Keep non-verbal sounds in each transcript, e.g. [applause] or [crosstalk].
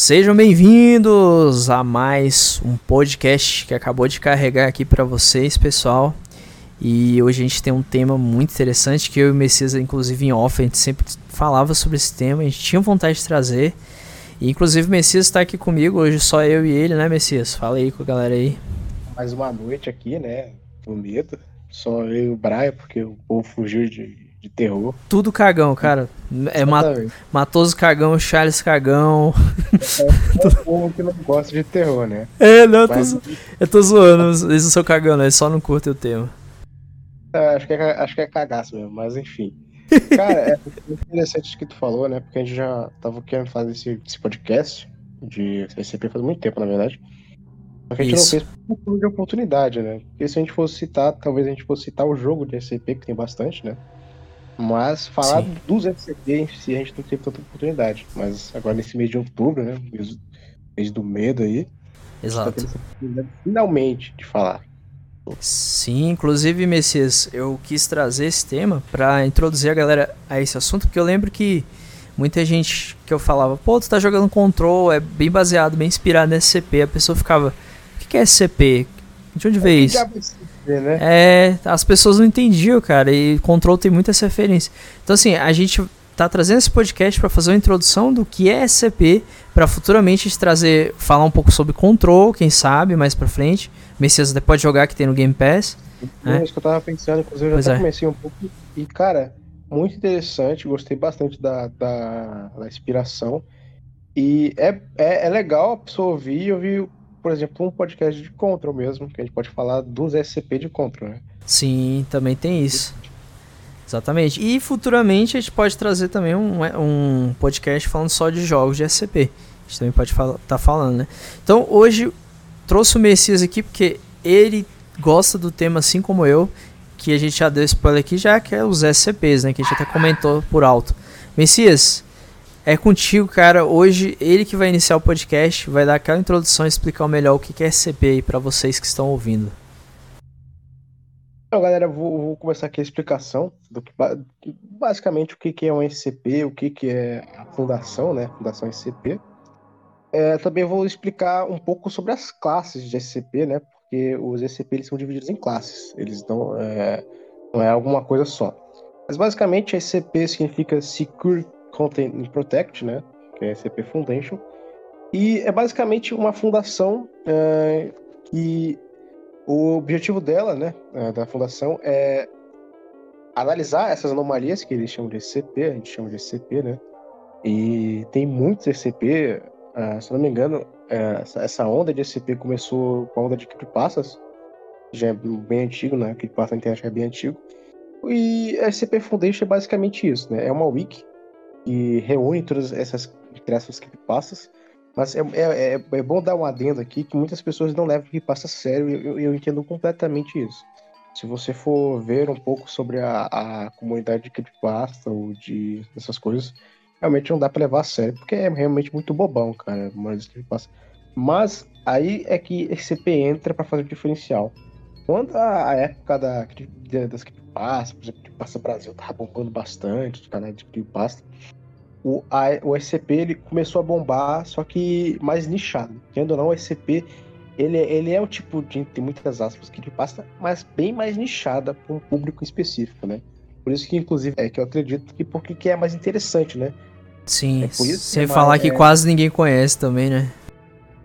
Sejam bem-vindos a mais um podcast que acabou de carregar aqui para vocês, pessoal. E hoje a gente tem um tema muito interessante que eu e o Messias, inclusive em off, a gente sempre falava sobre esse tema, a gente tinha vontade de trazer. E inclusive o Messias está aqui comigo, hoje só eu e ele, né, Messias? Fala aí com a galera aí. Mais uma noite aqui, né? Com medo. Só eu e o Brian, porque o povo fugiu de de terror. Tudo cagão, cara. É mat Matoso Cagão, Charles Cagão. É, é [laughs] povo que não gosta de terror, né? É, não, eu tô, Mas... eu tô zoando. Eles não são cagando, eles só não curtem o tema. É, acho, que é, acho que é cagaço mesmo, mas enfim. [laughs] Cara, é interessante o que tu falou, né? Porque a gente já tava querendo fazer esse, esse podcast de SCP faz muito tempo, na verdade. Só que a gente Isso. não fez por de oportunidade, né? Porque se a gente fosse citar, talvez a gente fosse citar o jogo de SCP, que tem bastante, né? Mas falar Sim. dos FCP em si a gente não teve tanta oportunidade. Mas agora nesse mês de outubro, né? Mês, mês do medo aí. Exato. Tá finalmente de falar. Sim, inclusive, Messias, eu quis trazer esse tema para introduzir a galera a esse assunto, porque eu lembro que muita gente que eu falava, pô, tu tá jogando Control, é bem baseado, bem inspirado nesse CP, a pessoa ficava, o que é SCP? De onde veio isso? Né? É, as pessoas não entendiam, cara, e Control tem muita referência. Então, assim, a gente tá trazendo esse podcast para fazer uma introdução do que é SCP, para futuramente a gente trazer, falar um pouco sobre Control, quem sabe, mais pra frente. Messias até pode jogar que tem no Game Pass. É né? isso que eu tava pensando, inclusive eu pois já até é. comecei um pouco. E, cara, muito interessante, gostei bastante da, da, da inspiração. E é, é, é, legal a pessoa ouvir e ouvir por exemplo, um podcast de Control mesmo, que a gente pode falar dos SCP de Control, né? Sim, também tem isso. Exatamente. E futuramente a gente pode trazer também um, um podcast falando só de jogos de SCP. A gente também pode estar tá falando, né? Então hoje trouxe o Messias aqui porque ele gosta do tema assim como eu, que a gente já deu spoiler aqui já, que é os SCPs, né? Que a gente até comentou por alto. Messias, é contigo, cara. Hoje ele que vai iniciar o podcast, vai dar aquela introdução e explicar melhor o que é SCP aí para vocês que estão ouvindo. Então, galera, vou, vou começar aqui a explicação do que basicamente o que é um SCP, o que é a fundação, né? Fundação SCP. É, também vou explicar um pouco sobre as classes de SCP, né? Porque os SCP eles são divididos em classes, eles não é, não é alguma coisa só. Mas basicamente SCP significa Secure Content and Protect, né? Que é a SCP Foundation. E é basicamente uma fundação é, que o objetivo dela, né, é, da fundação, é analisar essas anomalias que eles chamam de SCP, a gente chama de SCP, né? E tem muitos SCP, uh, é, se não me engano, essa, onda de SCP começou com a onda de creepypastas, já é bem antigo, né? Creepypasta na internet é bem antigo. E a SCP Foundation é basicamente isso, né? É uma wiki que reúne todas essas essas creepypastas. Mas é, é, é, é, bom dar um adendo aqui que muitas pessoas não levam creepypasta a sério eu, eu, entendo completamente isso. Se você for ver um pouco sobre a, a comunidade de creepypasta ou de essas coisas, realmente não dá para levar a sério, porque é realmente muito bobão, cara, mas Mas aí é que esse CP entra para fazer o diferencial. Quando a, a época da, das creepypasta, por exemplo, Creepypasta Brasil tava bombando bastante, os canais de creepypasta, o, a, o SCP ele começou a bombar, só que mais nichado. Tendo ou não, o SCP ele, ele é o tipo de, tem muitas aspas, que passa, mas bem mais nichada para um público específico, né? Por isso que, inclusive, é que eu acredito que porque que é mais interessante, né? Sim, é sem falar mais, que é... quase ninguém conhece também, né?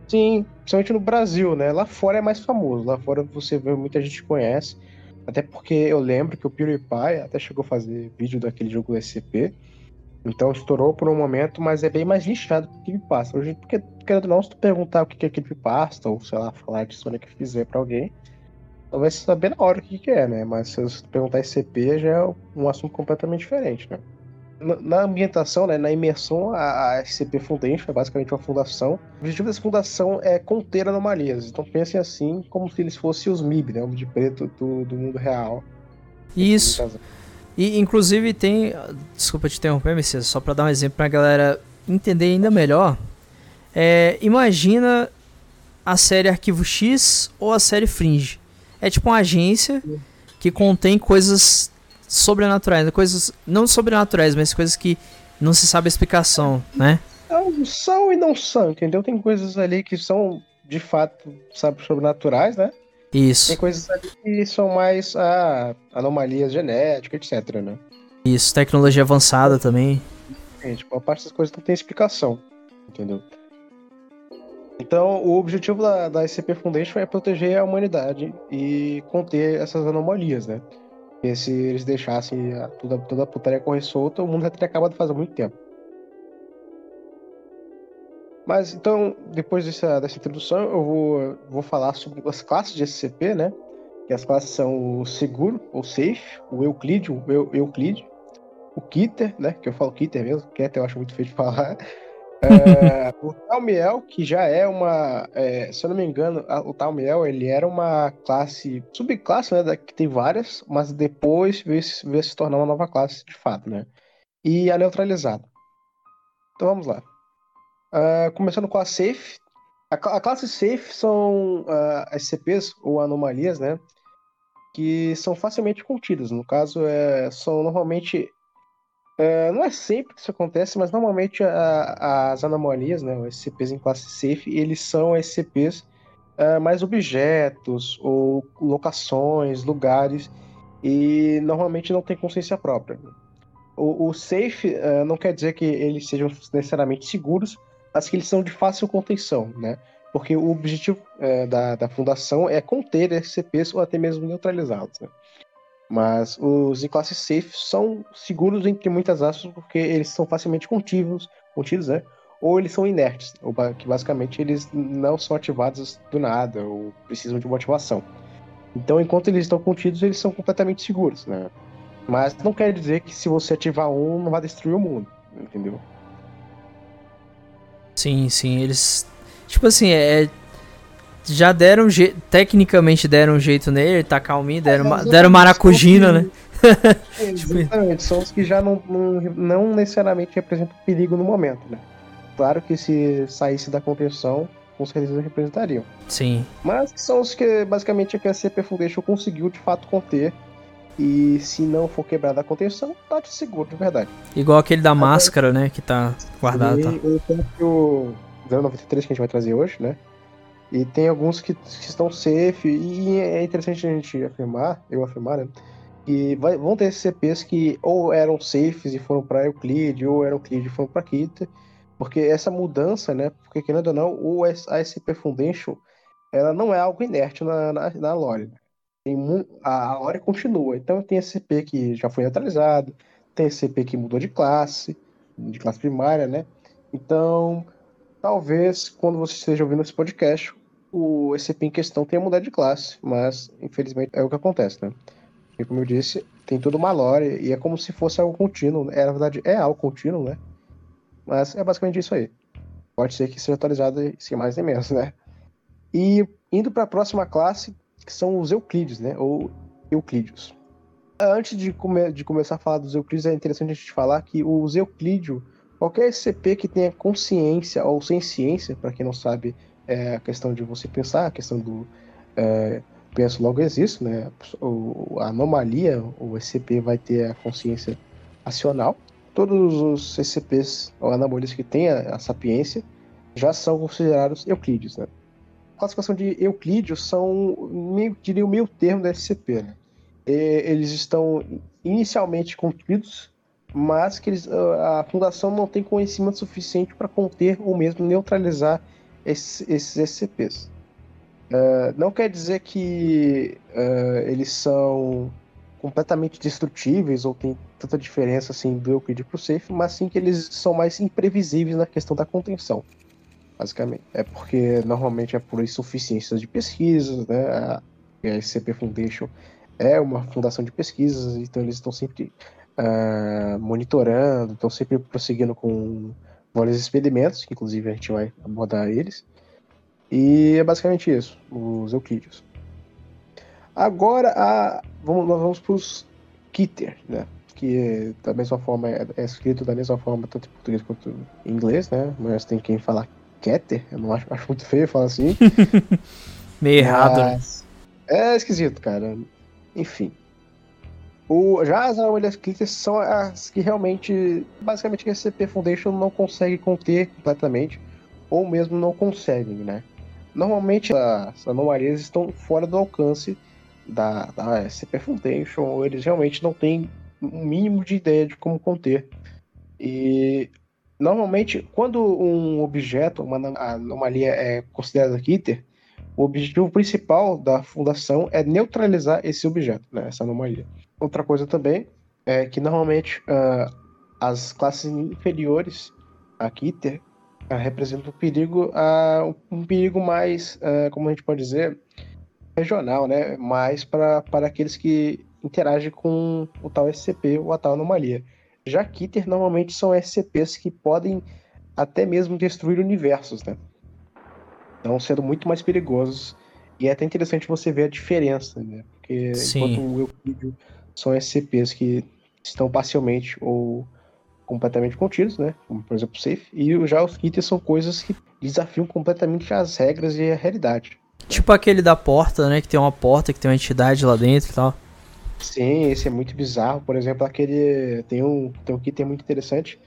Sim, principalmente no Brasil, né? Lá fora é mais famoso, lá fora você vê muita gente conhece, até porque eu lembro que o PewDiePie até chegou a fazer vídeo daquele jogo SCP, então estourou por um momento, mas é bem mais nichado que Creepypasta. Hoje, porque, querendo ou não, se tu perguntar o que é Creepypasta, ou sei lá, falar de história que fizer pra alguém, vai saber na hora o que, que é, né? Mas se você perguntar SCP, já é um assunto completamente diferente, né? Na ambientação, né, na imersão, a, a SCP Foundation é basicamente uma fundação. O objetivo dessa fundação é conter anomalias. Então pensem assim, como se eles fossem os MIB, né? Homem de preto do, do mundo real. Isso. E inclusive tem. Desculpa te interromper, Messias, só para dar um exemplo pra galera entender ainda melhor. É, imagina a série Arquivo X ou a série Fringe. É tipo uma agência que contém coisas sobrenaturais, coisas não sobrenaturais, mas coisas que não se sabe a explicação, né? São e não são, entendeu? Tem coisas ali que são, de fato, sabe, sobrenaturais, né? Isso. Tem coisas ali que são mais ah, anomalias genéticas, etc, né? Isso, tecnologia avançada também. É, tipo, a parte das coisas não tem explicação, entendeu? Então, o objetivo da, da SCP Foundation é proteger a humanidade e conter essas anomalias, né? Porque se eles deixassem a, toda, toda a putaria correr solta, o mundo já teria acabado faz muito tempo. Mas então, depois dessa, dessa introdução, eu vou, vou falar sobre as classes de SCP, né? Que as classes são o seguro, ou safe, o Euclid, o Eu, Euclid, o Kitter, né? Que eu falo Kitter mesmo, Kitter eu acho muito feio de falar. É, [laughs] o Talmiel, que já é uma. É, se eu não me engano, a, o Talmiel ele era uma classe, subclasse, né? Da, que tem várias, mas depois veio, veio se tornar uma nova classe de fato, né? E a neutralizada. Então vamos lá. Uh, começando com a Safe. A, a classe Safe são uh, SCPs, ou anomalias, né? Que são facilmente contidas. No caso, é, são normalmente. É, não é sempre que isso acontece, mas normalmente a, as anomalias, né, os SCPs em classe Safe, eles são SCPs é, mais objetos ou locações, lugares, e normalmente não tem consciência própria. O, o safe não quer dizer que eles sejam necessariamente seguros, mas que eles são de fácil contenção, né? Porque o objetivo é, da, da fundação é conter SCPs ou até mesmo neutralizá-los, né? Mas os em classe safe são seguros entre muitas aspas porque eles são facilmente contíveis, contidos, né? Ou eles são inertes, ou que basicamente eles não são ativados do nada ou precisam de motivação. Então, enquanto eles estão contidos, eles são completamente seguros, né? Mas não quer dizer que se você ativar um, não vai destruir o mundo, entendeu? Sim, sim, eles. Tipo assim, é. Já deram jeito. Tecnicamente deram um jeito nele, tá calminho, deram, é, deram maracujina, né? [laughs] É, exatamente, são os que já não, não, não necessariamente representam perigo no momento, né? Claro que se saísse da contenção, com certeza representariam. Sim. Mas são os que basicamente a CP Foundation conseguiu de fato conter e se não for quebrada a contenção, tá de seguro, de verdade. Igual aquele da máscara, né? Que tá guardado. E tá. o próprio 093 que a gente vai trazer hoje, né? E tem alguns que, que estão safe. E é interessante a gente afirmar, eu afirmar, né? Que vai, vão ter CPs que ou eram safes e foram para Euclid, ou eram Euclid e foram para Kita. Porque essa mudança, né? Porque querendo ou não, o ASP Foundation ela não é algo inerte na, na, na lore. Né? Tem a lore continua. Então tem SCP que já foi neutralizado, tem SCP que mudou de classe, de classe primária, né? Então, talvez quando você esteja ouvindo esse podcast, o SCP em questão tenha mudado de classe, mas infelizmente é o que acontece, né? E como eu disse, tem toda uma lore e é como se fosse algo contínuo. É, na verdade, é algo contínuo, né? Mas é basicamente isso aí. Pode ser que seja atualizado sem mais nem menos, né? E indo para a próxima classe, que são os Euclides, né? Ou Euclídeos. Antes de, come de começar a falar dos Euclides, é interessante a gente falar que os Euclídeos, qualquer SCP que tenha consciência ou sem ciência, para quem não sabe, é a questão de você pensar, a questão do é, penso logo existo, né? O, a anomalia, o SCP vai ter a consciência acional. Todos os SCPs ou anomalias que têm a, a sapiência já são considerados Euclides, né? Classificação de Euclídeos são, meio, diria, o meio termo da SCP. Né? eles estão inicialmente contidos, mas que eles, a fundação não tem conhecimento suficiente para conter ou mesmo neutralizar esses, esses SCPs. Uh, é, não quer dizer que uh, eles são completamente destrutíveis ou tem tanta diferença assim do Euclid para o Safe, mas sim que eles são mais imprevisíveis na questão da contenção basicamente. É porque normalmente é por insuficiências de pesquisas, né? A, SCP Foundation é uma fundação de pesquisas, então eles estão sempre uh, monitorando, estão sempre prosseguindo com vários experimentos, que inclusive a gente vai abordar eles. E é basicamente isso, os euclídeos. Agora, a, vamos, nós vamos para os Kitter, né? Que da mesma forma é, é, escrito da mesma forma tanto em português quanto em inglês, né? Mas tem quem falar Keter, eu não acho, acho muito feio falar assim. [laughs] Meio errado, né? É esquisito, cara. Enfim. O, já as anomalias críticas são as que realmente, basicamente, a SCP Foundation não consegue conter completamente, ou mesmo não conseguem, né? Normalmente as anomalias estão fora do alcance da, da SCP Foundation, ou eles realmente não têm um mínimo de ideia de como conter. E normalmente, quando um objeto, uma anomalia é considerada Kitter, o objetivo principal da fundação é neutralizar esse objeto, né, essa anomalia. Outra coisa também é que normalmente uh, as classes inferiores a Kitter uh, representam um perigo, uh, um perigo mais, como a gente pode dizer, regional, né? Mais para aqueles que interagem com o tal SCP ou a tal anomalia. Já Kitter normalmente são SCPs que podem até mesmo destruir universos, né? Então, sendo muito mais perigosos. E é até interessante você ver a diferença, né? Porque Sim. enquanto o Euclídeo são SCPs que estão parcialmente ou completamente contidos, né? Como, por exemplo, safe. E já os kits são coisas que desafiam completamente as regras e a realidade. Tipo aquele da porta, né? Que tem uma porta, que tem uma entidade lá dentro e tal. Sim, esse é muito bizarro. Por exemplo, aquele. Tem um, tem um kit muito interessante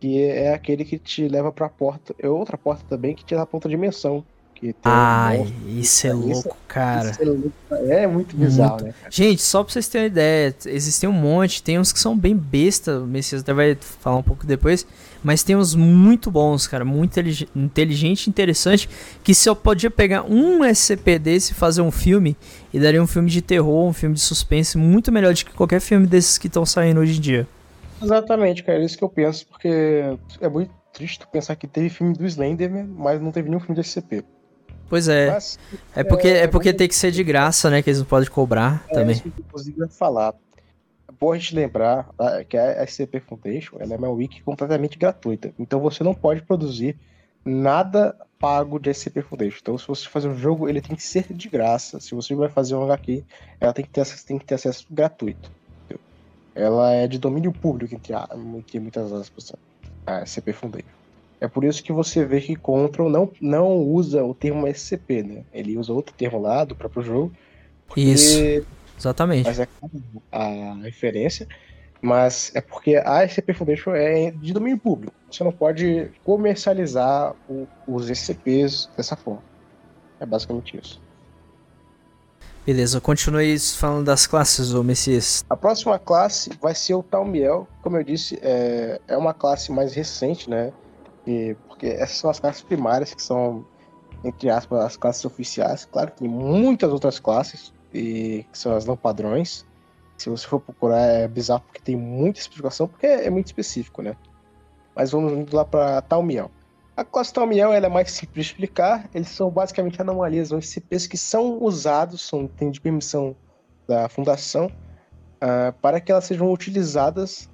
que é aquele que te leva pra porta. É outra porta também que te leva pra outra dimensão. Que Ai, um isso é louco, isso, cara. Isso é, louco. é, muito bizarro, muito... né? Cara? Gente, só pra vocês terem uma ideia, existem um monte, tem uns que são bem besta, o Messias até vai falar um pouco depois, mas tem uns muito bons, cara, muito inteligente e interessante, que se eu podia pegar um SCP desse e fazer um filme, e daria um filme de terror, um filme de suspense, muito melhor do que qualquer filme desses que estão saindo hoje em dia. Exatamente, cara, é isso que eu penso, porque é muito triste pensar que teve filme do Slenderman, mas não teve nenhum filme de SCP. Pois é. Mas, é porque, é, é porque tem que ser de graça, né? Que eles não podem cobrar é, também. Isso que inclusive falar. Bom a gente lembrar tá, que a SCP Foundation ela é uma wiki completamente gratuita. Então você não pode produzir nada pago de SCP Foundation. Então, se você fazer um jogo, ele tem que ser de graça. Se você vai fazer um HQ, ela tem que ter acesso, tem que ter acesso gratuito. Entendeu? Ela é de domínio público, entre, entre muitas aspas, a SCP Foundation. É por isso que você vê que Control não, não usa o termo SCP, né? Ele usa outro termo lá do próprio jogo. Isso, exatamente. Mas é a referência. Mas é porque a SCP Foundation é de domínio público. Você não pode comercializar o, os SCPs dessa forma. É basicamente isso. Beleza, continue falando das classes, ô Messias. A próxima classe vai ser o Talmiel. Como eu disse, é, é uma classe mais recente, né? E, porque essas são as classes primárias, que são, entre aspas, as classes oficiais. Claro que tem muitas outras classes, e, que são as não padrões. Se você for procurar, é bizarro porque tem muita explicação, porque é muito específico, né? Mas vamos lá para Talmiel. A classe Talmiel é mais simples de explicar. Eles são basicamente anomalias ou SCPs que são usados, são, têm de permissão da fundação, uh, para que elas sejam utilizadas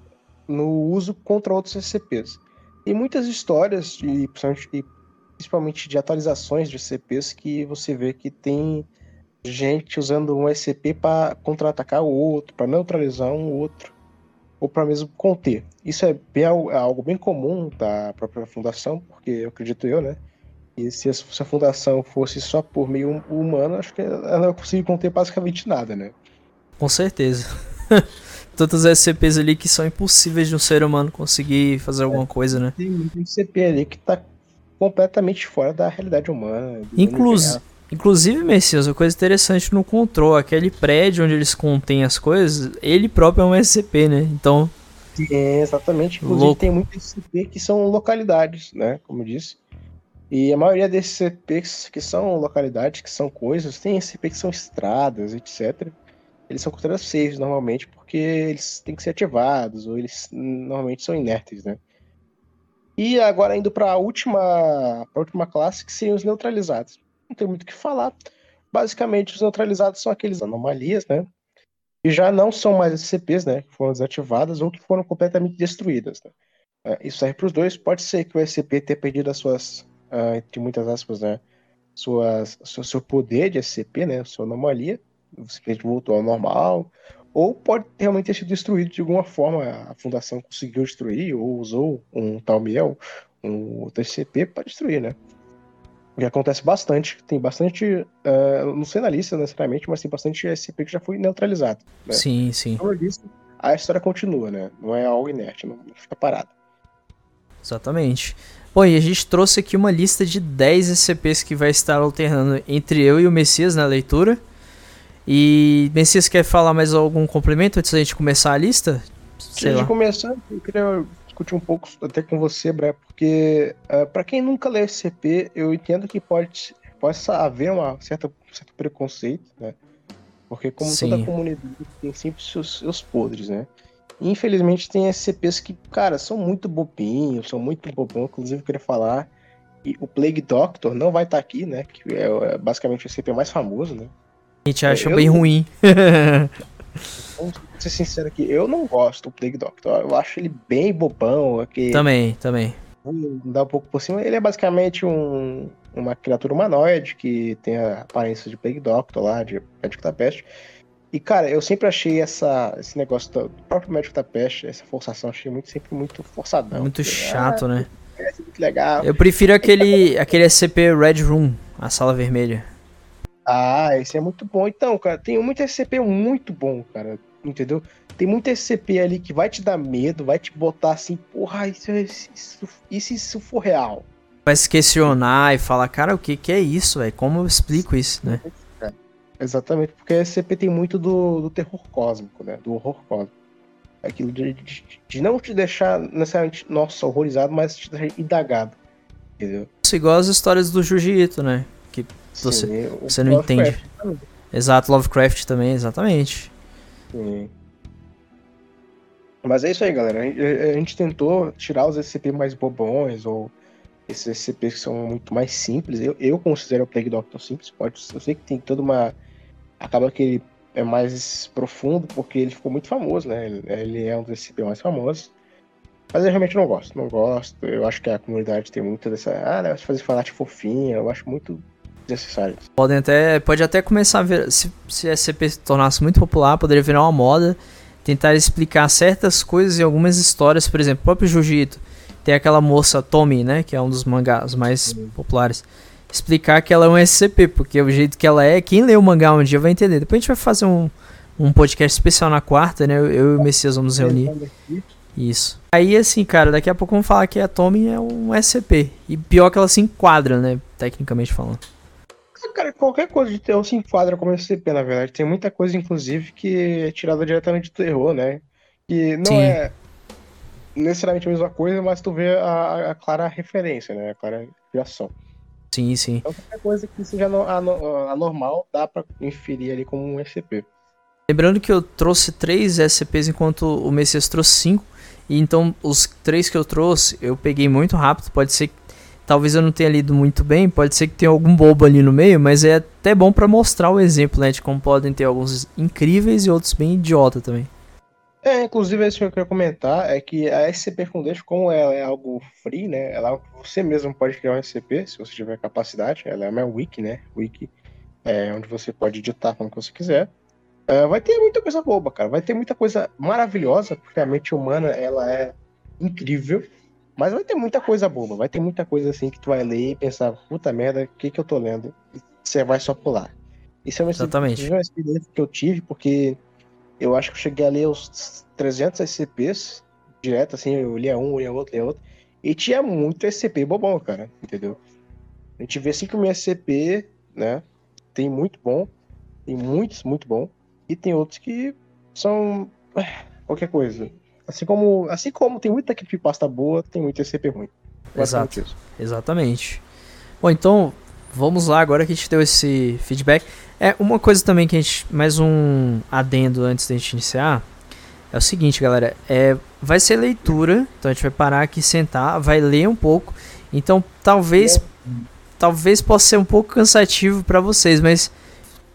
no uso contra outros SCPs. Tem muitas histórias, de, principalmente de atualizações de SCPs, que você vê que tem gente usando um SCP para contra-atacar o outro, para neutralizar um outro, ou para mesmo conter. Isso é, bem, é algo bem comum da própria fundação, porque eu acredito eu, né? E se a, fundação fosse só por meio humano, acho que ela não conseguir conter basicamente nada, né? Com certeza. [laughs] tantos SCPs ali que são impossíveis de um ser humano conseguir fazer alguma é, coisa, né? Tem muito SCP ali que tá completamente fora da realidade humana. Inclusive, inclusive, Messias, uma coisa interessante no Control, aquele prédio onde eles contêm as coisas, ele próprio é um SCP, né? Então. É, exatamente. Inclusive, louco. tem muitos SCP que são localidades, né? Como eu disse. E a maioria desses SCPs que são localidades, que são coisas, tem SCP que são estradas, etc eles são considerados saves normalmente porque eles têm que ser ativados ou eles normalmente são inertes, né? E agora indo para a última, pra última classe, que seriam os neutralizados. Não tem muito o que falar. Basicamente, os neutralizados são aqueles anomalias, né? E já não são mais SCPs, né? Que foram desativadas ou que foram completamente destruídas. Né? É, isso serve para os dois. Pode ser que o SCP tenha perdido as suas, uh, entre muitas aspas, né? Suas, seu, seu poder de SCP, né? Sua anomalia simplesmente voltou ao normal, ou pode realmente ter sido destruído de alguma forma. A fundação conseguiu destruir, ou usou um tal miel, um TCP para destruir, né? Que acontece bastante, tem bastante, uh, não sei na lista necessariamente, mas tem bastante SCP que já foi neutralizado. Né? Sim, sim. Como eu disse, a história continua, né? Não é algo inerte, não fica parado. Exatamente. Bom, e a gente trouxe aqui uma lista de 10 SCPs que vai estar alternando entre eu e o Messias na leitura. E Messias quer falar mais algum complemento antes da gente começar a lista? Sei antes de começar, eu queria discutir um pouco até com você, Bré, porque uh, eh, para quem nunca lê SCP, eu entendo que pode possa haver uma certa certo preconceito, né? Porque como Sim. toda comunidade tem sempre seus, seus podres, né? infelizmente tem SCPs que, cara, são muito bobinhos, são muito bobão, inclusive eu queria falar. E o Plague Doctor não vai estar tá aqui, né? Que é, é, basicamente o SCP mais famoso, né? A gente acha eu, bem ruim. [laughs] Vamos ser sincero aqui, eu não gosto do Plague Doctor. Eu acho ele bem bobão. Aqui, também, também. Vamos dar um pouco por cima. Ele é basicamente um, uma criatura humanoide que tem a aparência de Plague Doctor lá, de Médico da Peste. E, cara, eu sempre achei essa, esse negócio do próprio médico da peste, essa forçação, achei muito, sempre muito forçadão. Muito chato, ah, né? É muito legal. Eu prefiro aquele, aquele SCP Red Room, a sala vermelha. Ah, esse é muito bom. Então, cara, tem muito SCP muito bom, cara. Entendeu? Tem muito SCP ali que vai te dar medo, vai te botar assim, porra, isso, isso, isso, isso, isso for real. Vai se questionar e falar, cara, o que, que é isso, velho? Como eu explico isso, né? Exatamente, porque a SCP tem muito do, do terror cósmico, né? Do horror cósmico. Aquilo de, de, de, não te deixar necessariamente, nossa, horrorizado, mas te deixar indagado. Entendeu? Isso igual as histórias do Jiu-Jitsu, né? Que Sim, você, você não entende. Também. Exato, Lovecraft também, exatamente. Sim. Mas é isso aí, galera. A gente tentou tirar os SCP mais bobões ou esses SCPs que são muito mais simples. Eu, eu considero o Plague Doctor simples. Pode, eu sei que tem toda uma acaba que ele é mais profundo porque ele ficou muito famoso, né? Ele, é um dos SCP mais famosos. Mas eu realmente não gosto, não gosto. Eu acho que a comunidade tem muita dessa. Ah, né? Fazer falar fofinha, eu acho muito desnecessário. Podem até, pode até começar a ver. Se, se SCP se tornasse muito popular, poderia virar uma moda. Tentar explicar certas coisas e algumas histórias, por exemplo, o próprio Jiu-Jitsu. Tem aquela moça Tommy, né? Que é um dos mangás mais populares explicar que ela é um SCP, porque o jeito que ela é, quem lê o mangá um dia vai entender. Depois a gente vai fazer um, um podcast especial na quarta, né? Eu, eu e o Messias vamos reunir. Isso. Aí, assim, cara, daqui a pouco vamos falar que a Tommy é um SCP. E pior que ela se enquadra, né? Tecnicamente falando. Cara, qualquer coisa de terror se enquadra como SCP, na verdade. Tem muita coisa, inclusive, que é tirada diretamente do terror, né? Que não Sim. é necessariamente a mesma coisa, mas tu vê a, a clara referência, né? A clara criação. Sim, sim. Então qualquer coisa que seja anormal dá para inferir ali como um SCP. Lembrando que eu trouxe três SCPs enquanto o Messias trouxe cinco. E então os três que eu trouxe eu peguei muito rápido. Pode ser que talvez eu não tenha lido muito bem, pode ser que tenha algum bobo ali no meio, mas é até bom para mostrar o exemplo, né, de como podem ter alguns incríveis e outros bem idiota também. É, inclusive, isso que eu queria comentar é que a SCP Foundation, como ela é algo free, né? Ela, você mesmo pode criar um SCP, se você tiver capacidade. Ela é uma wiki, né? Wiki, é, onde você pode editar como você quiser. É, vai ter muita coisa boba, cara. Vai ter muita coisa maravilhosa, porque a mente humana, ela é incrível. Mas vai ter muita coisa boba. Vai ter muita coisa assim que tu vai ler e pensar, puta merda, o que que eu tô lendo? E você vai só pular. Isso é uma, Exatamente. uma experiência que eu tive, porque eu acho que eu cheguei a ler os 300 SCPs direto, assim, eu lia um, lia outro, lia outro. E tinha muito SCP bobão, cara, entendeu? A gente vê 5 mil SCP, né? Tem muito bom, tem muitos, muito bom. E tem outros que são é, qualquer coisa. Assim como, assim como tem muita pasta boa, tem muito SCP ruim. Exato. Exatamente. Bom, então, vamos lá, agora que a gente deu esse feedback. É, uma coisa também que a gente. Mais um adendo antes da gente iniciar. É o seguinte, galera. É, vai ser leitura. Então a gente vai parar aqui, sentar, vai ler um pouco. Então talvez. Talvez possa ser um pouco cansativo para vocês, mas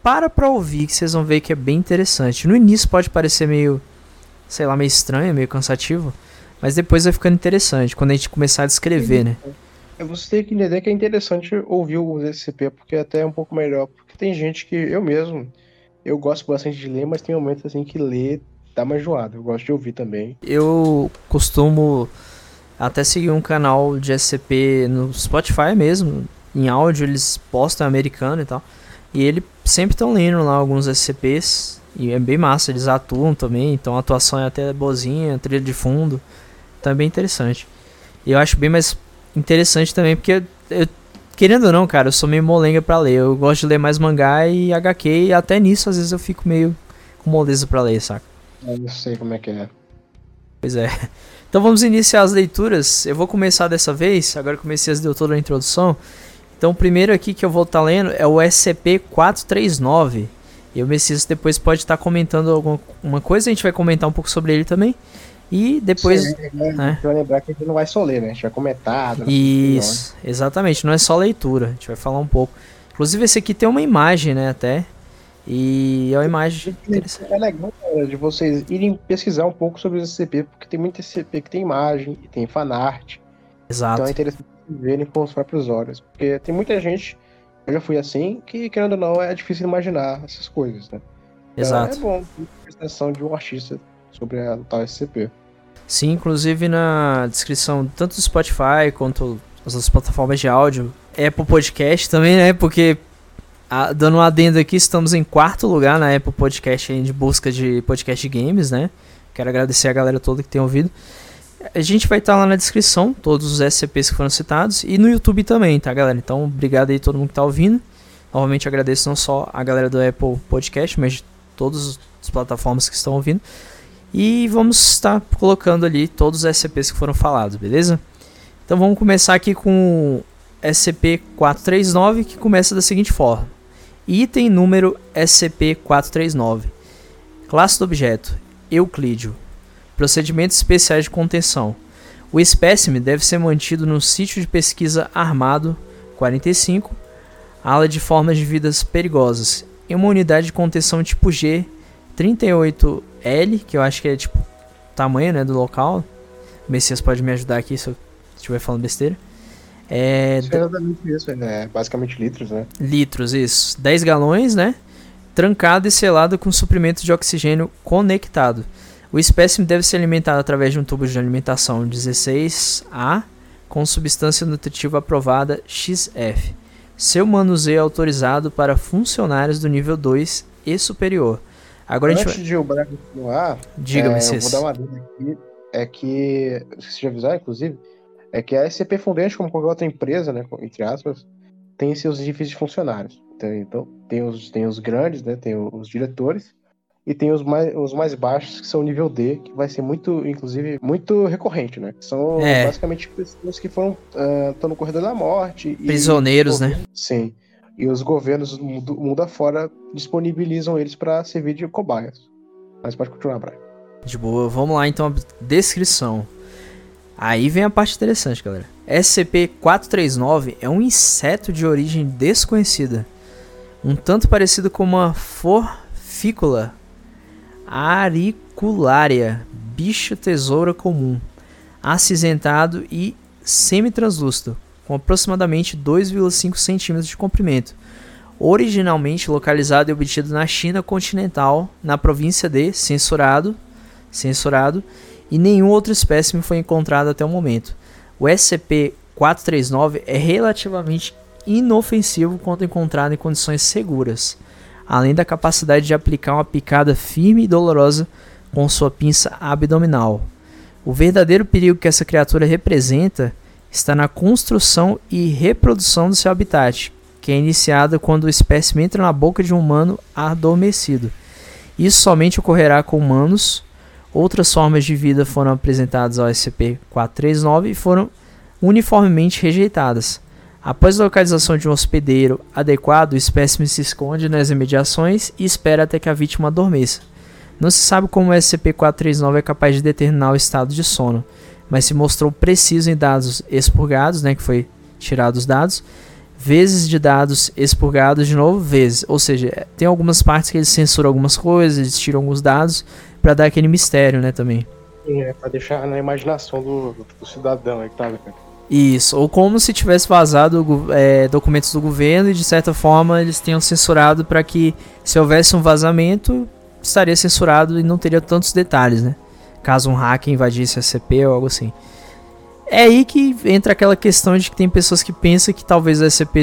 para pra ouvir que vocês vão ver que é bem interessante. No início pode parecer meio. Sei lá, meio estranho, meio cansativo. Mas depois vai ficando interessante quando a gente começar a descrever, né? É, você tem que entender que é interessante ouvir o SCP, porque até é um pouco melhor. Porque tem gente que eu mesmo, eu gosto bastante de ler, mas tem momentos assim que ler dá uma enjoada. Eu gosto de ouvir também. Eu costumo até seguir um canal de SCP no Spotify mesmo. em áudio eles postam americano e tal. E ele sempre estão lendo lá alguns SCPs. E é bem massa, eles atuam também. Então a atuação é até boazinha, trilha de fundo. Então é bem interessante. E eu acho bem mais interessante também, porque eu, querendo ou não, cara, eu sou meio molenga pra ler. Eu gosto de ler mais mangá e HQ. E até nisso, às vezes, eu fico meio com moleza pra ler, saca? Eu não sei como é que é. Pois é. [laughs] Então vamos iniciar as leituras. Eu vou começar dessa vez, agora que o Messias deu toda a introdução. Então o primeiro aqui que eu vou estar tá lendo é o SCP-439. E o Messias depois pode estar tá comentando alguma coisa, a gente vai comentar um pouco sobre ele também. E depois. Sim, né? né? Lembrar que a gente não vai só ler, né? A gente vai comentar. Isso, exatamente. Não é só leitura, a gente vai falar um pouco. Inclusive, esse aqui tem uma imagem, né? Até. E é uma imagem. É legal cara, de vocês irem pesquisar um pouco sobre o SCP, porque tem muito SCP que tem imagem e tem fanart. Exato. Então é interessante verem com os próprios olhos. Porque tem muita gente, eu já fui assim, que querendo ou não é difícil imaginar essas coisas, né? Então, Exato. é bom a prestação de um artista sobre a tal SCP. Sim, inclusive na descrição tanto do Spotify quanto as outras plataformas de áudio, Apple Podcast também, né? Porque a, dando um adendo aqui, estamos em quarto lugar na Apple Podcast de busca de podcast games, né? Quero agradecer a galera toda que tem ouvido. A gente vai estar tá lá na descrição, todos os SCPs que foram citados, e no YouTube também, tá, galera? Então, obrigado aí todo mundo que está ouvindo. Novamente agradeço não só a galera do Apple Podcast, mas de todas as plataformas que estão ouvindo. E vamos estar colocando ali todos os SCPs que foram falados, beleza? Então vamos começar aqui com SCP-439, que começa da seguinte forma. Item número SCP-439. Classe do objeto: Euclídeo. Procedimentos especiais de contenção. O espécime deve ser mantido no sítio de pesquisa armado 45, ala de formas de vidas perigosas, em uma unidade de contenção tipo G 38L, que eu acho que é tipo tamanho né, do local. O Messias pode me ajudar aqui se eu estiver falando besteira. É, exatamente isso, é basicamente litros, né? Litros, isso. 10 galões, né? Trancado e selado com suprimento de oxigênio conectado. O espécime deve ser alimentado através de um tubo de alimentação 16A com substância nutritiva aprovada XF. Seu manuseio é autorizado para funcionários do nível 2 e superior. Agora Antes a gente vai... de o Braga continuar, Diga-me, é, eu vou dar uma dica aqui, é que, se avisar, inclusive, é que a SCP Foundation, como qualquer outra empresa, né, entre aspas, tem seus edifícios de funcionários. Então, então tem, os, tem os grandes, né, tem os diretores, e tem os mais, os mais baixos, que são nível D, que vai ser muito, inclusive, muito recorrente, né? São é. basicamente pessoas que foram uh, estão no corredor da morte. Prisioneiros, e, né? Sim. E os governos do mundo, mundo afora disponibilizam eles para servir de cobaias. Mas pode continuar, Brian. De boa, vamos lá então, descrição. Aí vem a parte interessante, galera. SCP-439 é um inseto de origem desconhecida, um tanto parecido com uma forfícula ariculária, bicho tesoura comum, acinzentado e semitranslúcido, com aproximadamente 2,5 centímetros de comprimento. Originalmente localizado e obtido na China continental, na província de Censurado, censurado e nenhum outro espécime foi encontrado até o momento. O SCP-439 é relativamente inofensivo quando encontrado em condições seguras, além da capacidade de aplicar uma picada firme e dolorosa com sua pinça abdominal. O verdadeiro perigo que essa criatura representa está na construção e reprodução do seu habitat, que é iniciada quando o espécime entra na boca de um humano adormecido. Isso somente ocorrerá com humanos Outras formas de vida foram apresentadas ao SCP-439 e foram uniformemente rejeitadas. Após a localização de um hospedeiro adequado, o espécime se esconde nas imediações e espera até que a vítima adormeça. Não se sabe como o SCP-439 é capaz de determinar o estado de sono, mas se mostrou preciso em dados expurgados, né, que foi tirado os dados, vezes de dados expurgados de novo, vezes. Ou seja, tem algumas partes que eles censuram algumas coisas, eles tiram alguns dados, para dar aquele mistério, né, também. É, pra deixar na imaginação do, do cidadão aí que tá. Isso, ou como se tivesse vazado é, documentos do governo e de certa forma eles tenham censurado para que se houvesse um vazamento estaria censurado e não teria tantos detalhes, né? Caso um hacker invadisse a CP ou algo assim. É aí que entra aquela questão de que tem pessoas que pensam que talvez o SCP,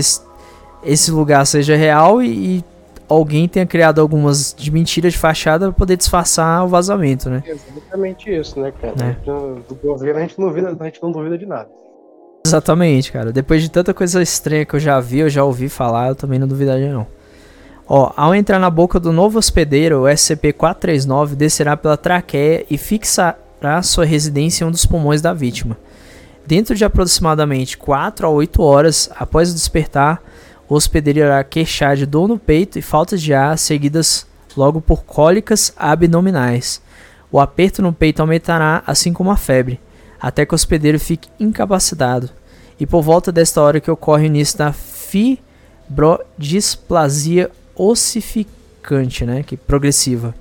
esse lugar seja real e, e alguém tenha criado algumas de mentira de fachada para poder disfarçar o vazamento, né? Exatamente isso, né, cara? É. Do governo a gente, não duvida, a gente não duvida de nada. Exatamente, cara. Depois de tanta coisa estranha que eu já vi, eu já ouvi falar, eu também não duvidaria não. Ó, ao entrar na boca do novo hospedeiro, o SCP-439 descerá pela traqueia e fixará sua residência em um dos pulmões da vítima. Dentro de aproximadamente 4 a 8 horas após o despertar, o hospedeiro irá queixar de dor no peito e falta de ar, seguidas logo por cólicas abdominais. O aperto no peito aumentará, assim como a febre, até que o hospedeiro fique incapacitado. E por volta desta hora que ocorre o início da fibrodisplasia ossificante, né, que progressiva.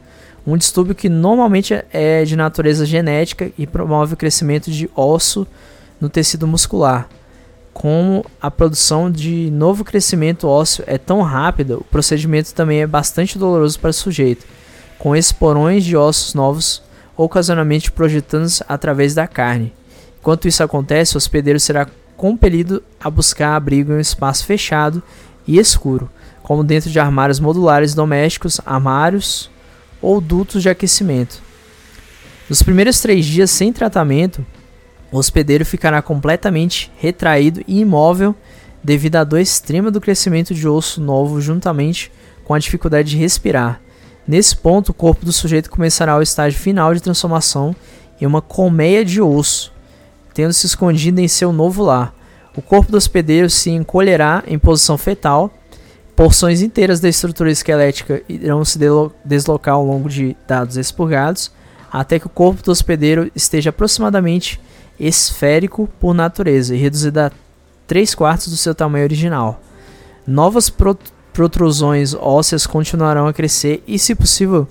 Um distúrbio que normalmente é de natureza genética e promove o crescimento de osso no tecido muscular. Como a produção de novo crescimento ósseo é tão rápida, o procedimento também é bastante doloroso para o sujeito, com esporões de ossos novos ocasionalmente projetando através da carne. Enquanto isso acontece, o hospedeiro será compelido a buscar abrigo em um espaço fechado e escuro, como dentro de armários modulares domésticos, armários ou dutos de aquecimento. Nos primeiros três dias sem tratamento, o hospedeiro ficará completamente retraído e imóvel devido à dor extrema do crescimento de osso novo juntamente com a dificuldade de respirar. Nesse ponto, o corpo do sujeito começará o estágio final de transformação em uma colmeia de osso, tendo se escondido em seu novo lar. O corpo do hospedeiro se encolherá em posição fetal Porções inteiras da estrutura esquelética irão se deslocar ao longo de dados expurgados, até que o corpo do hospedeiro esteja aproximadamente esférico por natureza e reduzido a 3 quartos do seu tamanho original. Novas protrusões ósseas continuarão a crescer e, se possível,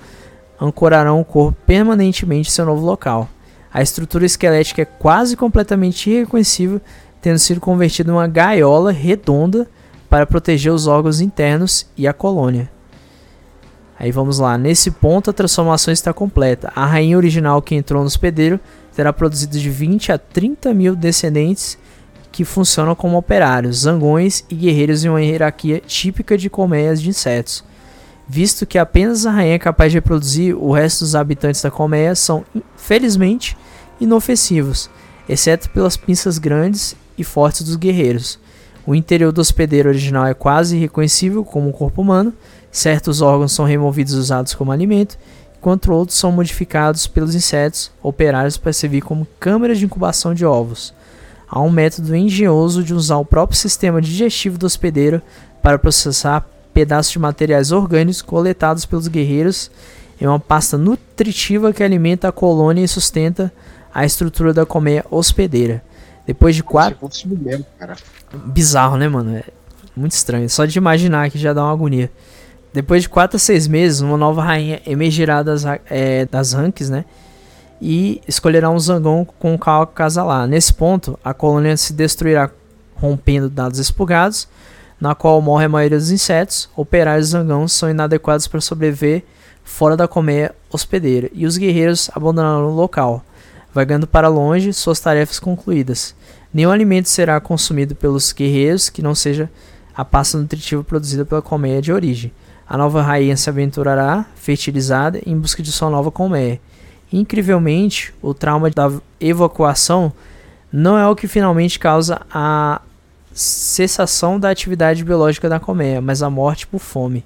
ancorarão o corpo permanentemente em seu novo local. A estrutura esquelética é quase completamente irreconhecível, tendo sido convertida em uma gaiola redonda para proteger os órgãos internos e a colônia. Aí vamos lá, nesse ponto a transformação está completa. A rainha original que entrou no hospedeiro terá produzido de 20 a 30 mil descendentes que funcionam como operários, zangões e guerreiros em uma hierarquia típica de colmeias de insetos. Visto que apenas a rainha é capaz de reproduzir, o resto dos habitantes da colmeia são, felizmente, inofensivos, exceto pelas pinças grandes e fortes dos guerreiros. O interior do hospedeiro original é quase irreconhecível como um corpo humano, certos órgãos são removidos e usados como alimento, enquanto outros são modificados pelos insetos operários para servir como câmeras de incubação de ovos. Há um método engenhoso de usar o próprio sistema digestivo do hospedeiro para processar pedaços de materiais orgânicos coletados pelos guerreiros em uma pasta nutritiva que alimenta a colônia e sustenta a estrutura da colmeia hospedeira. Depois de quatro. Bizarro, né, mano? É muito estranho. Só de imaginar que já dá uma agonia. Depois de 4 a 6 meses, uma nova rainha emergirá das, é, das ranks, né? E escolherá um zangão com o cal casalar. Nesse ponto, a colônia se destruirá rompendo dados expurgados, na qual morre a maioria dos insetos. Operários zangões são inadequados para sobreviver fora da colmeia hospedeira, e os guerreiros abandonarão o local vagando para longe, suas tarefas concluídas. Nenhum alimento será consumido pelos guerreiros que não seja a pasta nutritiva produzida pela colmeia de origem. A nova rainha se aventurará, fertilizada, em busca de sua nova colmeia. Incrivelmente, o trauma da evacuação não é o que finalmente causa a cessação da atividade biológica da colmeia, mas a morte por fome.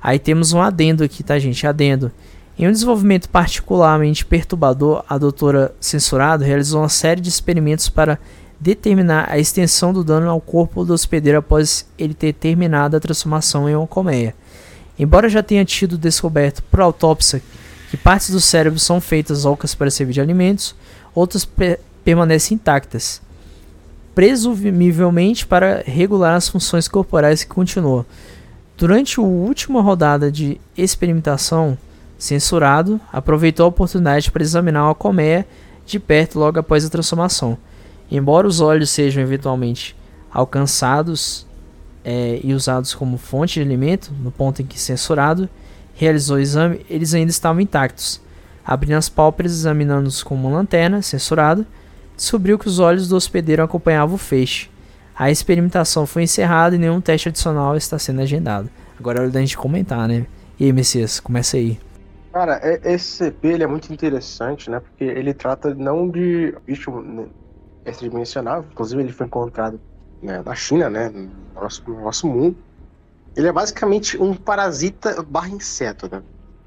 Aí temos um adendo aqui, tá, gente? Adendo. Em um desenvolvimento particularmente perturbador, a doutora Censurado realizou uma série de experimentos para determinar a extensão do dano ao corpo do hospedeiro após ele ter terminado a transformação em uma colmeia. Embora já tenha tido descoberto por autópsia que partes do cérebro são feitas ocas para servir de alimentos, outras permanecem intactas, presumivelmente para regular as funções corporais que continuam. Durante a última rodada de experimentação, censurado, aproveitou a oportunidade para examinar a colmeia de perto logo após a transformação. Embora os olhos sejam eventualmente alcançados é, e usados como fonte de alimento, no ponto em que censurado realizou o exame, eles ainda estavam intactos. Abrindo as pálpebras, examinando-os com uma lanterna, censurado, descobriu que os olhos do hospedeiro acompanhavam o feixe. A experimentação foi encerrada e nenhum teste adicional está sendo agendado. Agora é hora da gente comentar, né? E aí, Messias, começa aí. Cara, esse CP ele é muito interessante, né? Porque ele trata não de bicho extradimensional, inclusive ele foi encontrado né, na China, né? No nosso, no nosso mundo. Ele é basicamente um parasita barra inseto, né?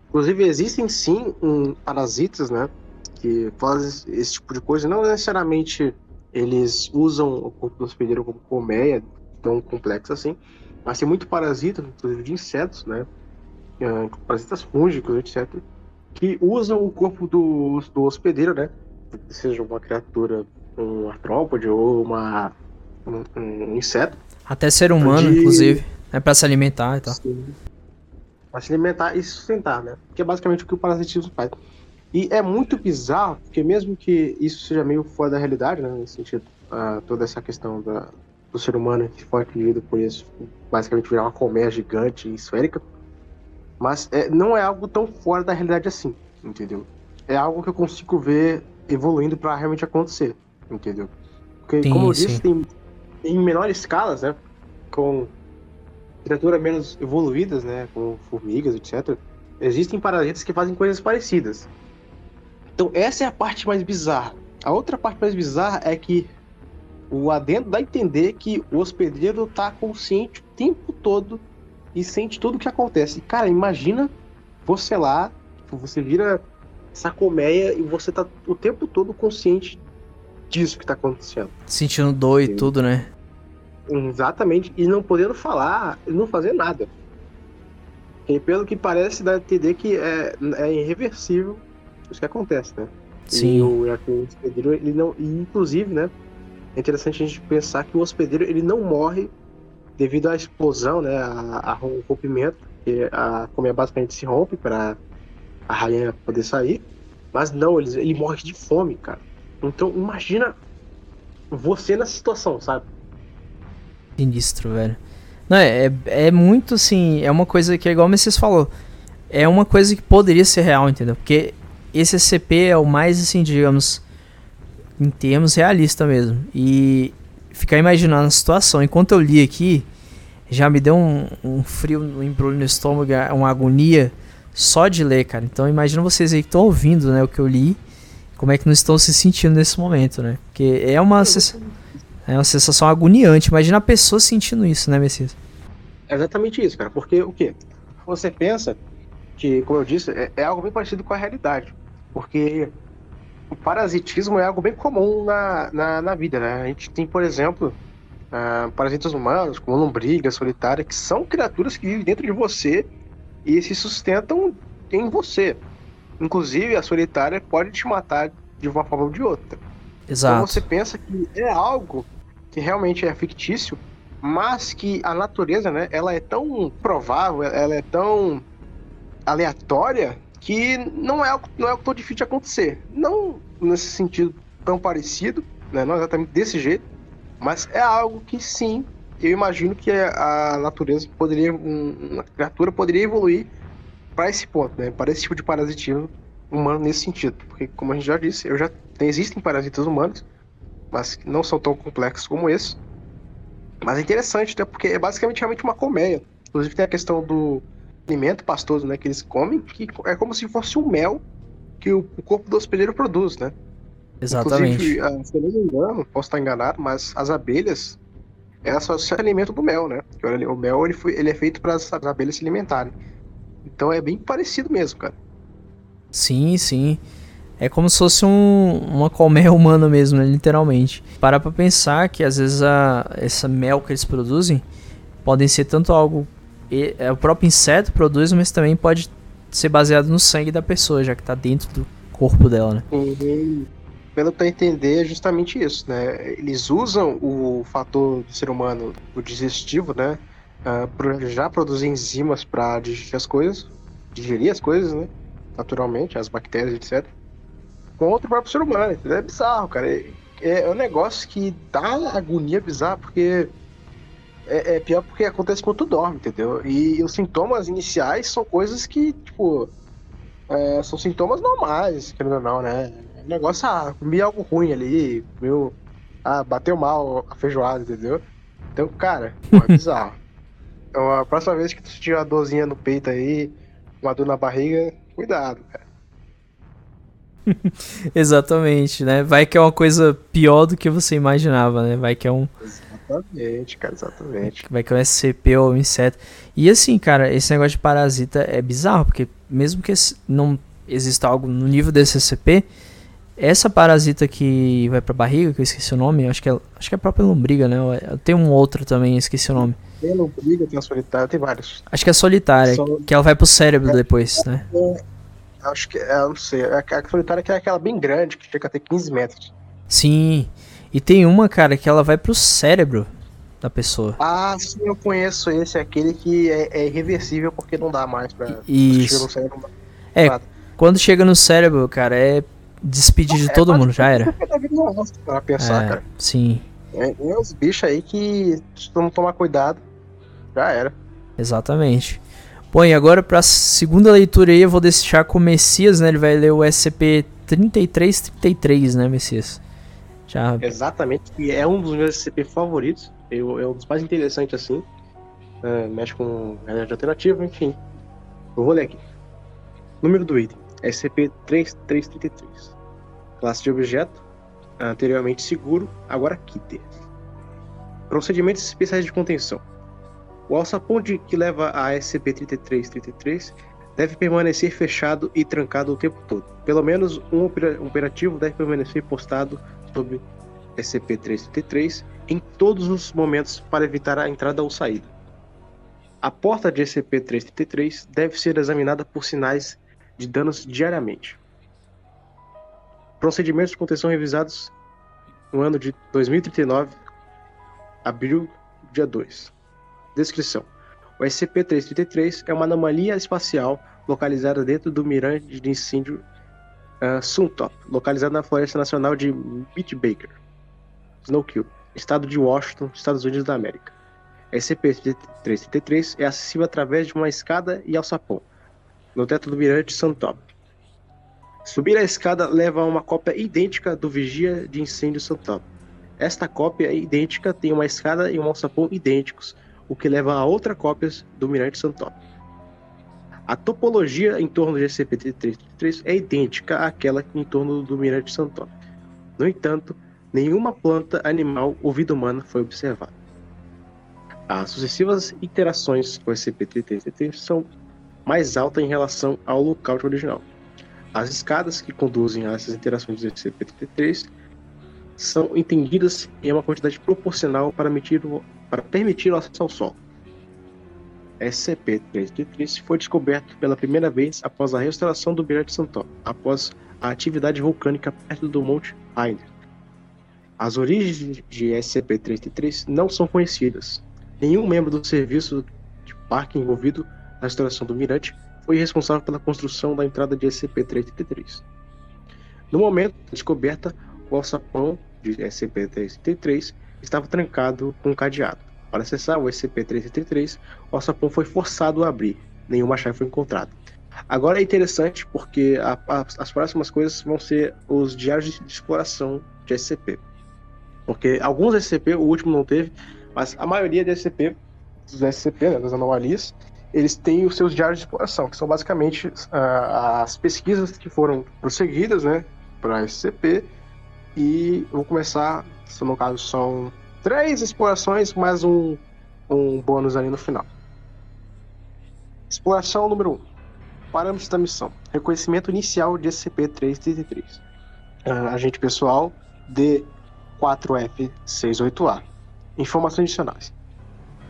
Inclusive existem sim um, parasitas, né? Que fazem esse tipo de coisa. Não necessariamente eles usam o corpo do hospedeiro como colmeia, tão complexo assim. Mas tem muito parasita, inclusive de insetos, né? uh, parasitas fúngicos, etc., que usam o corpo do, do hospedeiro, né? Seja uma criatura, um artrópode ou uma, um, um inseto. Até ser humano, de... inclusive. É para se alimentar e tal. Para se alimentar e sustentar, né? Que é basicamente o que o parasitismo faz. E é muito bizarro, porque mesmo que isso seja meio fora da realidade, né? Nesse sentido, uh, toda essa questão da, do ser humano que foi atingido por isso, basicamente virar uma colmeia gigante e esférica, mas é, não é algo tão fora da realidade assim, entendeu? É algo que eu consigo ver evoluindo para realmente acontecer, entendeu? Porque, sim, como eu disse, tem em menores escalas, né? Com criaturas menos evoluídas, né? Com formigas, etc. Existem parasitas que fazem coisas parecidas. Então, essa é a parte mais bizarra. A outra parte mais bizarra é que o adendo dá a entender que o hospedeiro está consciente o tempo todo e sente tudo o que acontece. Cara, imagina você lá, você vira essa colmeia e você tá o tempo todo consciente disso que tá acontecendo. Sentindo dor e tudo, né? Exatamente, e não podendo falar e não fazer nada. E pelo que parece, dá a entender que é, é irreversível isso que acontece, né? Sim. E o, hospedeiro, ele não. E, inclusive, né? É interessante a gente pensar que o hospedeiro ele não morre devido à explosão, né, ao rompimento, que a colmeia basicamente se rompe para a rainha poder sair, mas não, ele, ele morre de fome, cara. Então imagina você nessa situação, sabe? Sinistro, velho. Não, é, é, é muito assim, é uma coisa que é igual o Messias falou, é uma coisa que poderia ser real, entendeu? Porque esse SCP é o mais, assim, digamos, em termos realista mesmo. E ficar imaginando a situação. Enquanto eu li aqui, já me deu um, um frio, um embrulho no estômago, uma agonia só de ler, cara. Então imagina vocês aí que estão ouvindo, né, o que eu li, como é que não estão se sentindo nesse momento, né? Porque é uma, é uma sensação agoniante. Imagina a pessoa sentindo isso, né, Messias? É exatamente isso, cara. Porque o quê? Você pensa que, como eu disse, é, é algo bem parecido com a realidade. Porque o parasitismo é algo bem comum na, na, na vida, né? A gente tem, por exemplo, uh, parasitas humanos, como lombriga, solitária, que são criaturas que vivem dentro de você e se sustentam em você. Inclusive, a solitária pode te matar de uma forma ou de outra. Exato. Então você pensa que é algo que realmente é fictício, mas que a natureza, né, ela é tão provável, ela é tão aleatória que não é não é tão difícil de acontecer. Não nesse sentido tão parecido, né, não exatamente desse jeito, mas é algo que sim, eu imagino que a natureza poderia, uma criatura poderia evoluir para esse ponto, né, para esse tipo de parasitismo humano nesse sentido, porque como a gente já disse, eu já existem parasitas humanos, mas não são tão complexos como esse. Mas é interessante, né, porque é basicamente realmente uma colmeia. Inclusive tem a questão do alimento pastoso, né, que eles comem, que é como se fosse um mel que o, o corpo do hospedeiro produz, né? Exatamente. Inclusive, ah, se eu não me engano, posso estar enganado, mas as abelhas, elas só se alimentam do mel, né? O mel ele, foi, ele é feito para as abelhas se alimentarem. Então é bem parecido mesmo, cara. Sim, sim. É como se fosse um, uma colmeia [laughs] humana mesmo, né? literalmente. Para pra pensar que às vezes a, essa mel que eles produzem podem ser tanto algo e, é, o próprio inseto produz, mas também pode ser baseado no sangue da pessoa, já que está dentro do corpo dela, né? Uhum. Pelo que eu entender, é justamente isso, né? Eles usam o fator do ser humano, o digestivo, né? Uh, já produzir enzimas para digerir as coisas, digerir as coisas, né? Naturalmente, as bactérias, etc. Contra o próprio ser humano. É bizarro, cara. É, é um negócio que dá agonia bizarra, porque é, é, pior porque acontece quando tu dorme, entendeu? E, os sintomas iniciais são coisas que, tipo, é, são sintomas normais, querendo ou não, né? o negócio, ah, comi algo ruim ali, meu, ah, bateu mal a feijoada, entendeu? Então, cara, é bizarro. [laughs] Então, a próxima vez que tu sentir uma dorzinha no peito aí, uma dor na barriga, cuidado, cara. [laughs] Exatamente, né? Vai que é uma coisa pior do que você imaginava, né? Vai que é um. Exatamente, cara, exatamente. Vai que é um SCP ou um inseto. E assim, cara, esse negócio de parasita é bizarro, porque mesmo que não exista algo no nível desse SCP, essa parasita que vai pra barriga, que eu esqueci o nome, acho que é, acho que é a própria lombriga, né? Tem um outro também, esqueci o nome. Tem lombriga, tem a solitária, tem vários. Acho que é solitária, Sol... que ela vai pro cérebro é, depois, né? É, acho que, é, não sei, a, a solitária que é aquela bem grande, que chega a ter 15 metros. Sim, e tem uma, cara, que ela vai pro cérebro da pessoa. Ah, sim, eu conheço esse, aquele que é, é irreversível porque não dá mais pra... Isso. É, quando chega no cérebro, cara, é despedir de é, todo mundo, já era. Pra pensar, é, cara. Sim. É, tem uns bichos aí que, se tu não tomar cuidado, já era. Exatamente. Bom, e agora pra segunda leitura aí, eu vou deixar com o Messias, né? Ele vai ler o SCP 3333, né, Messias? Já... Exatamente, e é um dos meus SCP favoritos. Eu, é um dos mais interessantes, assim. Uh, mexe com realidade alternativa, enfim. Eu vou ler aqui. Número do item: SCP-3333. Classe de objeto: anteriormente seguro, agora Kitter. Procedimentos especiais de contenção. O alçapão-de que leva a SCP-3333 deve permanecer fechado e trancado o tempo todo. Pelo menos um operativo deve permanecer postado sobre SCP-333 em todos os momentos para evitar a entrada ou saída. A porta de SCP-333 deve ser examinada por sinais de danos diariamente. Procedimentos de contenção revisados no ano de 2039, abril, dia 2. Descrição: O SCP-333 é uma anomalia espacial localizada dentro do mirante de incêndio uh, Suntop, localizado na Floresta Nacional de Baker, Snowkill, estado de Washington, Estados Unidos da América. SCP-333 é acessível através de uma escada e alçapão, no teto do mirante Suntop. Subir a escada leva a uma cópia idêntica do Vigia de Incêndio Suntop. Esta cópia idêntica tem uma escada e um alçapão idênticos, o que leva a outra cópias do Mirante Suntop. A topologia em torno de SCP-333 é idêntica àquela em torno do Mirante Santop. No entanto, nenhuma planta, animal ou vida humana foi observada. As sucessivas interações com SCP-333 são mais altas em relação ao local original. As escadas que conduzem a essas interações do SCP-33 são entendidas em uma quantidade proporcional para, para permitir o acesso ao solo. SCP-333 foi descoberto pela primeira vez após a restauração do Mirante Santó, após a atividade vulcânica perto do Monte Rainer. As origens de SCP-333 não são conhecidas. Nenhum membro do serviço de parque envolvido na restauração do Mirante foi responsável pela construção da entrada de SCP-333. No momento da descoberta, o alçapão de SCP-333 estava trancado com um cadeado. Para acessar o SCP-333, o alçapão foi forçado a abrir. Nenhuma chave foi encontrada. Agora é interessante porque a, a, as próximas coisas vão ser os diários de, exploração de SCP. Porque alguns SCP, o último não teve, mas a maioria de SCP, dos SCP, né, das anomalias, eles têm os seus diários de exploração, que são basicamente uh, as pesquisas que foram prosseguidas né, para SCP. E vou começar, no caso são três explorações mais um, um bônus ali no final. Exploração número 1. Um. Parâmetros da missão. Reconhecimento inicial de SCP-333. Uh, ah, agente pessoal D4F68A. Informações adicionais.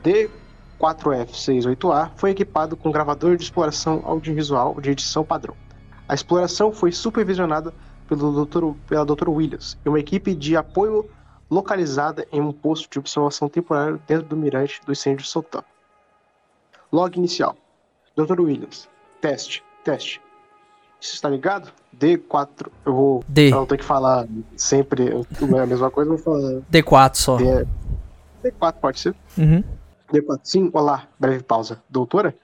D4F68A foi equipado com gravador de exploração audiovisual de edição padrão. A exploração foi supervisionada pelo Dr. pela Dr. Williams e uma equipe de apoio localizada em um posto de observação temporário dentro do mirante do incêndio de Sultan. Log inicial. Dr. Williams. Teste. Teste. Você está ligado? D4. Eu vou. D. Eu tenho que falar sempre a mesma coisa, vou falar. D4 só. D... D4 pode ser? Uhum. D4. Sim, olá. Breve pausa. Doutora?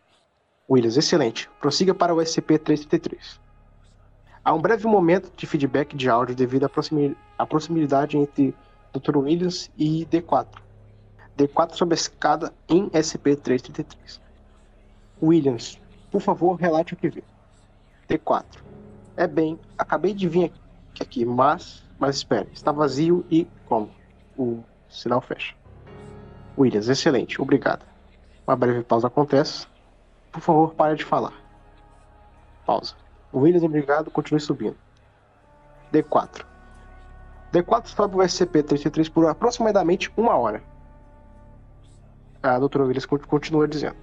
Williams, excelente. Prossiga para o SCP-333. Há um breve momento de feedback de áudio devido à proximidade entre Dr. Williams e D4. D4 sob a escada em SCP-333. Williams, por favor, relate o que vê. D4. É bem, acabei de vir aqui, mas, mas espere, está vazio e como? O sinal fecha. Williams, excelente, obrigado. Uma breve pausa acontece. Por favor, pare de falar. Pausa. Williams, obrigado, continue subindo. D4. D4 sobe o SCP-33 por aproximadamente uma hora. A doutora Williams continua dizendo.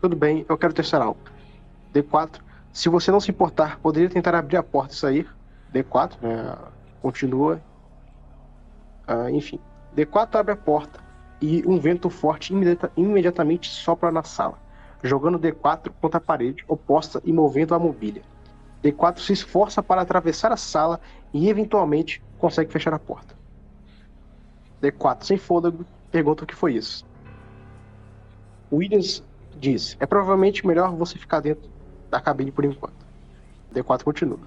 Tudo bem, eu quero testar algo. D4, se você não se importar, poderia tentar abrir a porta e sair. D4, né, continua. Ah, enfim. D4 abre a porta e um vento forte imediata, imediatamente sopra na sala, jogando D4 contra a parede oposta e movendo a mobília. D4 se esforça para atravessar a sala e eventualmente consegue fechar a porta. D4, sem fôlego, pergunta o que foi isso. Williams diz: É provavelmente melhor você ficar dentro da cabine por enquanto. D4 continua.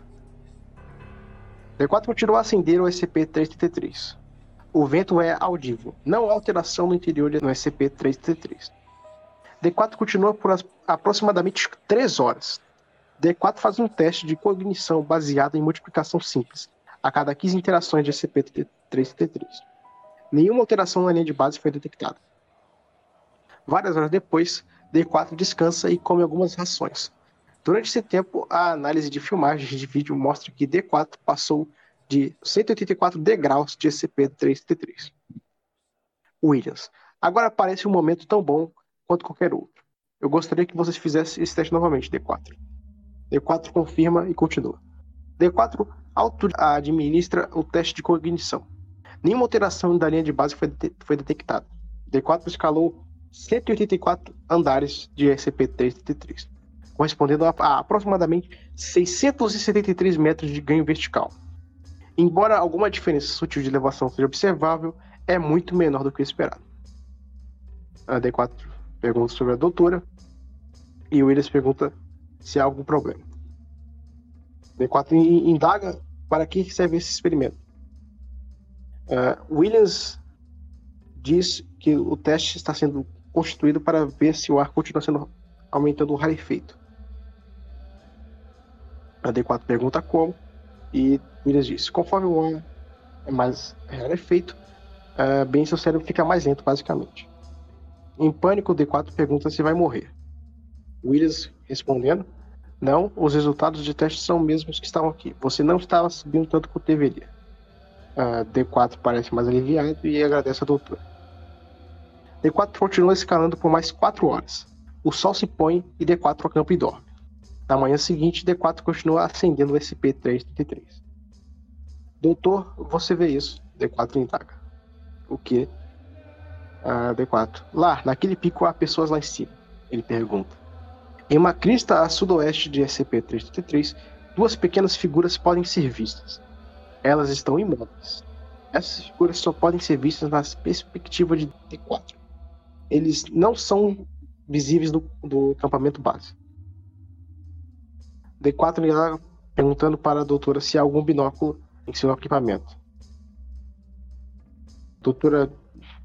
D4 continua a acender o SCP-333. O vento é audível, não há alteração no interior do SCP-333. D4 continua por aproximadamente 3 horas. D4 faz um teste de cognição baseado em multiplicação simples, a cada 15 interações de SCP-333. Nenhuma alteração na linha de base foi detectada. Várias horas depois, D4 descansa e come algumas rações. Durante esse tempo, a análise de filmagens de vídeo mostra que D4 passou de 184 degraus de SCP-333. Williams. Agora parece um momento tão bom quanto qualquer outro. Eu gostaria que vocês fizessem esse teste novamente, D4. D4 confirma e continua. D4 auto-administra o teste de cognição. Nenhuma alteração da linha de base foi, de foi detectada. D4 escalou 184 andares de SCP-333, correspondendo a, a aproximadamente 673 metros de ganho vertical. Embora alguma diferença sutil de elevação seja observável, é muito menor do que o esperado. A D4 pergunta sobre a doutora e o Williams pergunta se há algum problema. D4 indaga para que serve esse experimento. Uh, Williams diz que o teste está sendo constituído para ver se o ar continua sendo aumentando o rarefeito. A D4 pergunta como e Williams diz: conforme o ar é mais rarefeito, uh, bem seu cérebro fica mais lento, basicamente. Em pânico, o D4 pergunta se vai morrer. Williams respondendo: Não, os resultados de teste são os mesmos que estavam aqui. Você não estava subindo tanto quanto deveria. Uh, D4 parece mais aliviado e agradece a doutora. D4 continua escalando por mais 4 horas. O sol se põe e D4 acampa e dorme. Na manhã seguinte, D4 continua acendendo o SCP-333. Doutor, você vê isso? D4 indaga. O que? Ah, D4. Lá, naquele pico há pessoas lá em cima. Ele pergunta. Em uma crista a sudoeste de SCP-333, duas pequenas figuras podem ser vistas. Elas estão imóveis. Essas figuras só podem ser vistas na perspectiva de D4. Eles não são visíveis do, do acampamento base. D4 está perguntando para a doutora se há algum binóculo em seu equipamento. A doutora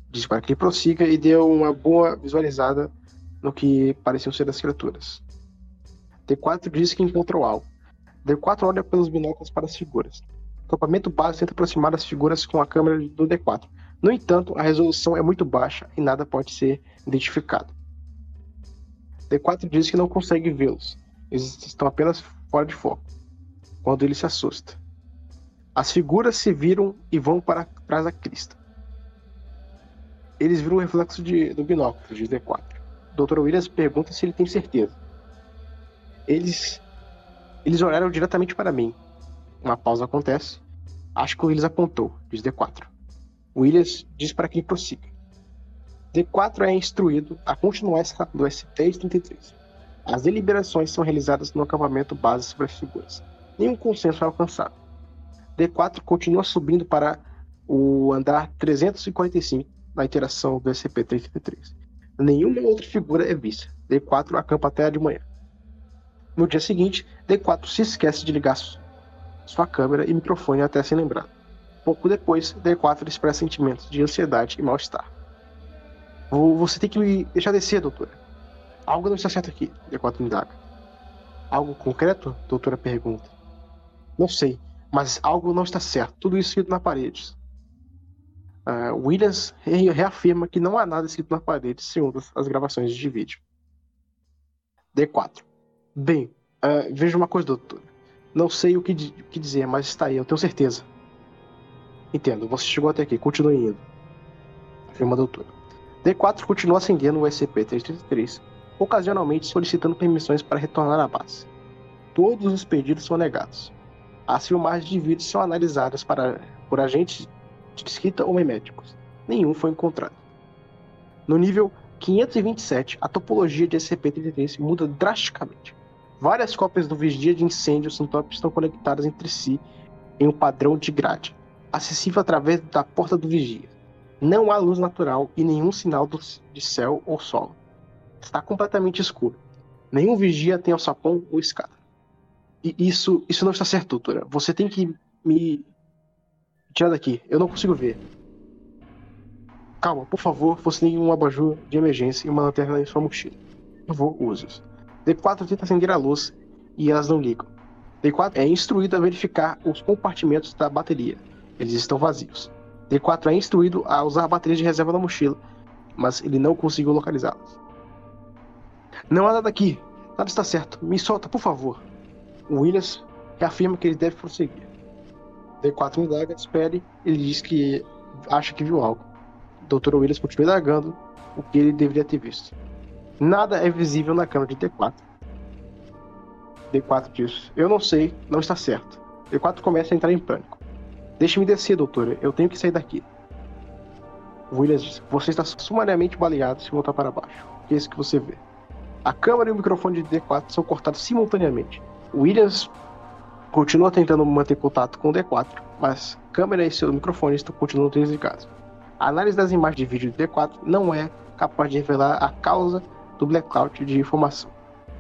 diz para que ele prossiga e deu uma boa visualizada no que pareciam ser as criaturas. D4 diz que encontrou algo. D4 olha pelos binóculos para as figuras. O acampamento base tenta aproximar as figuras com a câmera do D4. No entanto, a resolução é muito baixa e nada pode ser identificado. D4 diz que não consegue vê-los, eles estão apenas fora de foco. Quando ele se assusta. As figuras se viram e vão para trás da crista. Eles viram o reflexo de, do binóculo de D4. Dr. Williams pergunta se ele tem certeza. Eles eles olharam diretamente para mim. Uma pausa acontece. Acho que o Williams apontou, diz D4. Williams diz para que ele prossiga. D4 é instruído a continuar escapando do ST-33. As deliberações são realizadas no acampamento base sobre as figuras. Nenhum consenso é alcançado. D4 continua subindo para o andar 345 na interação do SCP-333. Nenhuma outra figura é vista. D4 acampa até de manhã. No dia seguinte, D4 se esquece de ligar sua câmera e microfone até se lembrar. Pouco depois, D4 expressa sentimentos de ansiedade e mal-estar. Você tem que me deixar descer, doutora. Algo não está certo aqui, D4 indaga. Algo concreto? Doutora pergunta. Não sei, mas algo não está certo. Tudo isso escrito na parede. Uh, Williams reafirma que não há nada escrito na parede, segundo as gravações de vídeo. D4. Bem, uh, veja uma coisa, doutor. Não sei o que, o que dizer, mas está aí, eu tenho certeza. Entendo, você chegou até aqui, continue indo. Afirma a doutora. D4 continua acendendo o SCP-333, ocasionalmente solicitando permissões para retornar à base. Todos os pedidos são negados. As filmagens de vídeo são analisadas para, por agentes de ou médicos. Nenhum foi encontrado. No nível 527, a topologia de SCP-33 muda drasticamente. Várias cópias do vigia de incêndio Sintop estão conectadas entre si em um padrão de grade, acessível através da porta do vigia. Não há luz natural e nenhum sinal de céu ou solo. Está completamente escuro. Nenhum vigia tem alçapão ou escada. E isso, isso não está certo, doutora. Você tem que me tirar daqui. Eu não consigo ver. Calma, por favor, você tem um abajur de emergência e uma lanterna em sua mochila. Por favor, use-os. D4 tenta acender a luz e elas não ligam. D4 é instruído a verificar os compartimentos da bateria. Eles estão vazios. D4 é instruído a usar a bateria de reserva da mochila, mas ele não conseguiu localizá-las. Não há nada aqui. Nada está certo. Me solta, por favor. O Williams afirma que ele deve prosseguir. D4 indaga, espere, ele diz que acha que viu algo. Dr. Williams continua indagando o que ele deveria ter visto. Nada é visível na câmera de D4. D4 diz: Eu não sei, não está certo. D4 começa a entrar em pânico. Deixe-me descer, doutora, eu tenho que sair daqui. Williams diz: Você está sumariamente baleado se voltar para baixo. Que é isso que você vê? A câmera e o microfone de D4 são cortados simultaneamente. Williams continua tentando manter contato com o D4, mas câmera e seu microfone estão continuam desligados. A análise das imagens de vídeo do D4 não é capaz de revelar a causa do blackout de informação.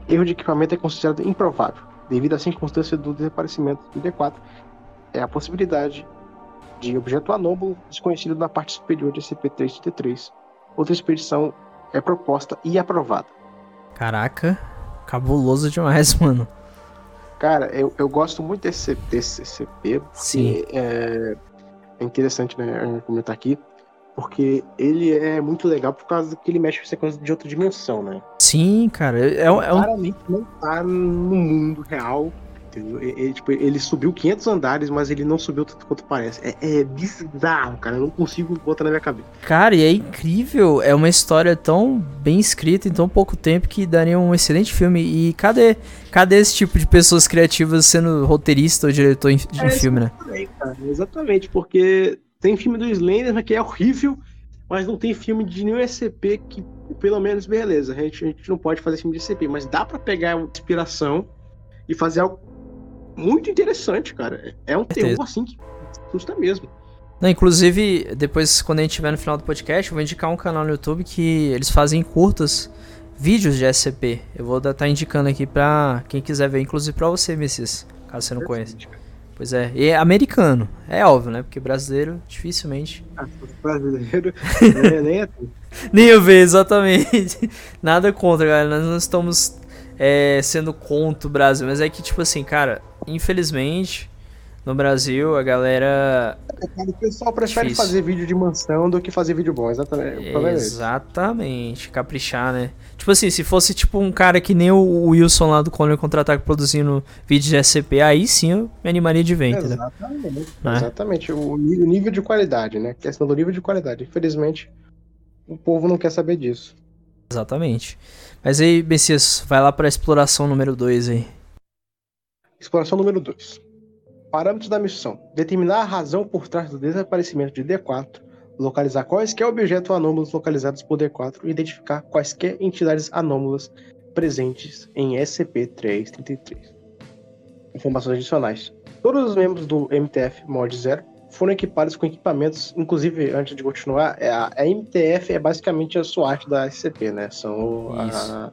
Erro de equipamento é considerado improvável, devido à circunstância do desaparecimento do D4. É a possibilidade de objeto anômalo desconhecido na parte superior de SCP-333. Outra expedição é proposta e aprovada. Caraca, cabuloso demais, [laughs] mano. Cara, eu, eu gosto muito desse, desse CP. Sim. É, é interessante, né, comentar aqui. Porque ele é muito legal por causa que ele mexe com sequência de outra dimensão, né? Sim, cara. É, é um... Claramente não tá no mundo real ele, tipo, ele subiu 500 andares, mas ele não subiu tanto quanto parece. É, é, bizarro, cara. Eu não consigo botar na minha cabeça. Cara, e é incrível. É uma história tão bem escrita em tão pouco tempo que daria um excelente filme. E cadê, cadê esse tipo de pessoas criativas sendo roteirista ou diretor de é, filme, né? Cara, exatamente, porque tem filme do Slender que é horrível, mas não tem filme de nenhum SCP que, pelo menos, beleza. A gente, a gente não pode fazer filme de SCP, mas dá para pegar inspiração e fazer algo muito interessante, cara. É um terror assim que assusta mesmo. Não, inclusive, depois, quando a gente estiver no final do podcast, eu vou indicar um canal no YouTube que eles fazem curtas vídeos de SCP. Eu vou estar tá indicando aqui pra quem quiser ver, inclusive pra você, Messias, caso você não conheça. Pois é, e é americano, é óbvio, né? Porque brasileiro, dificilmente. Ah, brasileiro, [laughs] nem é Nem eu vejo, exatamente. Nada contra, galera. Nós não estamos é, sendo contra o Brasil, mas é que, tipo assim, cara, infelizmente, no Brasil, a galera. O pessoal prefere Difícil. fazer vídeo de mansão do que fazer vídeo bom, exatamente. É exatamente, caprichar, né? Tipo assim, se fosse tipo um cara que nem o Wilson lá do Conor Contra-Ataque produzindo vídeo de SCP, aí sim eu me animaria de ver, entendeu? Exatamente. É? Exatamente, o nível de qualidade, né? A questão do nível de qualidade. Infelizmente, o povo não quer saber disso. Exatamente. Mas aí, Messias, vai lá pra exploração número 2 aí. Exploração número 2. Parâmetros da missão: determinar a razão por trás do desaparecimento de D4, localizar quaisquer objetos anômalos localizados por D4 e identificar quaisquer entidades anômalas presentes em SCP-333. Informações adicionais: todos os membros do MTF Mod 0 foram equipados com equipamentos, inclusive, antes de continuar, é a, a MTF é basicamente a SWAT da SCP, né? São a,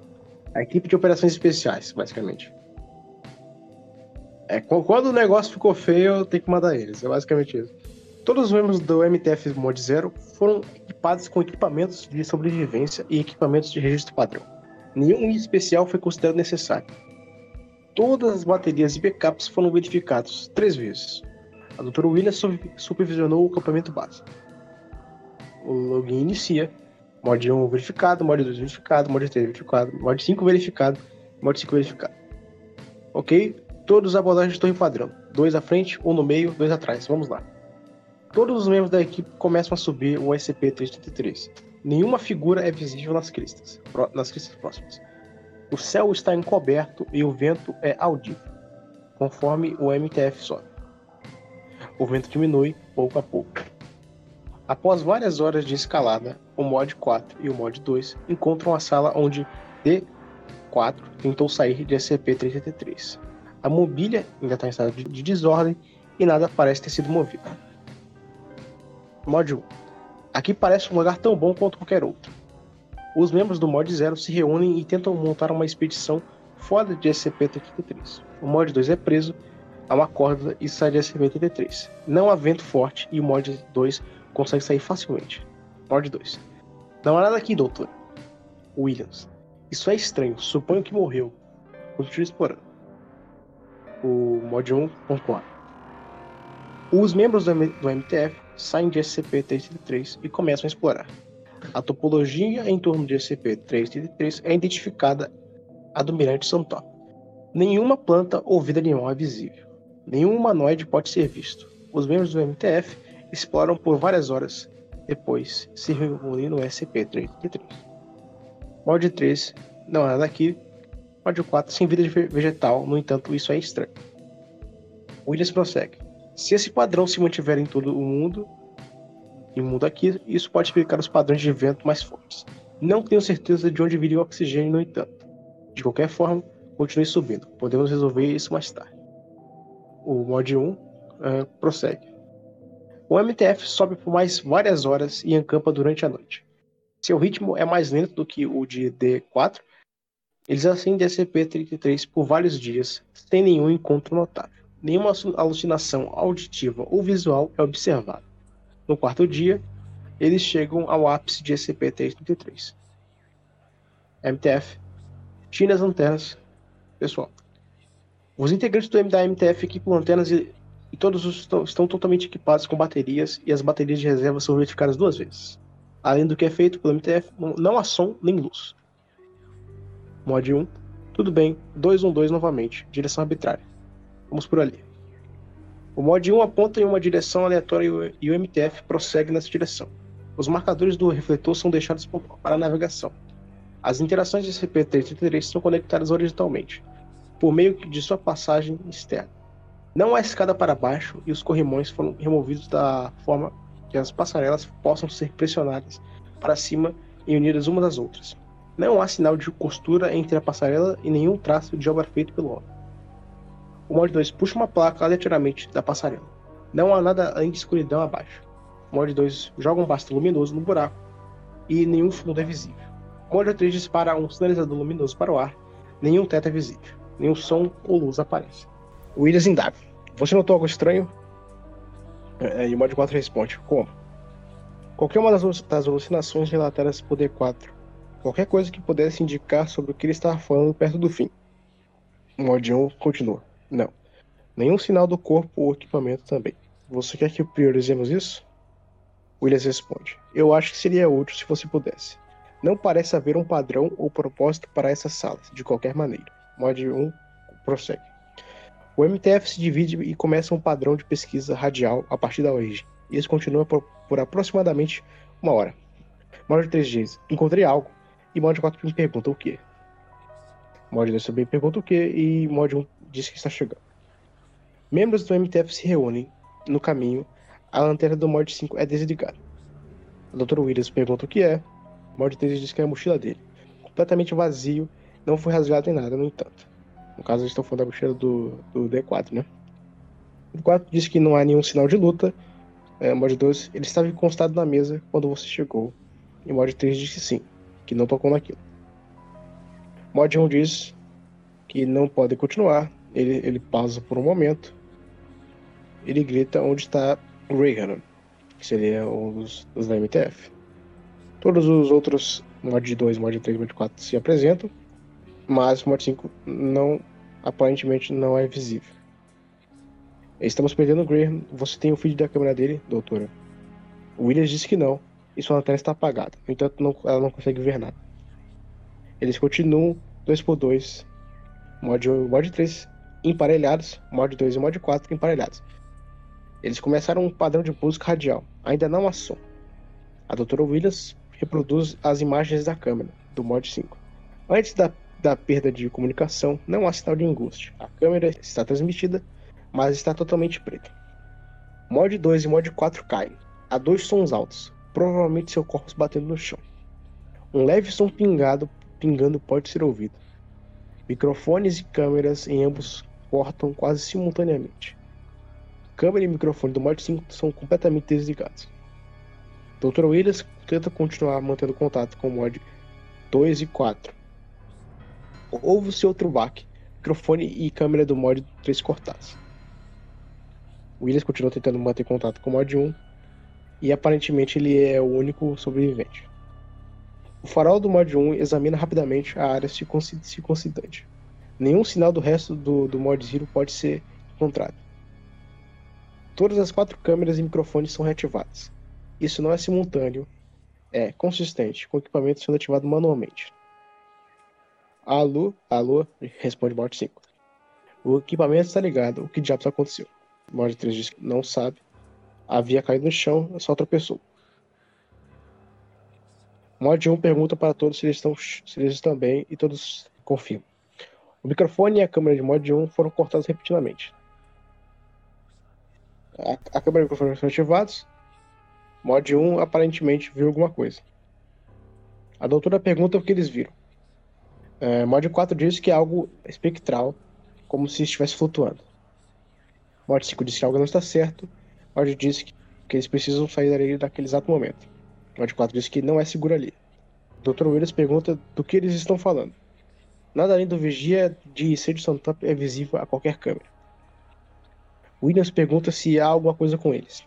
a, equipe de operações especiais, basicamente. É, quando o negócio ficou feio, tenho que mandar eles. É basicamente isso. Todos os membros do MTF Mod Zero foram equipados com equipamentos de sobrevivência e equipamentos de registro padrão. Nenhum especial foi considerado necessário. Todas as baterias e backups foram verificados três vezes. A Dra. Williams supervisionou o acampamento base. O login inicia. Mod 1 verificado, mod 2 verificado, mod 3 verificado, mod 5 verificado, mod 5 verificado. Ok? Todos os abordagens de torre padrão. Dois à frente, um no meio, dois atrás. Vamos lá. Todos os membros da equipe começam a subir o SCP-333. Nenhuma figura é visível nas cristas, nas cristas próximas. O céu está encoberto e o vento é audível, conforme o MTF sobe. O vento diminui pouco a pouco. Após várias horas de escalada, o Mod 4 e o Mod 2 encontram a sala onde D4 tentou sair de SCP-333. A mobília ainda está em estado de desordem e nada parece ter sido movido. Mod 1. Aqui parece um lugar tão bom quanto qualquer outro. Os membros do Mod 0 se reúnem e tentam montar uma expedição fora de SCP-33. O Mod 2 é preso a uma corda e sai de SCP-33. Não há vento forte e o Mod 2 consegue sair facilmente. Mod 2. Não há nada aqui, doutor. Williams. Isso é estranho. Suponho que morreu. Continue explorando. O Mod 1 concorda. Os membros do MTF saem de SCP-333 e começam a explorar. A topologia em torno de SCP-333 é identificada a do Mirante Santop. Nenhuma planta ou vida animal é visível. Nenhum humanoide pode ser visto. Os membros do MTF exploram por várias horas, depois se reúnem no SCP-333. Mod 3 não há nada aqui. Mod 4 sem vida vegetal, no entanto, isso é estranho. Williams prossegue. Se esse padrão se mantiver em todo o mundo, e mundo aqui, isso pode explicar os padrões de vento mais fortes. Não tenho certeza de onde viria o oxigênio, no entanto. De qualquer forma, continue subindo. Podemos resolver isso mais tarde. O mod 1 uh, é, prossegue. O MTF sobe por mais várias horas e encampa durante a noite. Seu ritmo é mais lento do que o de D4. Eles acendem SCP-33 por vários dias, sem nenhum encontro notável nenhuma alucinação auditiva ou visual é observada. No quarto dia, eles chegam ao ápice de SCP-333. MTF. Tire as antenas. Pessoal, os integrantes do da MTF equipam antenas e, e todos estão, estão totalmente equipados com baterias e as baterias de reserva são verificadas duas vezes. Além do que é feito pelo MTF, não há som nem luz. Mod 1. Tudo bem, 212 novamente, direção arbitrária. Vamos por ali. O mod 1 aponta em uma direção aleatória e o MTF prossegue nessa direção. Os marcadores do refletor são deixados para a navegação. As interações de CP333 são conectadas horizontalmente, por meio de sua passagem externa. Não há escada para baixo e os corrimões foram removidos da forma que as passarelas possam ser pressionadas para cima e unidas umas às outras. Não há sinal de costura entre a passarela e nenhum traço de obra feito pelo homem. O mod 2 puxa uma placa aleatoriamente da passarela. Não há nada além de escuridão abaixo. O mod 2 joga um bastão luminoso no buraco e nenhum fundo é visível. O mod 3 dispara um sinalizador luminoso para o ar. Nenhum teto é visível. Nenhum som ou luz aparece. Williams indaga. Você notou algo estranho? É, e o mod 4 responde. Como? Qualquer uma das, das alucinações relatadas por D4. Qualquer coisa que pudesse indicar sobre o que ele estava falando perto do fim. O mod 1 continua. Não. Nenhum sinal do corpo ou equipamento também. Você quer que priorizemos isso? Williams responde: Eu acho que seria útil se você pudesse. Não parece haver um padrão ou propósito para essas salas, de qualquer maneira. Mod 1 prossegue. O MTF se divide e começa um padrão de pesquisa radial a partir da origem. E isso continua por, por aproximadamente uma hora. Mod 3 diz: Encontrei algo. E Mod 4 me pergunta o que. Mod 2 também pergunta o que. E Mod 1 diz que está chegando. Membros do MTF se reúnem. No caminho, a lanterna do Mod 5 é desligada. O Dr. Williams pergunta o que é. Mod 3 diz que é a mochila dele. Completamente vazio, não foi rasgado em nada, no entanto. No caso, eles estão falando da mochila do, do D4, né? O D4 diz que não há nenhum sinal de luta. É, Mod 2, ele estava encostado na mesa quando você chegou. E Mod 3 diz que sim, que não tocou naquilo. Mod 1 diz que não podem continuar ele, ele pausa por um momento. Ele grita onde está Greyhannon, que seria um dos, dos da MTF. Todos os outros mod 2, mod 3, mod 4 se apresentam, mas o 5 não, aparentemente não é visível. Estamos perdendo o Graham. Você tem o feed da câmera dele, doutora? O Williams disse que não, e sua lanterna está apagada. No entanto, não, ela não consegue ver nada. Eles continuam 2x2, mod, mod 3 emparelhados, mod 2 e mod 4 emparelhados. Eles começaram um padrão de música radial, ainda não há som. A doutora Williams reproduz as imagens da câmera, do mod 5. Antes da, da perda de comunicação, não há sinal de angústia. A câmera está transmitida mas está totalmente preto. Mod 2 e mod 4 caem. Há dois sons altos, provavelmente seu corpo batendo no chão. Um leve som pingado, pingando pode ser ouvido. Microfones e câmeras em ambos cortam quase simultaneamente. Câmera e microfone do mod 5 são completamente desligados. Dr. Williams tenta continuar mantendo contato com o mod 2 e 4. Houve-se outro baque, microfone e câmera do mod 3 cortados. Williams continua tentando manter contato com o Mod 1 e aparentemente ele é o único sobrevivente. O farol do Mod 1 examina rapidamente a área circuncidante. Nenhum sinal do resto do, do Mod 0 pode ser encontrado. Todas as quatro câmeras e microfones são reativadas. Isso não é simultâneo, é consistente, com o equipamento sendo ativado manualmente. Alô, alô, responde Mod 5. O equipamento está ligado, o que diabos aconteceu? Mod 3 diz que não sabe. Havia caído no chão, só tropeçou. Mod 1 pergunta para todos se eles estão, se eles estão bem e todos confirmam. O microfone e a câmera de Mod 1 foram cortados repetidamente. A, a câmera e o microfone foram ativados. Mod 1 aparentemente viu alguma coisa. A doutora pergunta o que eles viram. É, mod 4 diz que é algo espectral, como se estivesse flutuando. Mod 5 diz que algo não está certo. Mod diz que, que eles precisam sair dali naquele exato momento. Mod 4 diz que não é seguro ali. Dr. Williams pergunta do que eles estão falando. Nada além do vigia de Sage Suntop é visível a qualquer câmera. Williams pergunta se há alguma coisa com eles.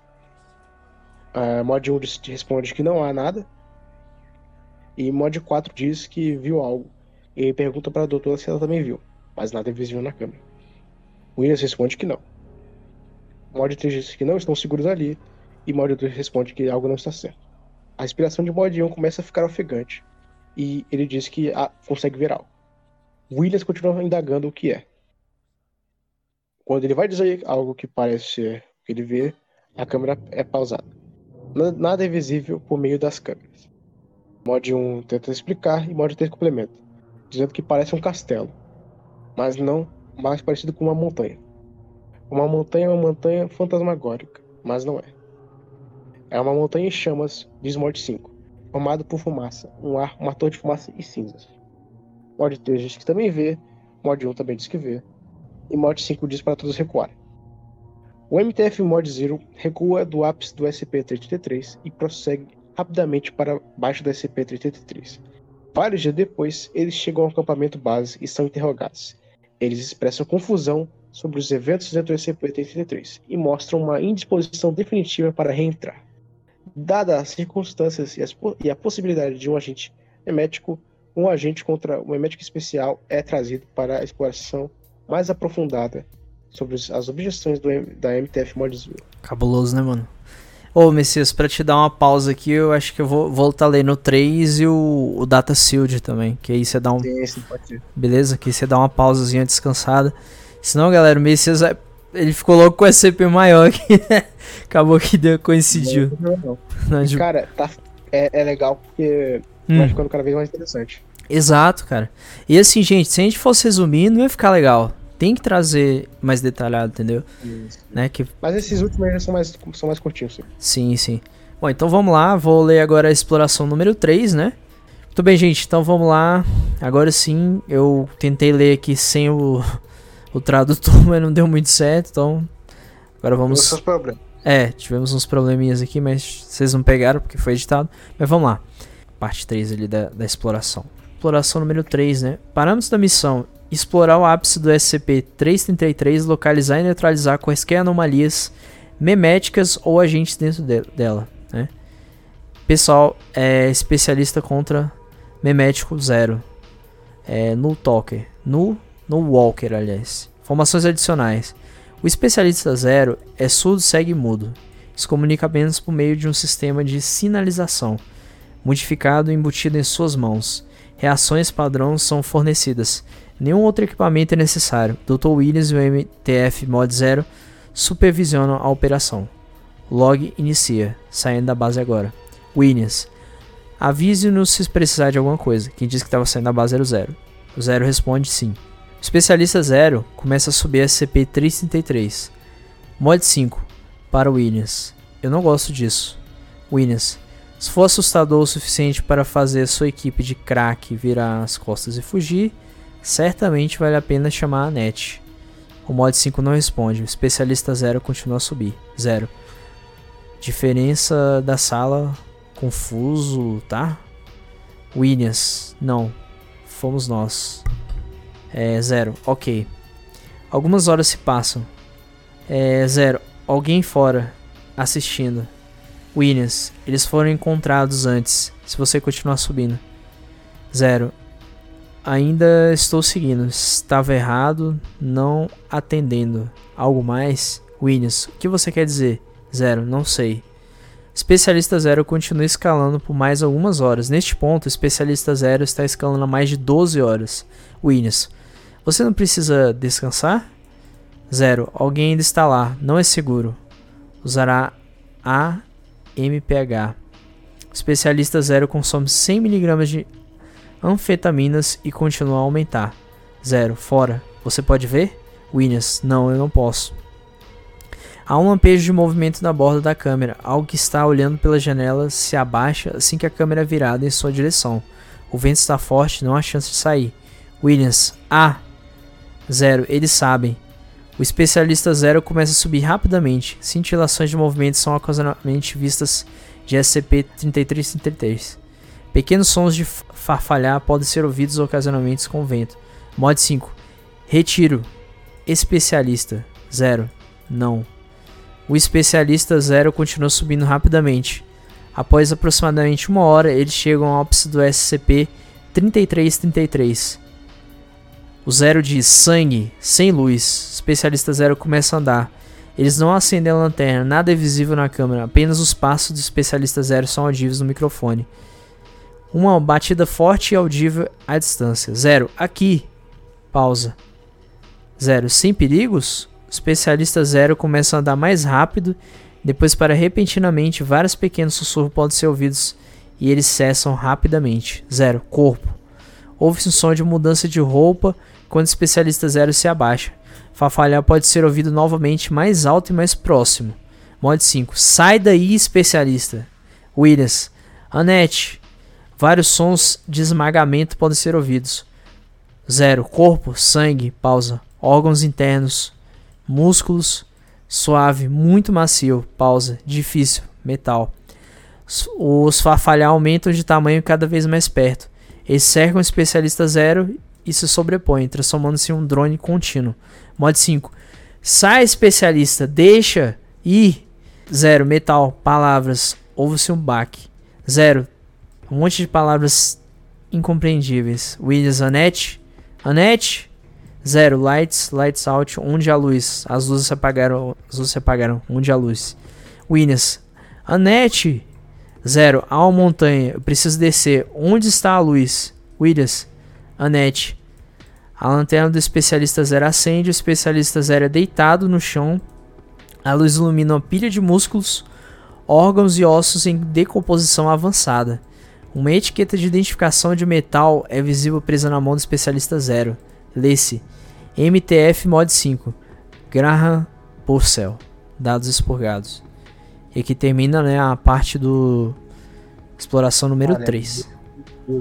Uh, mod 1 responde que não há nada. E Mod 4 diz que viu algo. E pergunta para a doutora se ela também viu, mas nada é visível na câmera. Williams responde que não. Mod 3 diz que não estão seguros ali, e Mod 2 responde que algo não está certo. A respiração de Mod 1 começa a ficar ofegante, e ele diz que ah, consegue ver algo. Williams continua indagando o que é. Quando ele vai dizer algo que parece ser o que ele vê, a câmera é pausada. Nada é visível por meio das câmeras. Mod 1 tenta explicar e Mod 3 complementa, dizendo que parece um castelo, mas não mais parecido com uma montanha. Uma montanha é uma montanha fantasmagórica, mas não é. É uma montanha em chamas, diz Morte 5, formado por fumaça, um ar, uma torre de fumaça e cinzas. Morte 3 diz que também vê, Morte 1 também diz que vê, e Morte 5 diz para todos recuarem. O MTF Mod Zero recua do ápice do SCP-333 e prossegue rapidamente para baixo do SCP-333. Vários dias depois, eles chegam ao acampamento base e são interrogados. Eles expressam confusão sobre os eventos dentro do SCP-83 e mostram uma indisposição definitiva para reentrar. Dadas as circunstâncias e, as, e, a possibilidade de um agente memético, um agente contra um memético especial é trazido para a exploração mais aprofundada sobre as objeções do, da MTF Modsville. Cabuloso, né, mano? Ô, Messias, pra te dar uma pausa aqui, eu acho que eu vou voltar ler no 3 e o, o Data Shield também. Que aí você dá um. Sim. Beleza? Que você dá uma pausazinha descansada. Senão, galera, o Messias ele ficou logo com o SCP maior aqui, né? [laughs] Acabou que deu, coincidiu. Não, não, não. Cara, tá, é, é legal porque hum. vai ficando cada vez mais interessante. Exato, cara. E assim, gente, se a gente fosse resumir, não ia ficar legal. Tem que trazer mais detalhado, entendeu? Isso. Né, que... Mas esses últimos já são mais, são mais curtinhos, sim. Sim, sim. Bom, então vamos lá. Vou ler agora a exploração número 3, né? Muito bem, gente. Então vamos lá. Agora sim, eu tentei ler aqui sem o, o tradutor, [laughs] mas não deu muito certo, então agora vamos. É, tivemos uns probleminhas aqui, mas vocês não pegaram porque foi editado. Mas vamos lá. Parte 3 ali da, da exploração. Exploração número 3, né? Parâmetros da missão. Explorar o ápice do SCP-333, localizar e neutralizar quaisquer anomalias meméticas ou agentes dentro de dela. Né? Pessoal é especialista contra memético zero. É, no Talker. No, no Walker, aliás. Informações adicionais. O especialista zero é surdo, cego e mudo. Se comunica apenas por meio de um sistema de sinalização, modificado e embutido em suas mãos. Reações padrão são fornecidas. Nenhum outro equipamento é necessário. Dr. Williams e o MTF Mod 0 supervisionam a operação. Log inicia, saindo da base agora. Williams, avise-nos se precisar de alguma coisa. Quem disse que estava saindo da base era o Zero. O Zero responde sim. O especialista Zero começa a subir a SCP-333. Mod 5, para Williams. Eu não gosto disso. Williams, se for assustador o suficiente para fazer sua equipe de crack virar as costas e fugir, certamente vale a pena chamar a NET. O mod 5 não responde. O especialista 0 continua a subir. 0. Diferença da sala. Confuso, tá? Williams. Não. Fomos nós. É, zero. Ok. Algumas horas se passam. É, zero. Alguém fora. Assistindo. Williams. Eles foram encontrados antes. Se você continuar subindo. Zero. Ainda estou seguindo. Estava errado, não atendendo. Algo mais? Williams, o que você quer dizer? Zero, não sei. Especialista Zero continua escalando por mais algumas horas. Neste ponto, Especialista Zero está escalando há mais de 12 horas. Williams, você não precisa descansar? Zero, alguém ainda está lá, não é seguro. Usará AMPH. Especialista Zero consome 100mg de anfetaminas e continua a aumentar. Zero. Fora. Você pode ver? Williams. Não, eu não posso. Há um lampejo de movimento na borda da câmera. Algo que está olhando pela janela se abaixa assim que a câmera é virada em sua direção. O vento está forte, não há chance de sair. Williams. Ah! Zero. Eles sabem. O especialista Zero começa a subir rapidamente. Cintilações de movimento são ocasionalmente vistas de SCP-3333. Pequenos sons de farfalhar podem ser ouvidos ocasionalmente com vento. Mod 5. Retiro. Especialista. 0. Não. O especialista 0 continua subindo rapidamente. Após aproximadamente uma hora, eles chegam ao ápice do SCP-3333. O Zero diz: sangue, sem luz. Especialista Zero começa a andar. Eles não acendem a lanterna, nada é visível na câmera, apenas os passos do especialista Zero são audíveis no microfone. Uma batida forte e audível à distância. Zero. Aqui. Pausa. Zero. Sem perigos? O especialista Zero começa a andar mais rápido. Depois, para repentinamente, vários pequenos sussurros podem ser ouvidos e eles cessam rapidamente. Zero. Corpo. Ouve-se um som de mudança de roupa quando o especialista Zero se abaixa. Fafalhar pode ser ouvido novamente mais alto e mais próximo. Mod 5. Sai daí, especialista. Williams. Annette. Vários sons de esmagamento podem ser ouvidos. Zero. Corpo, sangue, pausa. Órgãos internos, músculos, suave, muito macio, pausa. Difícil, metal. Os farfalhar aumentam de tamanho cada vez mais perto. Eles cercam o especialista zero e se sobrepõem, transformando-se em um drone contínuo. Mod 5. Sai, especialista, deixa ir. Zero. Metal. Palavras. Ouve-se um baque. Zero. Um monte de palavras incompreendíveis. Williams, Anete. Anete. Zero. Lights. Lights out. Onde a luz? As luzes se apagaram. As luzes se apagaram. Onde a luz? Williams. Anete. Zero. Há uma montanha. Eu preciso descer. Onde está a luz? Williams. Anete. A lanterna do especialista zero acende. O especialista zero é deitado no chão. A luz ilumina uma pilha de músculos, órgãos e ossos em decomposição avançada. Uma etiqueta de identificação de metal é visível presa na mão do especialista zero. Lê-se MTF Mod 5 Graham Purcell Dados expurgados. E aqui termina né, a parte do exploração número Olha, 3.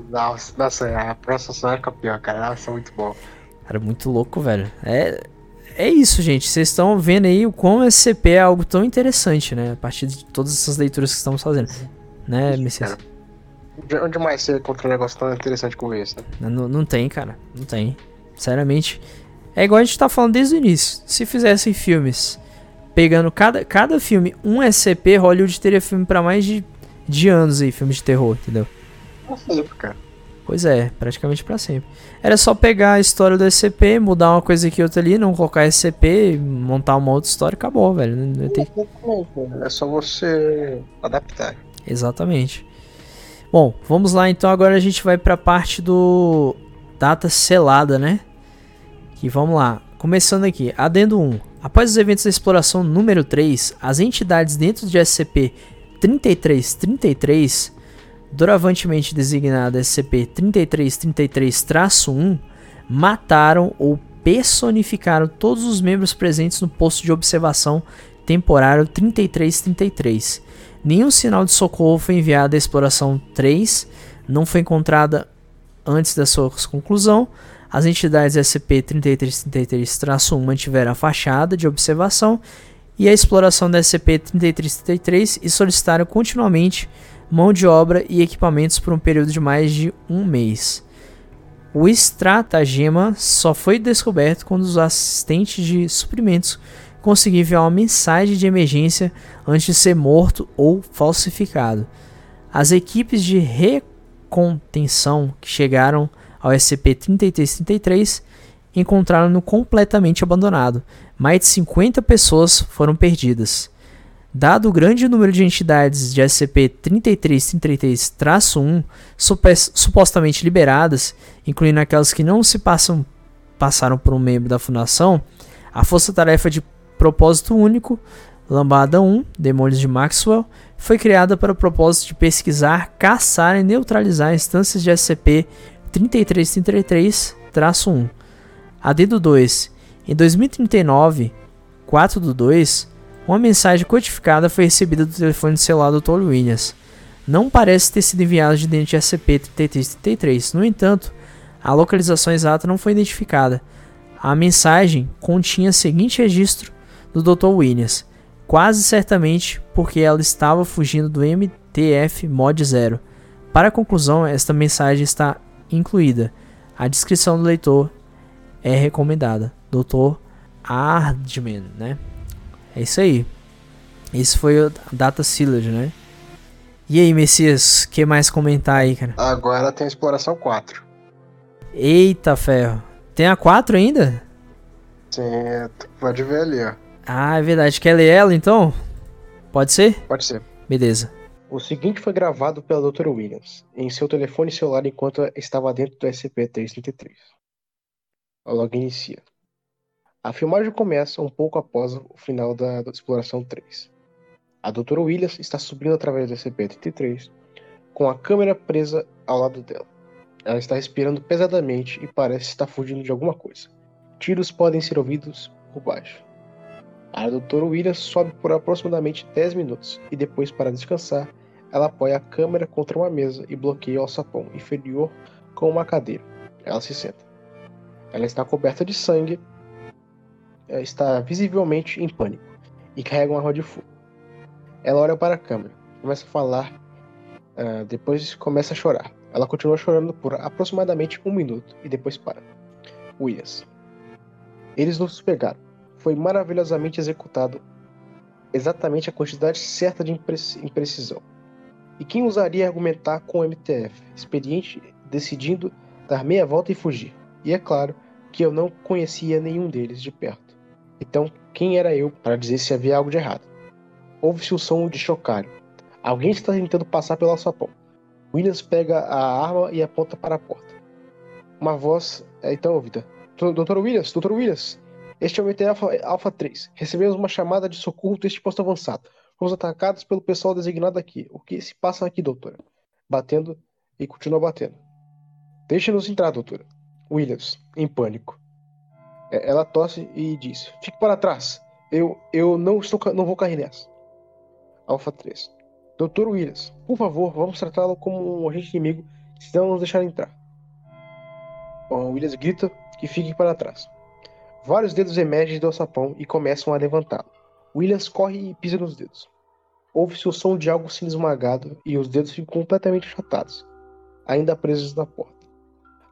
Nossa, nossa, a próxima é campeã, cara. Nossa, muito bom. Cara, muito louco, velho. É, é isso, gente. Vocês estão vendo aí o quão SCP é algo tão interessante, né? A partir de todas essas leituras que estamos fazendo. Né, Messias? Onde mais você encontra um negócio tão interessante como esse, né? Não, não tem, cara. Não tem. Sinceramente, é igual a gente tá falando desde o início. Se fizessem filmes pegando cada, cada filme um SCP, Hollywood teria filme para mais de, de anos aí, filme de terror, entendeu? Pra sempre, cara. Pois é, praticamente para sempre. Era só pegar a história do SCP, mudar uma coisa aqui e outra ali, não colocar SCP, montar uma outra história e acabou, velho. Não, não tem... É só você adaptar. Exatamente. Bom, vamos lá então. Agora a gente vai para a parte do data selada, né? Que vamos lá. Começando aqui, adendo 1. Após os eventos da exploração número 3, as entidades dentro de SCP-3333, doravantemente designada SCP-3333-1, mataram ou personificaram todos os membros presentes no posto de observação temporário 3333. Nenhum sinal de socorro foi enviado à exploração 3, não foi encontrada antes da sua conclusão. As entidades SCP-3333-1 mantiveram a fachada de observação e a exploração da SCP-3333 e solicitaram continuamente mão de obra e equipamentos por um período de mais de um mês. O estratagema só foi descoberto quando os assistentes de suprimentos conseguiram enviar uma mensagem de emergência antes de ser morto ou falsificado. As equipes de recontenção que chegaram ao SCP-3333 encontraram-no completamente abandonado. Mais de 50 pessoas foram perdidas. Dado o grande número de entidades de SCP-3333-1 supostamente liberadas, incluindo aquelas que não se passam, passaram por um membro da Fundação, a Força-Tarefa de Propósito Único, Lambada 1, Demônios de Maxwell, foi criada para o propósito de pesquisar, caçar e neutralizar instâncias de SCP 3333-1. Adendo 2. Em 2039, 4 do 2, uma mensagem codificada foi recebida do telefone celular do Dr. Williams. Não parece ter sido enviada de dentro de SCP-3333. No entanto, a localização exata não foi identificada. A mensagem continha o seguinte registro do Dr. Williams, quase certamente porque ela estava fugindo do MTF Mod 0. Para a conclusão, esta mensagem está incluída. A descrição do leitor é recomendada. Dr. Ardman, né? É isso aí. Esse foi o Data Sealed, né? E aí, Messias, o que mais comentar aí, cara? Agora tem a exploração 4. Eita ferro. Tem a 4 ainda? Sim, pode ver ali, ó. Ah, é verdade. Quer ler ela então? Pode ser? Pode ser. Beleza. O seguinte foi gravado pela Dra. Williams em seu telefone celular enquanto estava dentro do SCP-333. Logo inicia. A filmagem começa um pouco após o final da, da exploração 3. A Dra. Williams está subindo através do SCP-33 com a câmera presa ao lado dela. Ela está respirando pesadamente e parece estar fugindo de alguma coisa. Tiros podem ser ouvidos por baixo. A Dra. Williams sobe por aproximadamente 10 minutos e depois, para descansar, ela apoia a câmera contra uma mesa e bloqueia o alçapão inferior com uma cadeira. Ela se senta. Ela está coberta de sangue, eh, está visivelmente em pânico e carrega uma arma de fogo. Ela olha para a câmera, começa a falar, uh, depois começa a chorar. Ela continua chorando por aproximadamente um minuto e depois para. Williams. Eles nos pegaram foi maravilhosamente executado exatamente a quantidade certa de imprecisão. E quem usaria argumentar com o MTF, experiente, decidindo dar meia volta e fugir? E é claro que eu não conhecia nenhum deles de perto. Então, quem era eu para dizer se havia algo de errado? Ouve-se o som de chocalho. Alguém está tentando passar pelo alçapão. Williams pega a arma e aponta para a porta. Uma voz é então ouvida. Doutor Williams, Doutor Williams, este é o MT Alpha, Alpha 3. Recebemos uma chamada de socorro deste posto avançado. Fomos atacados pelo pessoal designado aqui. O que se passa aqui, doutora? Batendo e continua batendo. Deixe-nos entrar, doutora. Williams, em pânico. É, ela tosse e diz: Fique para trás. Eu, eu não, estou, não vou cair nessa. Alpha 3. Doutor Williams, por favor, vamos tratá-lo como um agente inimigo, senão nos deixar entrar. O Williams grita que fique para trás. Vários dedos emergem do alçapão e começam a levantá-lo. Williams corre e pisa nos dedos. Ouve-se o som de algo sendo esmagado e os dedos ficam completamente achatados, ainda presos na porta.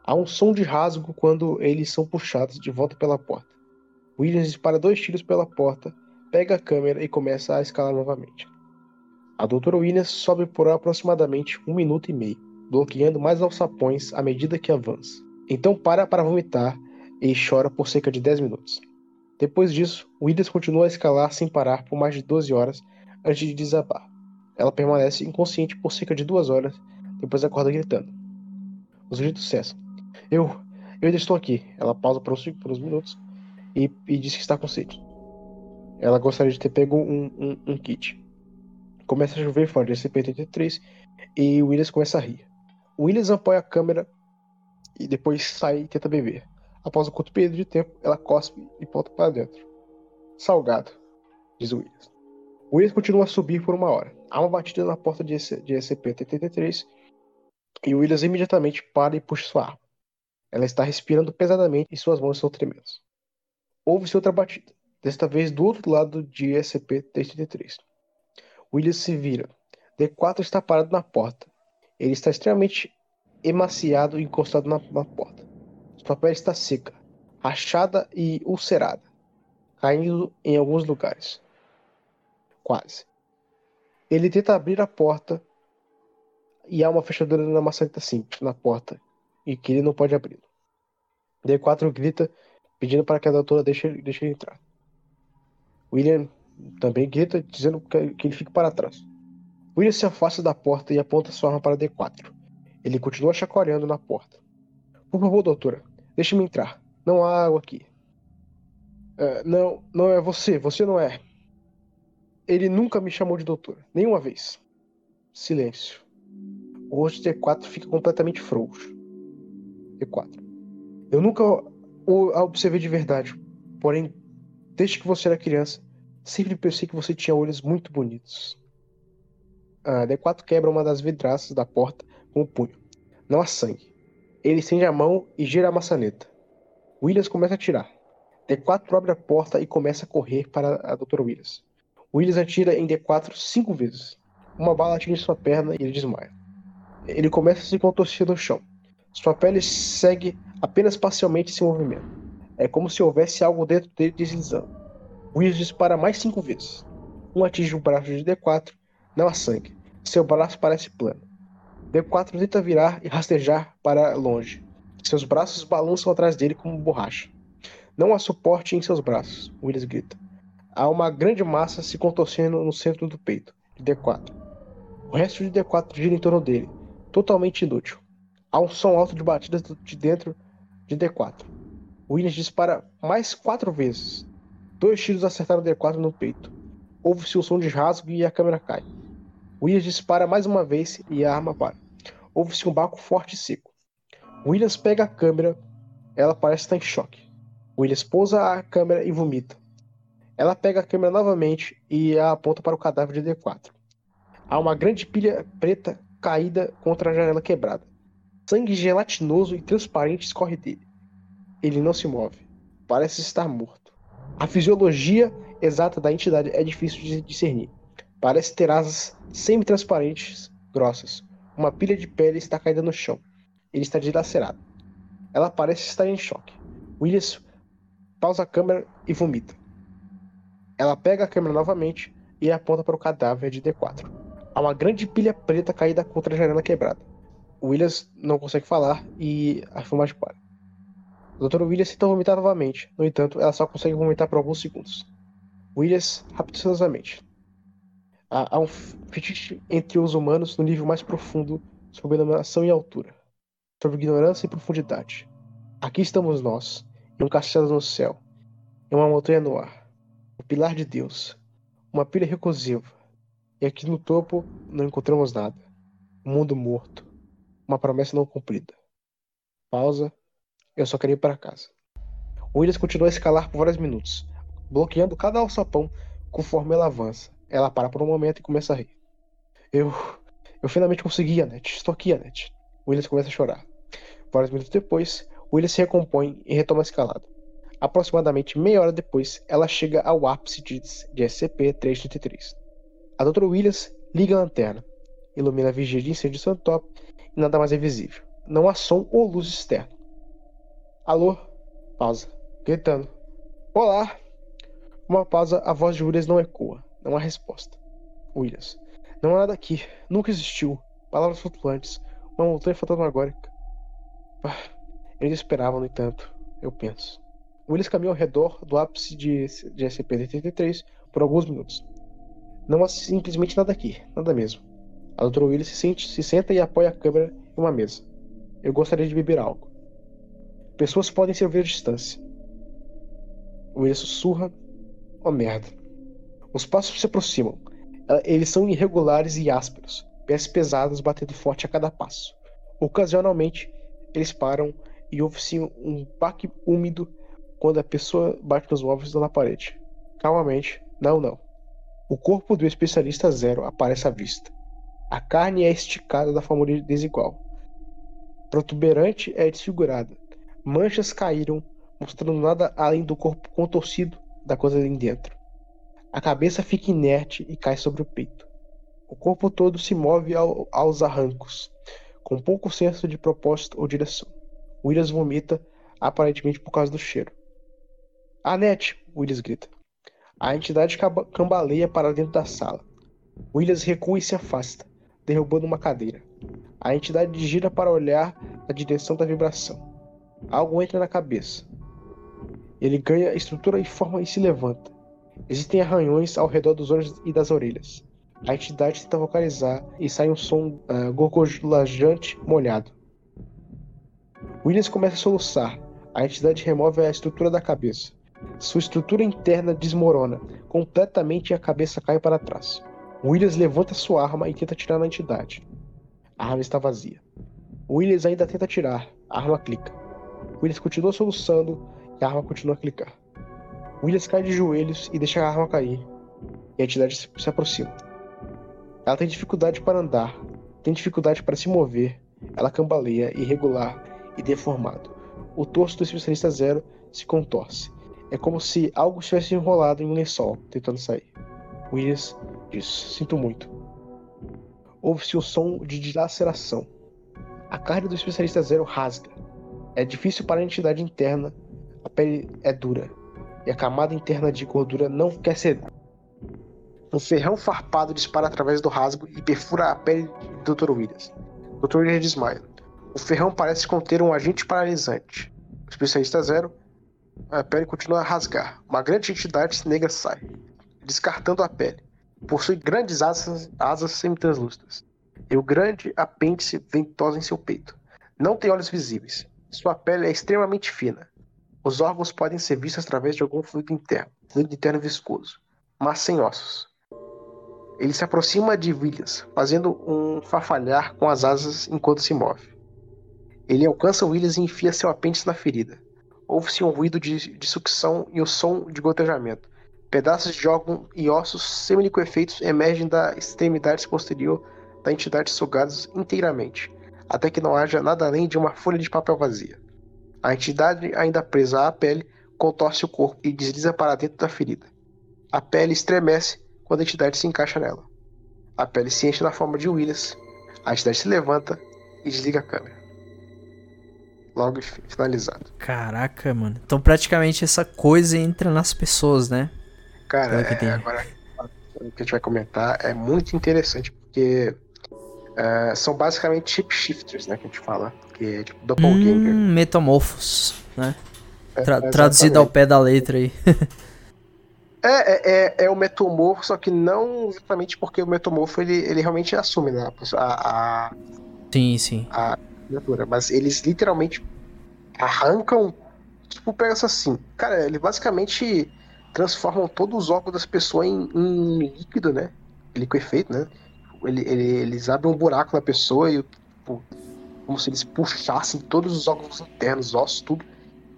Há um som de rasgo quando eles são puxados de volta pela porta. Williams dispara dois tiros pela porta, pega a câmera e começa a escalar novamente. A doutora Williams sobe por aproximadamente um minuto e meio, bloqueando mais alçapões à medida que avança. Então para para vomitar e chora por cerca de 10 minutos. Depois disso, Williams continua a escalar sem parar por mais de 12 horas antes de desabar. Ela permanece inconsciente por cerca de duas horas, depois acorda gritando. Os gritos cessam. Eu, eu ainda estou aqui. Ela pausa por uns, por uns minutos e, e diz que está com sede. Ela gostaria de ter pego um, um, um kit. Começa a chover fora de SCP-83 e Williams começa a rir. Williams apoia a câmera e depois sai e tenta beber. Após um curto período de tempo, ela cospe e volta para dentro. Salgado, diz Williams. Williams continua a subir por uma hora. Há uma batida na porta de, de SCP-83 e Williams imediatamente para e puxa sua arma. Ela está respirando pesadamente e suas mãos estão tremendo. Houve-se outra batida, desta vez do outro lado de SCP-333. Williams se vira. D4 está parado na porta. Ele está extremamente emaciado e encostado na, na porta. Sua pele está seca, rachada e ulcerada, caindo em alguns lugares. Quase. Ele tenta abrir a porta e há uma fechadura na maçaneta simples na porta e que ele não pode abri-lo. D4 grita pedindo para que a doutora deixe, deixe ele entrar. William também grita dizendo que, que ele fique para trás. William se afasta da porta e aponta sua arma para D4. Ele continua chacoalhando na porta. Por favor, doutora, deixe-me entrar. Não há água aqui. Uh, não, não é você. Você não é. Ele nunca me chamou de doutora. Nenhuma vez. Silêncio. O rosto de D4 fica completamente frouxo. D4. Eu nunca o observei de verdade. Porém, desde que você era criança, sempre pensei que você tinha olhos muito bonitos. A D4 quebra uma das vidraças da porta com o punho. Não há sangue. Ele estende a mão e gira a maçaneta. Williams começa a atirar. D4 abre a porta e começa a correr para a Dr. Williams. Williams atira em D4 cinco vezes. Uma bala atinge sua perna e ele desmaia. Ele começa a se contorcer no chão. Sua pele segue apenas parcialmente esse movimento. É como se houvesse algo dentro dele deslizando. Williams dispara mais cinco vezes. Um atinge o braço de D4, não há sangue. Seu braço parece plano. D4 tenta virar e rastejar para longe. Seus braços balançam atrás dele como borracha. Não há suporte em seus braços, Willis grita. Há uma grande massa se contorcendo no centro do peito, de D4. O resto de D4 gira em torno dele, totalmente inútil. Há um som alto de batidas de dentro de D4. Williams dispara mais quatro vezes. Dois tiros acertaram D4 no peito. Houve-se o som de rasgo e a câmera cai. Williams dispara mais uma vez e a arma para. Houve-se um baco forte e seco. Williams pega a câmera. Ela parece estar em choque. Williams pousa a câmera e vomita. Ela pega a câmera novamente e a aponta para o cadáver de D4. Há uma grande pilha preta caída contra a janela quebrada. Sangue gelatinoso e transparente escorre dele. Ele não se move. Parece estar morto. A fisiologia exata da entidade é difícil de discernir. Parece ter asas semi-transparentes, grossas. Uma pilha de pele está caída no chão. Ele está dilacerado. Ela parece estar em choque. Williams pausa a câmera e vomita. Ela pega a câmera novamente e aponta para o cadáver de D4. Há uma grande pilha preta caída contra a janela quebrada. Williams não consegue falar e a filmagem para. O Dr. Williams tenta vomitar novamente, no entanto, ela só consegue vomitar por alguns segundos. Williams, rapidosamente. Há, há um fetiche entre os humanos no nível mais profundo sobre dominação e altura, sobre ignorância e profundidade. Aqui estamos nós, em um castelo no céu, em uma montanha no ar, o pilar de Deus, uma pilha recursiva, e aqui no topo não encontramos nada. Um mundo morto, uma promessa não cumprida. Pausa. Eu só queria ir para casa. Williams continua a escalar por vários minutos, bloqueando cada alçapão conforme ela avança. Ela para por um momento e começa a rir. Eu. Eu finalmente consegui, Annette. Estou aqui, Annette. Williams começa a chorar. Vários minutos depois, Williams se recompõe e retoma a escalada. Aproximadamente meia hora depois, ela chega ao ápice de, de SCP-333. A Dr. Williams liga a lanterna, ilumina a vigia de incêndio Santop e nada mais é visível. Não há som ou luz externa. Alô? Pausa. Gritando. Olá! Uma pausa, a voz de Williams não ecoa. Não há resposta. Williams. Não há nada aqui. Nunca existiu. Palavras flutuantes. Uma montanha fantasmagórica. Ah, eles esperavam, no entanto. Eu penso. Willis caminhou ao redor do ápice de, de SCP-83 por alguns minutos. Não há simplesmente nada aqui, nada mesmo. A doutora Willis se, sente, se senta e apoia a câmera em uma mesa. Eu gostaria de beber algo. Pessoas podem se ouvir à distância. Willis sussurra. Oh merda. Os passos se aproximam. Eles são irregulares e ásperos, pés pesados batendo forte a cada passo. Ocasionalmente, eles param e ouve-se um baque úmido quando a pessoa bate nos móveis na parede. Calmamente, não, não. O corpo do especialista zero aparece à vista. A carne é esticada da forma desigual. Protuberante é desfigurada. Manchas caíram, mostrando nada além do corpo contorcido da coisa ali dentro. A cabeça fica inerte e cai sobre o peito. O corpo todo se move ao, aos arrancos, com pouco senso de propósito ou direção. Williams vomita, aparentemente por causa do cheiro. Anete! Williams grita. A entidade cambaleia para dentro da sala. Williams recua e se afasta, derrubando uma cadeira. A entidade gira para olhar na direção da vibração. Algo entra na cabeça. Ele ganha estrutura e forma e se levanta. Existem arranhões ao redor dos olhos e das orelhas. A entidade tenta vocalizar e sai um som uh, molhado. Williams começa a soluçar. A entidade remove a estrutura da cabeça. Sua estrutura interna desmorona completamente e a cabeça cai para trás. Williams levanta sua arma e tenta atirar na entidade. A arma está vazia. Williams ainda tenta atirar. A arma clica. Williams continua soluçando e a arma continua a clicar. Williams cai de joelhos e deixa a arma cair. E a entidade se aproxima. Ela tem dificuldade para andar, tem dificuldade para se mover. Ela cambaleia, irregular e deformado. O torso do especialista zero se contorce. É como se algo estivesse enrolado em um lençol, tentando sair. Williams diz: Sinto muito. Ouve-se o som de dilaceração. A carne do especialista zero rasga. É difícil para a entidade interna. A pele é dura e a camada interna de gordura não quer ceder. Um ferrão farpado dispara através do rasgo e perfura a pele do Dr. Williams. Dr. Williams desmaia. O ferrão parece conter um agente paralisante. O especialista zero, a pele continua a rasgar. Uma grande entidade negra sai, descartando a pele. Possui grandes asas, asas semi-translúcidas e o grande apêndice ventoso em seu peito. Não tem olhos visíveis. Sua pele é extremamente fina, os órgãos podem ser vistos através de algum fluido interno, fluido interno viscoso, mas sem ossos. Ele se aproxima de Williams, fazendo um farfalhar com as asas enquanto se move. Ele alcança Williams e enfia seu apêndice na ferida. Ouve-se um ruído de, de, sucção e o som de gotejamento. Pedaços de órgão e ossos semiliquefeitos emergem da extremidade posterior da entidade sugados inteiramente, até que não haja nada além de uma folha de papel vazia. A entidade, ainda presa à pele, contorce o corpo e desliza para dentro da ferida. A pele estremece quando a entidade se encaixa nela. A pele se enche na forma de Willis. A entidade se levanta e desliga a câmera. Logo finalizado. Caraca, mano. Então praticamente essa coisa entra nas pessoas, né? Cara, é, agora o que a gente vai comentar é muito interessante porque uh, são basicamente chip shifters, né? Que a gente fala que é tipo Doppelganger. Hum, metamorfos, né? É, Tra é, traduzido ao pé da letra aí. [laughs] é, é, é, é, o metamorfo, só que não exatamente porque o metamorfo ele, ele realmente assume né, a, a. Sim, sim. A criatura. Mas eles literalmente arrancam. Tipo, pega assim. Cara, eles basicamente transformam todos os órgãos das pessoas em, em líquido, né? Liquefeito, né? Ele, ele, eles abrem um buraco na pessoa e tipo, como se eles puxassem todos os órgãos internos, ossos, tudo.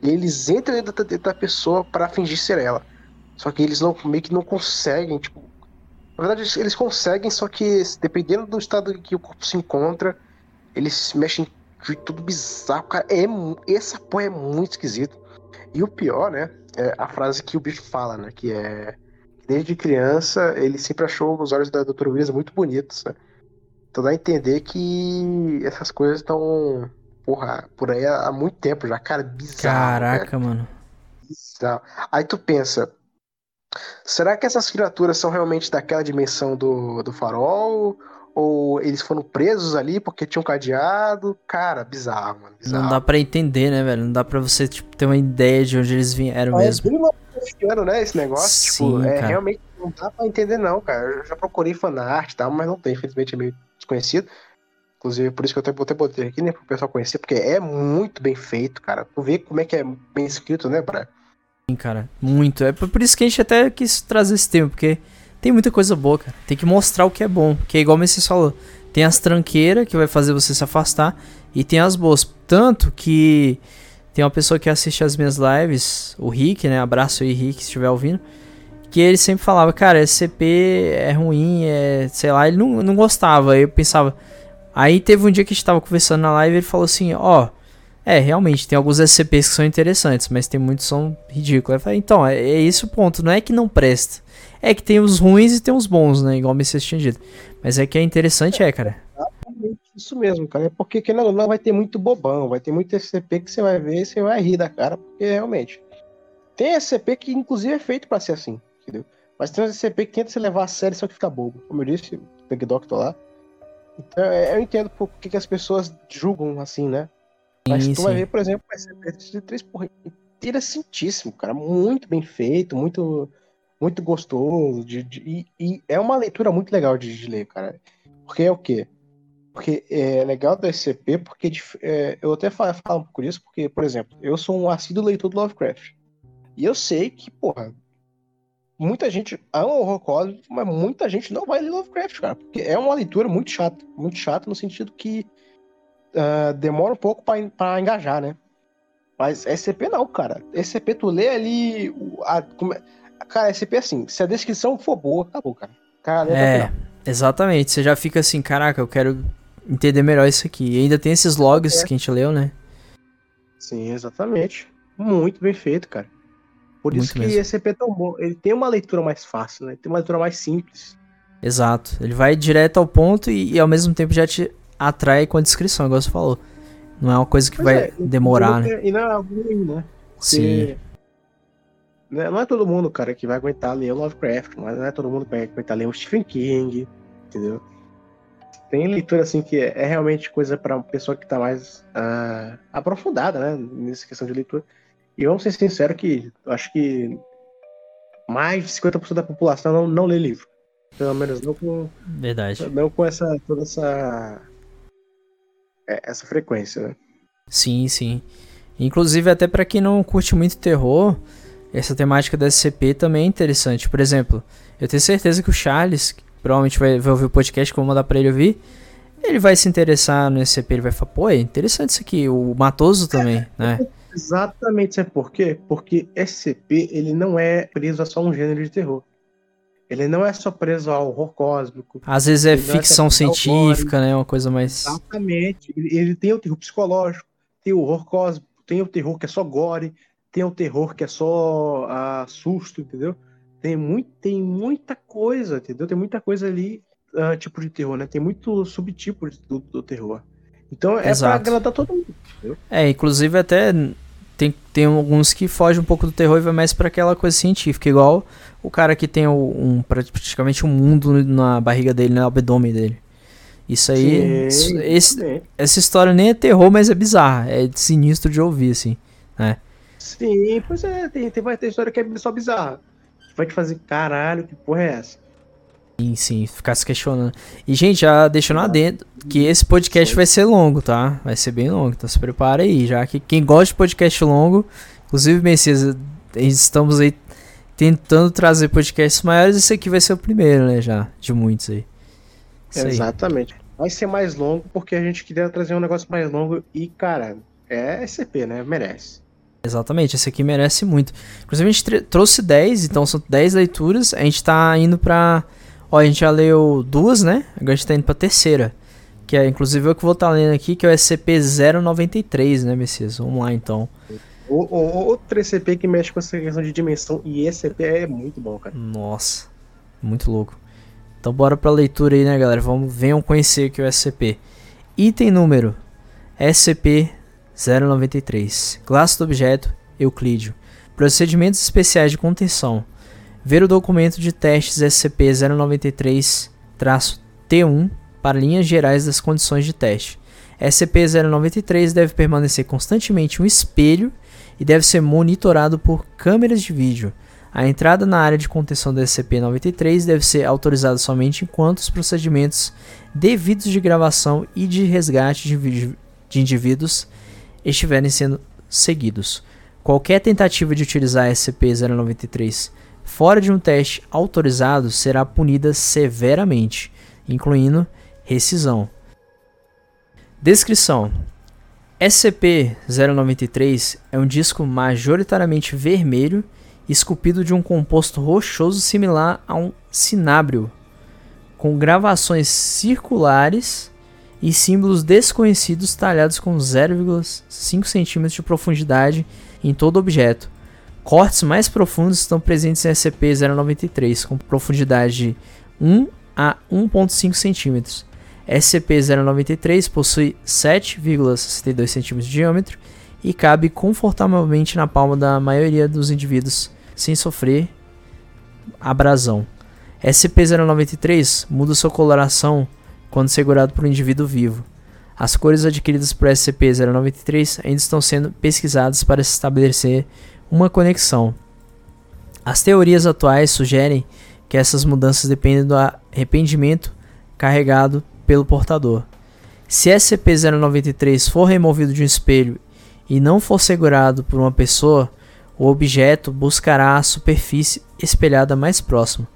E eles entram dentro, dentro da pessoa para fingir ser ela. Só que eles não meio que não conseguem, tipo. Na verdade, eles conseguem, só que dependendo do estado em que o corpo se encontra, eles mexem de tudo bizarro. Cara, é, essa porra é muito esquisito. E o pior, né? É a frase que o bicho fala, né? Que é. Desde criança, ele sempre achou os olhos da Dra. Williams muito bonitos, né? Então dá a entender que essas coisas estão porra, por aí há muito tempo já, cara, bizarro. Caraca, cara. mano. Bizarro. Aí tu pensa, será que essas criaturas são realmente daquela dimensão do, do farol? Ou eles foram presos ali porque tinham cadeado? Cara, bizarro, mano. Bizarro. Não dá pra entender, né, velho? Não dá pra você tipo, ter uma ideia de onde eles vieram é, mesmo. É né, esse negócio. Sim, tipo, é, realmente não dá pra entender, não, cara. Eu já procurei fanart e tal, mas não tem. Infelizmente é meio desconhecido. Inclusive, por isso que eu até botei, botei aqui, né, pro pessoal conhecer, porque é muito bem feito, cara. Tu vê como é que é bem escrito, né, pra... Sim, cara, muito. É por isso que a gente até quis trazer esse tema, porque tem muita coisa boa, cara. Tem que mostrar o que é bom, que é igual o Messias falou. Tem as tranqueiras, que vai fazer você se afastar, e tem as boas. Tanto que tem uma pessoa que assiste as minhas lives, o Rick, né, abraço aí, Rick, se estiver ouvindo, que ele sempre falava, cara, SCP é ruim, é, sei lá, ele não, não gostava. Aí eu pensava, Aí teve um dia que a gente tava conversando na live e ele falou assim, ó, oh, é, realmente, tem alguns SCPs que são interessantes, mas tem muitos que são ridículos. Falei, então, é, é esse o ponto, não é que não presta. É que tem os ruins e tem os bons, né? Igual o Messias tinha dito. Mas é que é interessante, é, cara. Isso mesmo, cara. É porque que não, não vai ter muito bobão, vai ter muito SCP que você vai ver e você vai rir da cara, porque realmente. Tem SCP que inclusive é feito para ser assim, entendeu? Mas tem SCP que tenta se levar a sério só que fica bobo. Como eu disse, o Big Doctor lá, então, é, eu entendo por que, que as pessoas julgam assim, né? Mas sim, tu vai ver, por exemplo, esse PS3, porra, interessantíssimo, cara. Muito bem feito, muito muito gostoso. De, de e, e, é uma leitura muito legal de, de, ler, cara. Porque é o quê? Porque é legal do SCP, porque é, eu até falo, falo um pouco disso, porque, por exemplo, eu sou um assíduo leitor do Lovecraft. E eu sei que, porra, muita gente ama o horror cósmico, mas muita gente não vai ler Lovecraft, cara, porque é uma leitura muito chata, muito chata no sentido que uh, demora um pouco para engajar, né? Mas SCP não, cara. SCP tu lê ali a, a, cara, SCP é assim, se a descrição for boa, acabou, cara. cara é, exatamente. Você já fica assim, caraca, eu quero entender melhor isso aqui. E ainda tem esses logs é. que a gente leu, né? Sim, exatamente. Muito bem feito, cara. Por Muito isso que mesmo. esse EP é tão bom. Ele tem uma leitura mais fácil, né? Tem uma leitura mais simples. Exato. Ele vai direto ao ponto e, e ao mesmo tempo já te atrai com a descrição, igual você falou. Não é uma coisa que pois vai é, demorar, né? E não é algo ruim, né? Porque Sim. Né, não é todo mundo, cara, que vai aguentar ler o Lovecraft, mas não é todo mundo que vai aguentar ler o Stephen King, entendeu? Tem leitura assim que é, é realmente coisa para uma pessoa que tá mais uh, aprofundada, né? Nessa questão de leitura. E vamos ser sinceros que eu acho que mais de 50% da população não, não lê livro. Pelo menos não com. Verdade. Não com essa. toda essa. É, essa frequência, né? Sim, sim. Inclusive, até para quem não curte muito terror, essa temática da SCP também é interessante. Por exemplo, eu tenho certeza que o Charles, que provavelmente vai, vai ouvir o podcast que eu vou mandar pra ele ouvir, ele vai se interessar no SCP, ele vai falar, pô, é interessante isso aqui. O Matoso também, né? [laughs] Exatamente, sabe por quê? Porque SCP ele não é preso a só um gênero de terror. Ele não é só preso ao horror cósmico. Às vezes é, é ficção é científica, né? Uma coisa mais. Exatamente. Ele, ele, tem o terror psicológico, tem o horror cósmico, tem o terror que é só gore, tem o terror que é só uh, susto, entendeu? Tem, muito, tem muita coisa, entendeu? Tem muita coisa ali, uh, tipo de terror, né? Tem muito subtipo do, do terror. Então é Exato. pra agradar todo mundo. Entendeu? É, inclusive até tem, tem alguns que fogem um pouco do terror e vai mais para aquela coisa científica, igual o cara que tem um, praticamente um mundo na barriga dele, no abdômen dele. Isso aí, sim, esse, essa história nem é terror, mas é bizarra, é sinistro de ouvir, assim, né? Sim, pois é, tem, tem, vai ter história que é só bizarra. Vai te fazer, caralho, que porra é essa? Sim, sim, ficar se questionando. E, gente, já deixando adendo que esse podcast vai ser longo, tá? Vai ser bem longo, então se prepara aí, já que quem gosta de podcast longo, inclusive, Messias, estamos aí tentando trazer podcasts maiores, esse aqui vai ser o primeiro, né, já, de muitos aí. Isso Exatamente. Aí. Vai ser mais longo porque a gente queria trazer um negócio mais longo e, cara, é SCP, né? Merece. Exatamente, esse aqui merece muito. Inclusive, a gente trouxe 10, então são 10 leituras. A gente tá indo pra Ó, a gente já leu duas, né? Agora a gente tá indo pra terceira. Que é, inclusive, eu que vou estar tá lendo aqui, que é o SCP-093, né, Messias? Vamos lá, então. O, o, outro SCP que mexe com essa questão de dimensão e SCP é muito bom, cara. Nossa, muito louco. Então bora pra leitura aí, né, galera? Vamos, venham conhecer aqui o SCP. Item número SCP-093 Classe do objeto Euclídeo Procedimentos especiais de contenção Ver o documento de testes SCP-093-T1 para linhas gerais das condições de teste. SCP-093 deve permanecer constantemente um espelho e deve ser monitorado por câmeras de vídeo. A entrada na área de contenção do SCP-93 deve ser autorizada somente enquanto os procedimentos devidos de gravação e de resgate de, indivíduos estiverem sendo seguidos. Qualquer tentativa de utilizar SCP-093 fora de um teste autorizado será punida severamente, incluindo rescisão. Descrição: SCP-093 é um disco majoritariamente vermelho esculpido de um composto rochoso similar a um cinábrio, com gravações circulares e símbolos desconhecidos talhados com 0,5 cm de profundidade em todo objeto. Cortes mais profundos estão presentes em SCP-093, com profundidade de 1 a 1,5 cm. SCP-093 possui 7,62 cm de diâmetro e cabe confortavelmente na palma da maioria dos indivíduos sem sofrer abrasão. SCP-093 muda sua coloração quando segurado por um indivíduo vivo. As cores adquiridas por SCP-093 ainda estão sendo pesquisadas para se estabelecer uma conexão. As teorias atuais sugerem que essas mudanças dependem do arrependimento carregado pelo portador. Se SCP-093 for removido de um espelho e não for segurado por uma pessoa, o objeto buscará a superfície espelhada mais próxima.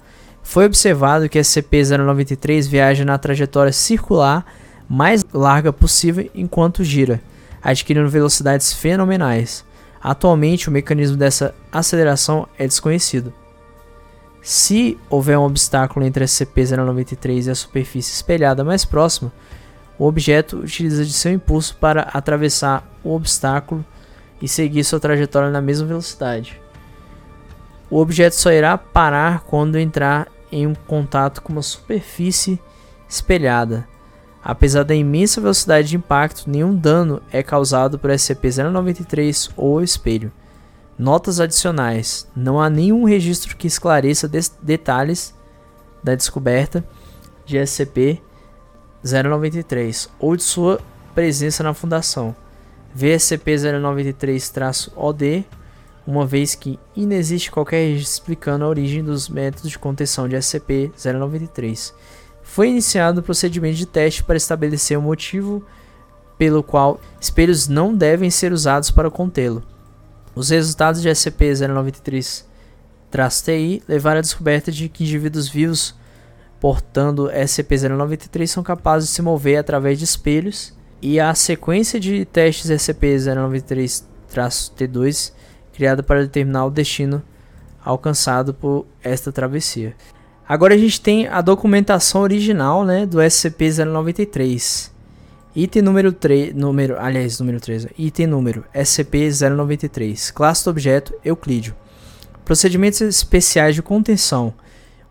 Foi observado que SCP-093 viaja na trajetória circular mais larga possível enquanto gira, adquirindo velocidades fenomenais. Atualmente, o mecanismo dessa aceleração é desconhecido. Se houver um obstáculo entre SCP-093 e a superfície espelhada mais próxima, o objeto utiliza de seu impulso para atravessar o obstáculo e seguir sua trajetória na mesma velocidade. O objeto só irá parar quando entrar em um contato com uma superfície espelhada. Apesar da imensa velocidade de impacto, nenhum dano é causado por SCP-093 ou espelho. Notas adicionais: não há nenhum registro que esclareça detalhes da descoberta de SCP-093 ou de sua presença na fundação. VSCP-093-OD, uma vez que inexiste qualquer registro explicando a origem dos métodos de contenção de SCP-093. Foi iniciado o procedimento de teste para estabelecer o motivo pelo qual espelhos não devem ser usados para contê-lo. Os resultados de SCP-093-TI levaram à descoberta de que indivíduos vivos portando SCP-093 são capazes de se mover através de espelhos, e a sequência de testes SCP-093-T2 criada para determinar o destino alcançado por esta travessia. Agora a gente tem a documentação original né, do SCP-093. Item número 3, número, aliás, número 3, item número SCP-093, classe do objeto Euclídeo. Procedimentos especiais de contenção.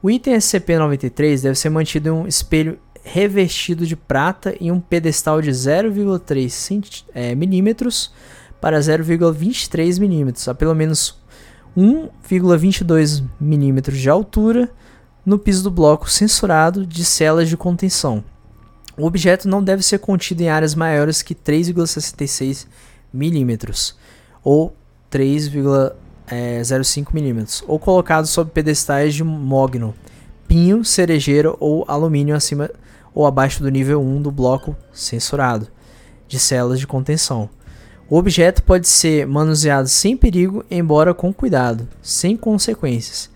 O item SCP-93 deve ser mantido em um espelho revestido de prata em um pedestal de 0,3 é, milímetros para 0,23 milímetros, a pelo menos 1,22 milímetros de altura no piso do bloco censurado de celas de contenção. O objeto não deve ser contido em áreas maiores que 3,66 mm ou 3,05 mm, ou colocado sob pedestais de mogno, pinho, cerejeira ou alumínio acima ou abaixo do nível 1 do bloco censurado de células de contenção. O objeto pode ser manuseado sem perigo, embora com cuidado, sem consequências.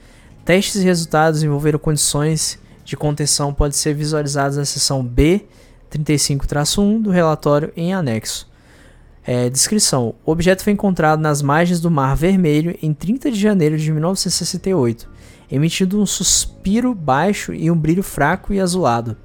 Testes e resultados envolveram condições de contenção pode ser visualizados na seção B35-1 do relatório em anexo. É, descrição: O objeto foi encontrado nas margens do Mar Vermelho em 30 de janeiro de 1968, emitindo um suspiro baixo e um brilho fraco e azulado.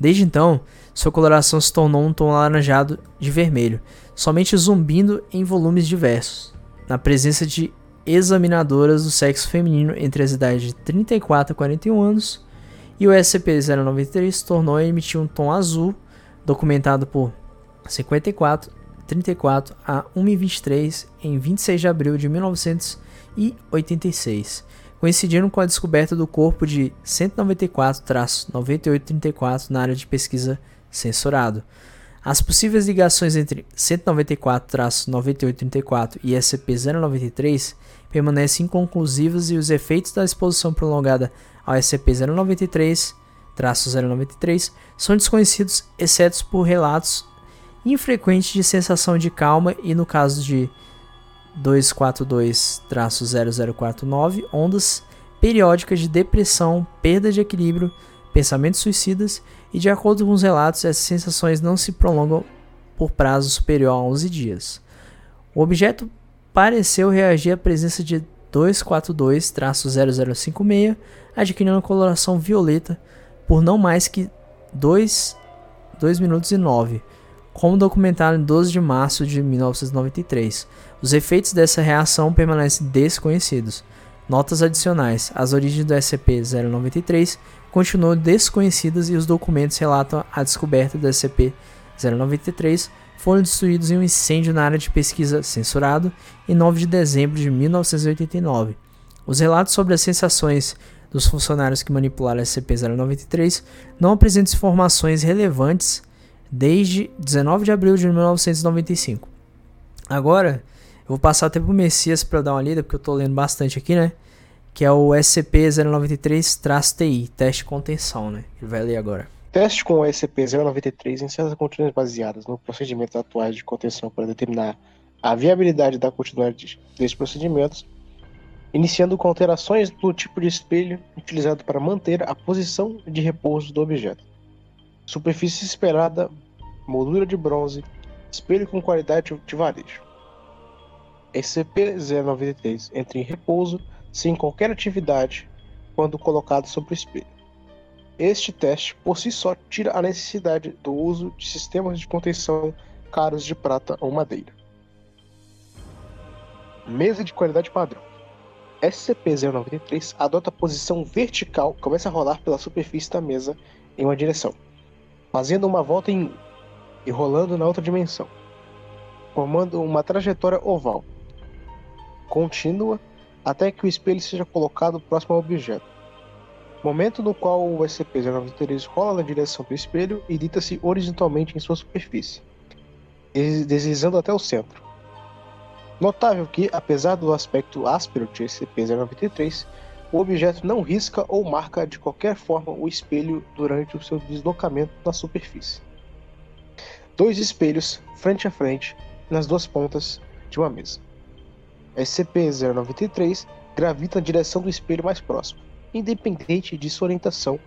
Desde então, sua coloração se tornou um tom alaranjado de vermelho, somente zumbindo em volumes diversos, na presença de examinadoras do sexo feminino entre as idades de 34 a 41 anos e o SCP-093 tornou a emitir um tom azul, documentado por 54, 34 a 1,23 em 26 de abril de 1986, coincidindo com a descoberta do corpo de 194-9834 na área de pesquisa censurado. As possíveis ligações entre 194-9834 e SCP-093 permanecem inconclusivas e os efeitos da exposição prolongada ao SCP-093-093 são desconhecidos, exceto por relatos infrequentes de sensação de calma e, no caso de 242-0049, ondas periódicas de depressão, perda de equilíbrio, pensamentos suicidas e, de acordo com os relatos, essas sensações não se prolongam por prazo superior a 11 dias. O objeto pareceu reagir à presença de 242-0056, adquirindo coloração violeta por não mais que 2, 2 minutos e 9, como documentado em 12 de março de 1993. Os efeitos dessa reação permanecem desconhecidos. Notas adicionais: as origens do SCP-093 continuam desconhecidas e os documentos relatam a descoberta do SCP-093 foram destruídos em um incêndio na área de pesquisa censurado em 9 de dezembro de 1989. Os relatos sobre as sensações dos funcionários que manipularam SCP-093 não apresentam informações relevantes desde 19 de abril de 1995. Agora, eu vou passar até pro Messias para dar uma lida, porque eu estou lendo bastante aqui, né? Que é o SCP-093-TI, teste de contenção, né? Ele vai ler agora. Teste com o SCP-093 em certas condições baseadas no procedimentos atuais de contenção para determinar a viabilidade da continuidade desses procedimentos, iniciando com alterações do tipo de espelho utilizado para manter a posição de repouso do objeto. Superfície esperada, moldura de bronze, espelho com qualidade de varejo. SCP-093 entra em repouso sem qualquer atividade quando colocado sobre o espelho. Este teste por si só tira a necessidade do uso de sistemas de contenção caros de prata ou madeira. Mesa de qualidade padrão. SCP-093 adota posição vertical começa a rolar pela superfície da mesa em uma direção, fazendo uma volta em U e rolando na outra dimensão, formando uma trajetória oval, contínua até que o espelho seja colocado próximo ao objeto momento no qual o SCP-093 rola na direção do espelho e dita-se horizontalmente em sua superfície, deslizando até o centro. Notável que, apesar do aspecto áspero de SCP-093, o objeto não risca ou marca de qualquer forma o espelho durante o seu deslocamento na superfície. Dois espelhos, frente a frente, nas duas pontas de uma mesa. SCP-093 gravita na direção do espelho mais próximo independente de sua orientação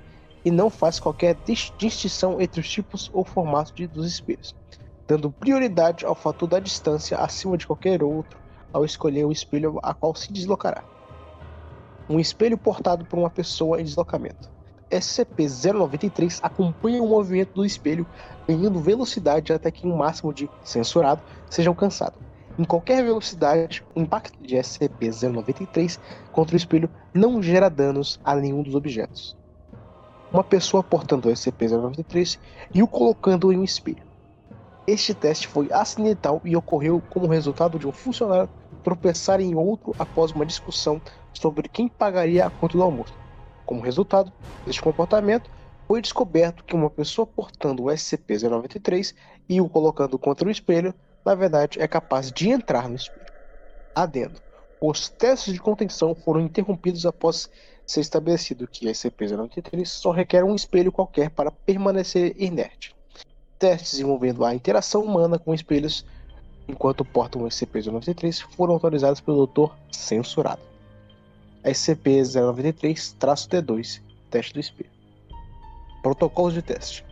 e não faz qualquer distinção entre os tipos ou formatos de, dos espelhos, dando prioridade ao fator da distância acima de qualquer outro ao escolher o espelho a qual se deslocará. Um espelho portado por uma pessoa em deslocamento. SCP-093 acompanha o movimento do espelho, ganhando velocidade até que um máximo de censurado seja alcançado. Em qualquer velocidade, o impacto de SCP-093 contra o espelho não gera danos a nenhum dos objetos. Uma pessoa portando o SCP-093 e o colocando em um espelho. Este teste foi acidental e ocorreu como resultado de um funcionário tropeçar em outro após uma discussão sobre quem pagaria a conta do almoço. Como resultado deste comportamento, foi descoberto que uma pessoa portando o SCP-093 e o colocando contra o espelho na verdade, é capaz de entrar no espelho. Adendo. Os testes de contenção foram interrompidos após ser estabelecido que a SCP-093 só requer um espelho qualquer para permanecer inerte. Testes envolvendo a interação humana com espelhos enquanto portam o SCP-093 foram autorizados pelo Dr. Censurado. SCP-093-D2 Teste do espelho. Protocolos de teste.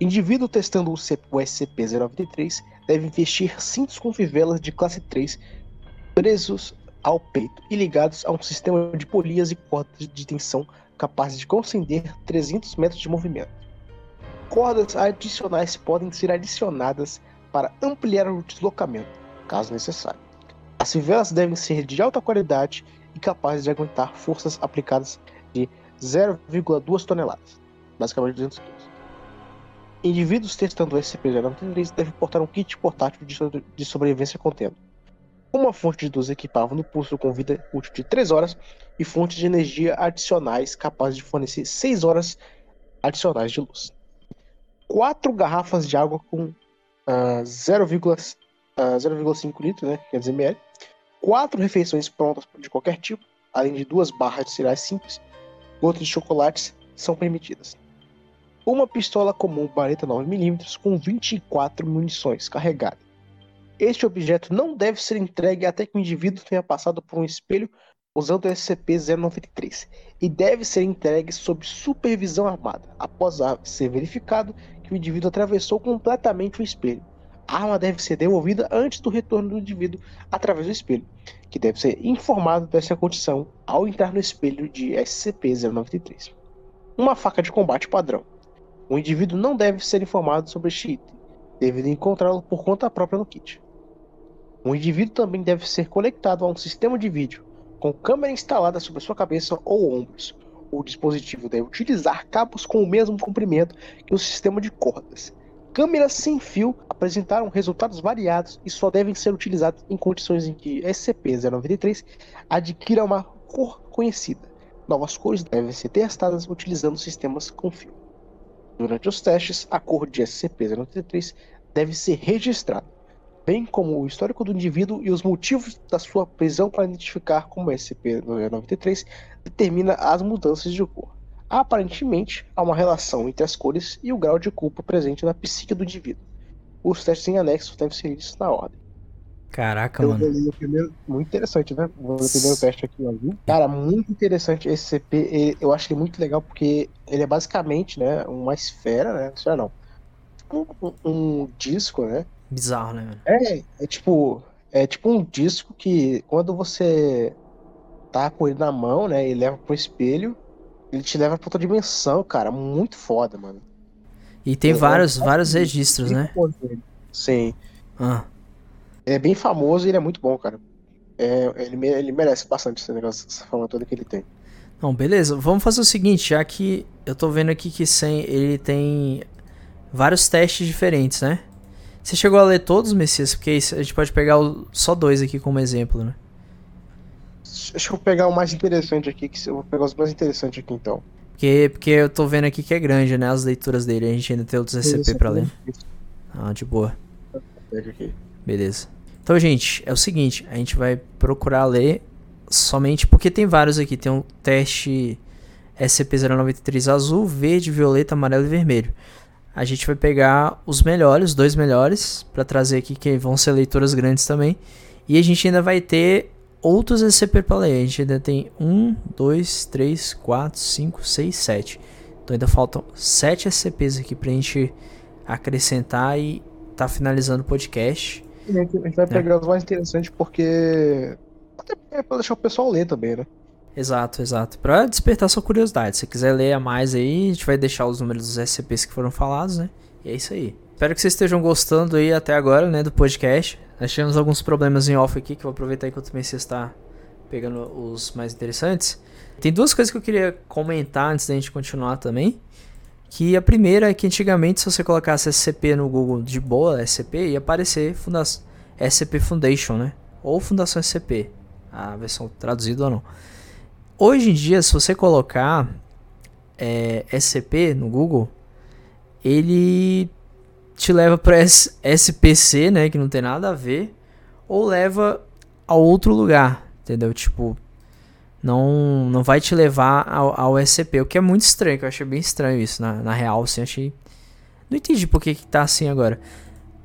Indivíduo testando o SCP-093 deve vestir cintos com fivelas de classe 3 presos ao peito e ligados a um sistema de polias e cordas de tensão capazes de conceder 300 metros de movimento. Cordas adicionais podem ser adicionadas para ampliar o deslocamento, caso necessário. As fivelas devem ser de alta qualidade e capazes de aguentar forças aplicadas de 0,2 toneladas, basicamente 200 kg. Indivíduos testando o SCP-093 devem portar um kit portátil de sobrevivência contendo uma fonte de 12 equipável no pulso com vida útil de 3 horas e fontes de energia adicionais capazes de fornecer 6 horas adicionais de luz. Quatro garrafas de água com uh, 0,5 uh, litros, né, 500 ml. Quatro refeições prontas de qualquer tipo, além de duas barras de cereais simples, gotas de chocolates são permitidas. Uma pistola comum barreta 9mm com 24 munições carregadas. Este objeto não deve ser entregue até que o indivíduo tenha passado por um espelho usando o SCP-093 e deve ser entregue sob supervisão armada, após ser verificado que o indivíduo atravessou completamente o espelho. A arma deve ser devolvida antes do retorno do indivíduo através do espelho, que deve ser informado dessa condição ao entrar no espelho de SCP-093. Uma faca de combate padrão. O indivíduo não deve ser informado sobre este item, devido encontrá-lo por conta própria no kit. O indivíduo também deve ser conectado a um sistema de vídeo, com câmera instalada sobre sua cabeça ou ombros. O dispositivo deve utilizar cabos com o mesmo comprimento que o sistema de cordas. Câmeras sem fio apresentaram resultados variados e só devem ser utilizadas em condições em que SCP-093 adquira uma cor conhecida. Novas cores devem ser testadas utilizando sistemas com fio. Durante os testes, a cor de SCP-093 deve ser registrada, bem como o histórico do indivíduo e os motivos da sua prisão para identificar como SCP-93 determina as mudanças de cor. Aparentemente, há uma relação entre as cores e o grau de culpa presente na psique do indivíduo. Os testes em anexo devem ser listos na ordem. Caraca, eu mano. Primeiro, muito interessante, né? Vou ler o primeiro teste aqui, ó. Cara, muito interessante esse CP. Eu acho ele muito legal porque ele é basicamente, né, uma esfera, né? Esfera não. Um, um, um disco, né? Bizarro, né? É, é tipo. É tipo um disco que quando você tá com ele na mão, né? E leva pro espelho, ele te leva pra outra dimensão, cara. Muito foda, mano. E tem é, vários, é, vários registros, né? Sim. Ah. Ele é bem famoso e ele é muito bom, cara. É, ele, ele merece bastante esse negócio, essa fama toda que ele tem. Não, beleza. Vamos fazer o seguinte, já que eu tô vendo aqui que sem ele tem vários testes diferentes, né? Você chegou a ler todos, Messias? Porque a gente pode pegar o, só dois aqui como exemplo, né? Deixa eu pegar o mais interessante aqui, que eu vou pegar os mais interessantes aqui então. Porque, porque eu tô vendo aqui que é grande, né? As leituras dele. A gente ainda tem outros SCP pra ler. Ah, de boa. Pega aqui. Beleza. Então, gente, é o seguinte, a gente vai procurar ler somente porque tem vários aqui. Tem um teste SCP-093 azul, verde, violeta, amarelo e vermelho. A gente vai pegar os melhores, os dois melhores, para trazer aqui que vão ser leituras grandes também. E a gente ainda vai ter outros SCP para ler. A gente ainda tem um, dois, três, quatro, cinco, seis, sete. Então ainda faltam sete SCPs aqui pra gente acrescentar e tá finalizando o podcast. A gente vai né? pegar os mais interessantes porque. Até é pra deixar o pessoal ler também, né? Exato, exato. Pra despertar sua curiosidade. Se quiser ler a mais aí, a gente vai deixar os números dos SCPs que foram falados, né? E é isso aí. Espero que vocês estejam gostando aí até agora, né, do podcast. Nós tivemos alguns problemas em off aqui que eu vou aproveitar enquanto o Messias está pegando os mais interessantes. Tem duas coisas que eu queria comentar antes da gente continuar também. Que a primeira é que antigamente, se você colocasse SCP no Google de boa, SCP, ia aparecer funda SCP Foundation, né? Ou Fundação SCP, a versão traduzida ou não. Hoje em dia, se você colocar é, SCP no Google, ele te leva para SPC, né, que não tem nada a ver, ou leva a outro lugar, entendeu? Tipo, não, não vai te levar ao, ao SCP, o que é muito estranho, que eu achei bem estranho isso, na, na real, assim, achei... Não entendi por que, que tá assim agora.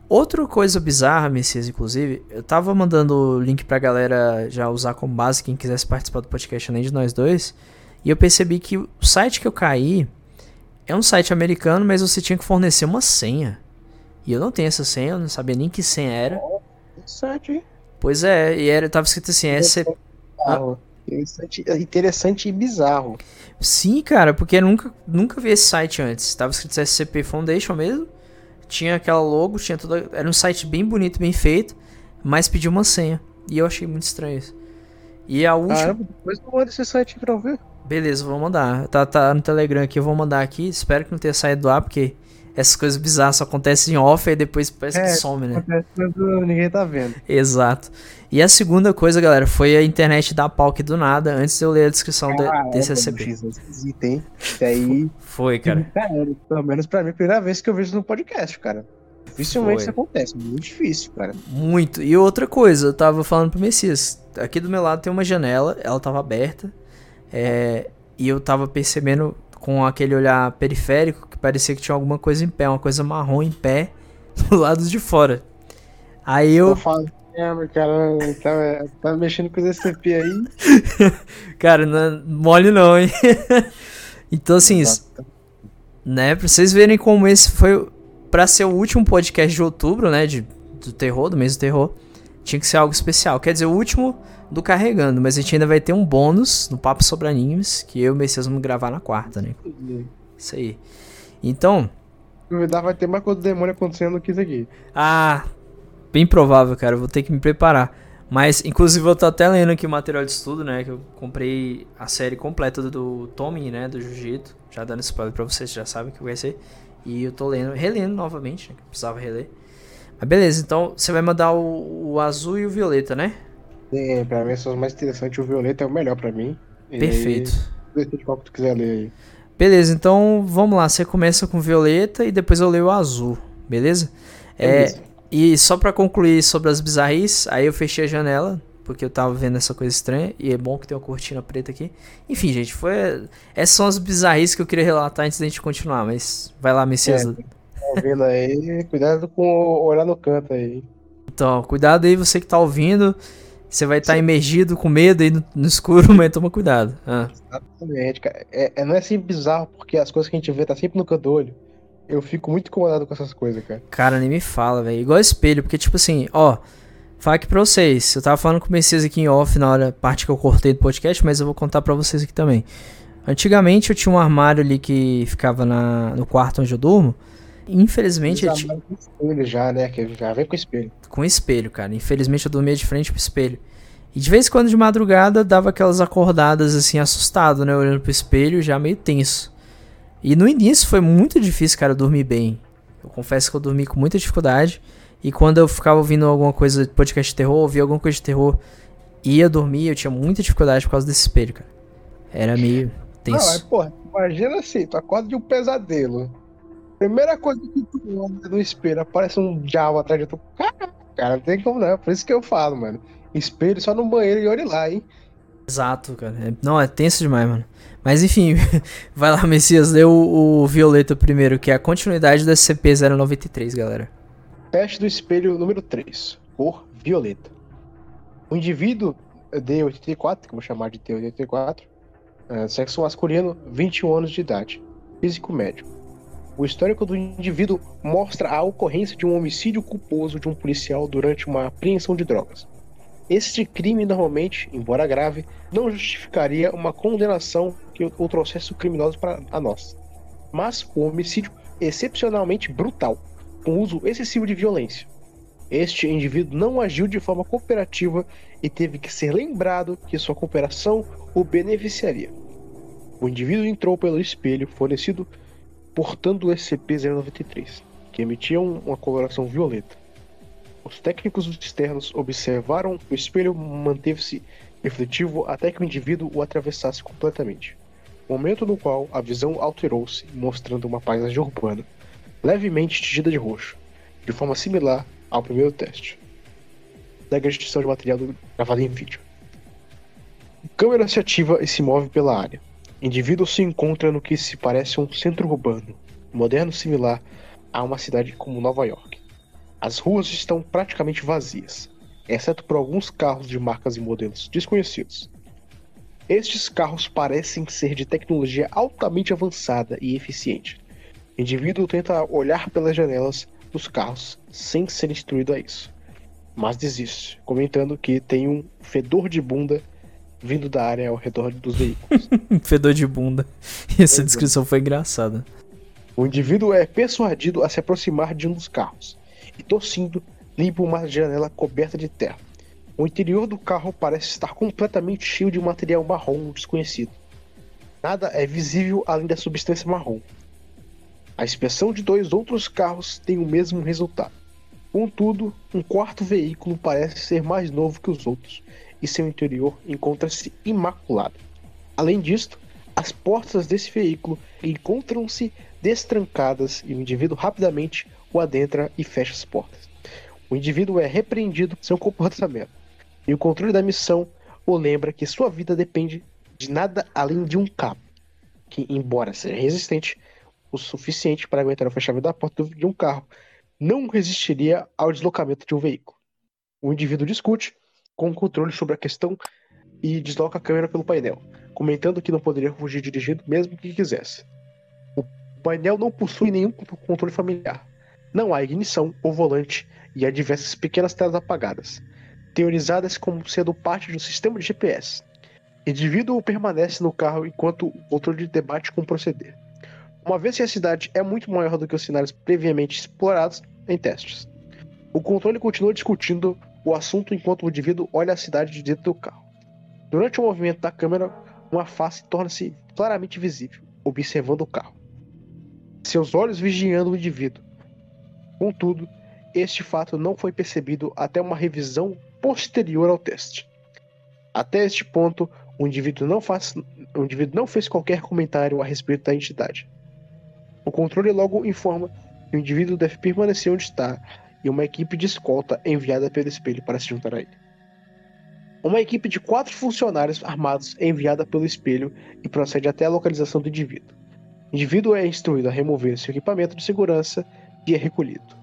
Outra coisa bizarra, Messias, inclusive, eu tava mandando o link pra galera já usar como base, quem quisesse participar do podcast além de nós dois, e eu percebi que o site que eu caí é um site americano, mas você tinha que fornecer uma senha. E eu não tenho essa senha, eu não sabia nem que senha era. Interessante, Pois é, e era, tava escrito assim, SCP... Ah. Interessante, interessante e bizarro. Sim, cara, porque eu nunca, nunca vi esse site antes. Tava escrito SCP Foundation mesmo. Tinha aquela logo, tinha tudo. Era um site bem bonito, bem feito. Mas pediu uma senha. E eu achei muito estranho isso. E a última. Caramba, depois tu manda esse site pra eu ver. Beleza, vou mandar. Tá, tá no Telegram aqui, eu vou mandar aqui. Espero que não tenha saído do ar, porque essas coisas bizarras só acontecem em off e depois parece É, que some, né? Acontece ninguém tá vendo. Exato. E a segunda coisa, galera, foi a internet dar pau aqui do nada, antes de eu ler a descrição de- Ah, desse é, bicho, é esquisito, hein? Isso aí. Foi, cara. Cara, pelo menos pra mim, é primeira vez que eu vejo no podcast, cara. Dificilmente isso acontece, muito difícil, cara. Muito. E outra coisa, eu tava falando pro Messias, aqui do meu lado tem uma janela, ela tava aberta, é, e eu tava percebendo com aquele olhar periférico que parecia que tinha alguma coisa em pé, uma coisa marrom em pé, [laughs] do lado de fora. Aí Eu eu, falo, mas cara, tá, tá mexendo com os SCP aí. [laughs] cara, não é mole não, hein? [laughs] então assim, né, pra vocês verem como esse foi pra ser o último podcast de outubro, né, de, do terror, do mês do terror, tinha que ser algo especial. Quer dizer, o último do Carregando, mas a gente ainda vai ter um bônus no Papo Sobre Animes, que eu e o Messias vamos gravar na quarta, né? Isso aí. Então, Duvidar vai ter mais coisa do demônio acontecendo do que isso aqui. ah, bem provável, cara, eu vou ter que me preparar. Mas, inclusive, eu tô até lendo aqui o material de estudo, né? Que eu comprei a série completa do, do Tommy, né? Do Jiu-Jitsu. Já dando spoiler pra vocês, já sabem que vai ser. E eu tô lendo, relendo novamente, né, que precisava reler. Mas beleza, então você vai mandar o, o azul e o violeta, né? É, pra mim são os mais interessantes. O Violeta é o melhor pra mim. E Perfeito. aí, Decide qual que tu quiser ler aí. Beleza, então vamos lá. Você começa com violeta e depois eu leio o azul, beleza? É, Beleza. e só pra concluir sobre as bizarrices, aí eu fechei a janela, porque eu tava vendo essa coisa estranha, e é bom que tem uma cortina preta aqui. Enfim, gente, foi. Essas são as bizarrices que eu queria relatar antes da gente continuar, mas vai lá, Messias. É. Tá ouvindo aí, cuidado com olhar no canto aí. Então, cuidado aí, você que tá ouvindo. Você vai estar imergido com medo aí no, no escuro, [laughs] mas toma cuidado. Ah, Exatamente, cara. É, é- não é assim bizarro, porque as coisas que a gente vê tá sempre no canto do olho. Eu fico muito incomodado com essas coisas, cara. cara, nem me fala, velho. Igual espelho, porque, tipo assim, ó. Fala aqui pra vocês. Eu tava falando com o Messias aqui em off na hora, parte que eu cortei do podcast, mas eu vou contar pra vocês aqui também. Antigamente eu tinha um armário ali que ficava na, no quarto onde eu durmo. Infelizmente, tinha- vai com espelho já, né? Que já vem com espelho. com espelho, cara. Infelizmente eu dormia de frente pro espelho. E de vez em quando de madrugada dava aquelas acordadas assim, assustado, né? Olhando pro espelho, já meio tenso. E no início foi muito difícil, cara, dormir bem. Eu confesso que eu dormi com muita dificuldade. E quando eu ficava ouvindo alguma coisa de podcast de terror, ouvia alguma coisa de terror, ia dormir, eu tinha muita dificuldade por causa desse espelho, cara. Era meio Não, é, tenso. porra, imagina assim, tu acorda de um pesadelo. Primeira coisa que tu olha no espelho, aparece um diabo atrás de tu. Cara, cara, não tem como não. É por isso que eu falo, mano. Espelho só no banheiro e olhe lá, hein? Exato, cara. É- não, é tenso demais, mano. Mas enfim, [laughs] vai lá, Messias, lê o, o Violeta primeiro, que é a continuidade do SCP-093, galera. Teste do espelho número 3, cor violeta. O indivíduo D84, que eu vou chamar de D84, é, sexo masculino, 21 anos de idade, físico médio. O histórico do indivíduo mostra a ocorrência de um homicídio culposo de um policial durante uma apreensão de drogas. Este crime normalmente, embora grave, não justificaria uma condenação que o trouxesse o criminoso para a nós. Mas o homicídio excepcionalmente brutal, com uso excessivo de violência. Este indivíduo não agiu de forma cooperativa e teve que ser lembrado que sua cooperação o beneficiaria. O indivíduo entrou pelo espelho fornecido portando o SCP-093, que emitia um- uma coloração violeta. Os técnicos externos observaram que o espelho manteve-se refletivo até que o indivíduo o atravessasse completamente. Momento no qual a visão alterou-se, mostrando uma paisagem urbana, levemente tingida de roxo, de forma similar ao primeiro teste. Segue a de material do- gravado em vídeo. A câmera se ativa e se move pela área. Indivíduo se encontra no que se parece um centro urbano, moderno similar a uma cidade como Nova York. As ruas estão praticamente vazias, exceto por alguns carros de marcas e modelos desconhecidos. Estes carros parecem ser de tecnologia altamente avançada e eficiente. O indivíduo tenta olhar pelas janelas dos carros sem ser instruído a isso, mas desiste, comentando que tem um fedor de bunda vindo da área ao redor dos veículos. [laughs] Fedor de bunda. Essa é. descrição foi engraçada. O indivíduo é persuadido a se aproximar de um dos carros e, tossindo, limpa uma janela coberta de terra. O interior do carro parece estar completamente cheio de material marrom desconhecido. Nada é visível além da substância marrom. A inspeção de dois outros carros tem o mesmo resultado. Contudo, um quarto veículo parece ser mais novo que os outros e seu interior encontra-se imaculado. Além disto, as portas desse veículo encontram-se destrancadas e o indivíduo rapidamente o adentra e fecha as portas. O indivíduo é repreendido por seu comportamento e o controle da missão o lembra que sua vida depende de nada além de um cabo, que, embora seja resistente o suficiente para aguentar o fechamento da porta de um carro, não resistiria ao deslocamento de um veículo. O indivíduo discute com controle sobre a questão e desloca a câmera pelo painel, comentando que não poderia fugir dirigindo mesmo que quisesse. O painel não possui nenhum controle familiar. Não há ignição ou volante e há diversas pequenas telas apagadas, teorizadas como sendo parte de um sistema de GPS. O indivíduo permanece no carro enquanto o controle de debate com proceder. Uma vez que a cidade é muito maior do que os cenários previamente explorados em testes. O controle continua discutindo o assunto enquanto o indivíduo olha a cidade de dentro do carro. Durante o movimento da câmera, uma face torna-se claramente visível, observando o carro. Seus olhos vigiando o indivíduo. Contudo, este fato não foi percebido até uma revisão posterior ao teste. Até este ponto, o indivíduo não, faz, o indivíduo não fez qualquer comentário a respeito da entidade. O controle logo informa que o indivíduo deve permanecer onde está e uma equipe de escolta enviada pelo espelho para se juntar a ele. Uma equipe de quatro funcionários armados é enviada pelo espelho e procede até a localização do indivíduo. O indivíduo é instruído a remover seu equipamento de segurança e é recolhido.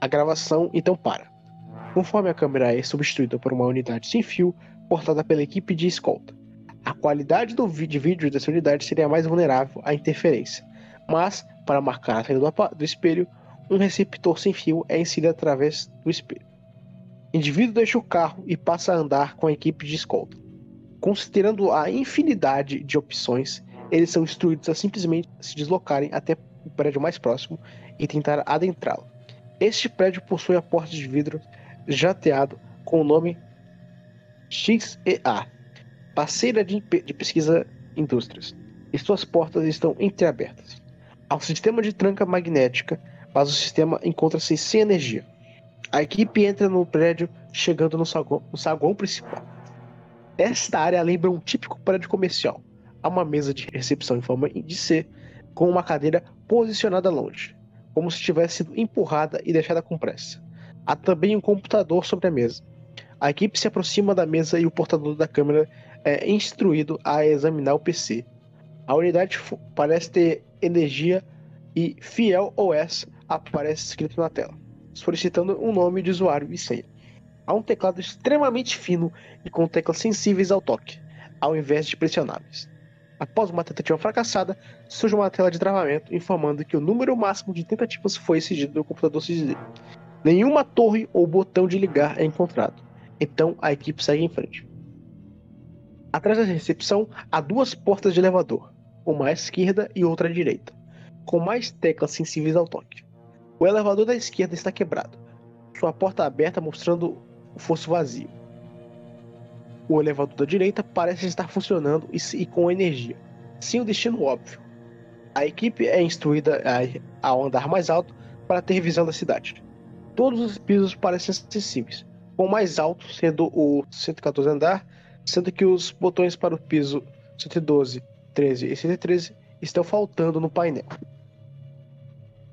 A gravação então para. Conforme a câmera é substituída por uma unidade sem fio portada pela equipe de escolta. A qualidade do vídeo dessa unidade seria mais vulnerável à interferência, mas, para marcar a saída do espelho, um receptor sem fio é inserido através do espelho. O indivíduo deixa o carro e passa a andar com a equipe de escolta. Considerando a infinidade de opções, eles são instruídos a simplesmente se deslocarem até o prédio mais próximo e tentar adentrá-lo. Este prédio possui a porta de vidro jateado com o nome XEA, Parceira de, de Pesquisa Indústrias, e suas portas estão entreabertas. Um sistema de tranca magnética mas o sistema encontra-se sem energia. A equipe entra no prédio, chegando no saguão, no saguão principal. Esta área lembra um típico prédio comercial. Há uma mesa de recepção em forma de C, com uma cadeira posicionada longe, como se tivesse sido empurrada e deixada com pressa. Há também um computador sobre a mesa. A equipe se aproxima da mesa e o portador da câmera é instruído a examinar o PC. A unidade parece ter energia e Fiel OS aparece escrito na tela, solicitando um nome de usuário e senha. Há um teclado extremamente fino e com teclas sensíveis ao toque, ao invés de pressionáveis. Após uma tentativa fracassada, surge uma tela de travamento informando que o número máximo de tentativas foi exigido no computador CGD. Nenhuma torre ou botão de ligar é encontrado, então a equipe segue em frente. Atrás da recepção há duas portas de elevador, uma à esquerda e outra à direita, com mais teclas sensíveis ao toque. O elevador da esquerda está quebrado, sua porta aberta mostrando o fosso vazio. O elevador da direita parece estar funcionando e, com energia, sem o destino óbvio. A equipe é instruída a, a andar mais alto para ter visão da cidade. Todos os pisos parecem acessíveis, com o mais alto sendo o 114 andar, sendo que os botões para o piso 112, 13 e 113 estão faltando no painel.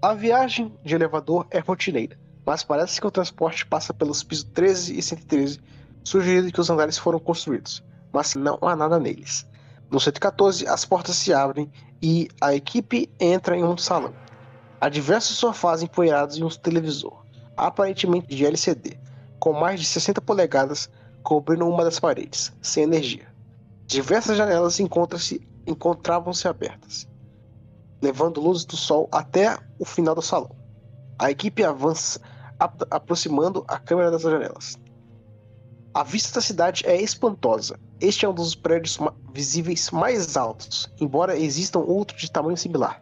A viagem de elevador é rotineira, mas parece que o transporte passa pelos pisos 13 e 113, sugerindo que os andares foram construídos, mas não há nada neles. No 114, as portas se abrem e a equipe entra em um salão. Há diversos sofás empoeirados e um televisor, aparentemente de LCD, com mais de 60 polegadas cobrindo uma das paredes, sem energia. Diversas janelas encontravam-se abertas levando luzes do sol até o final do salão. A equipe avança, aproximando a câmera das janelas. A vista da cidade é espantosa. Este é um dos prédios visíveis mais altos, embora existam outros de tamanho similar.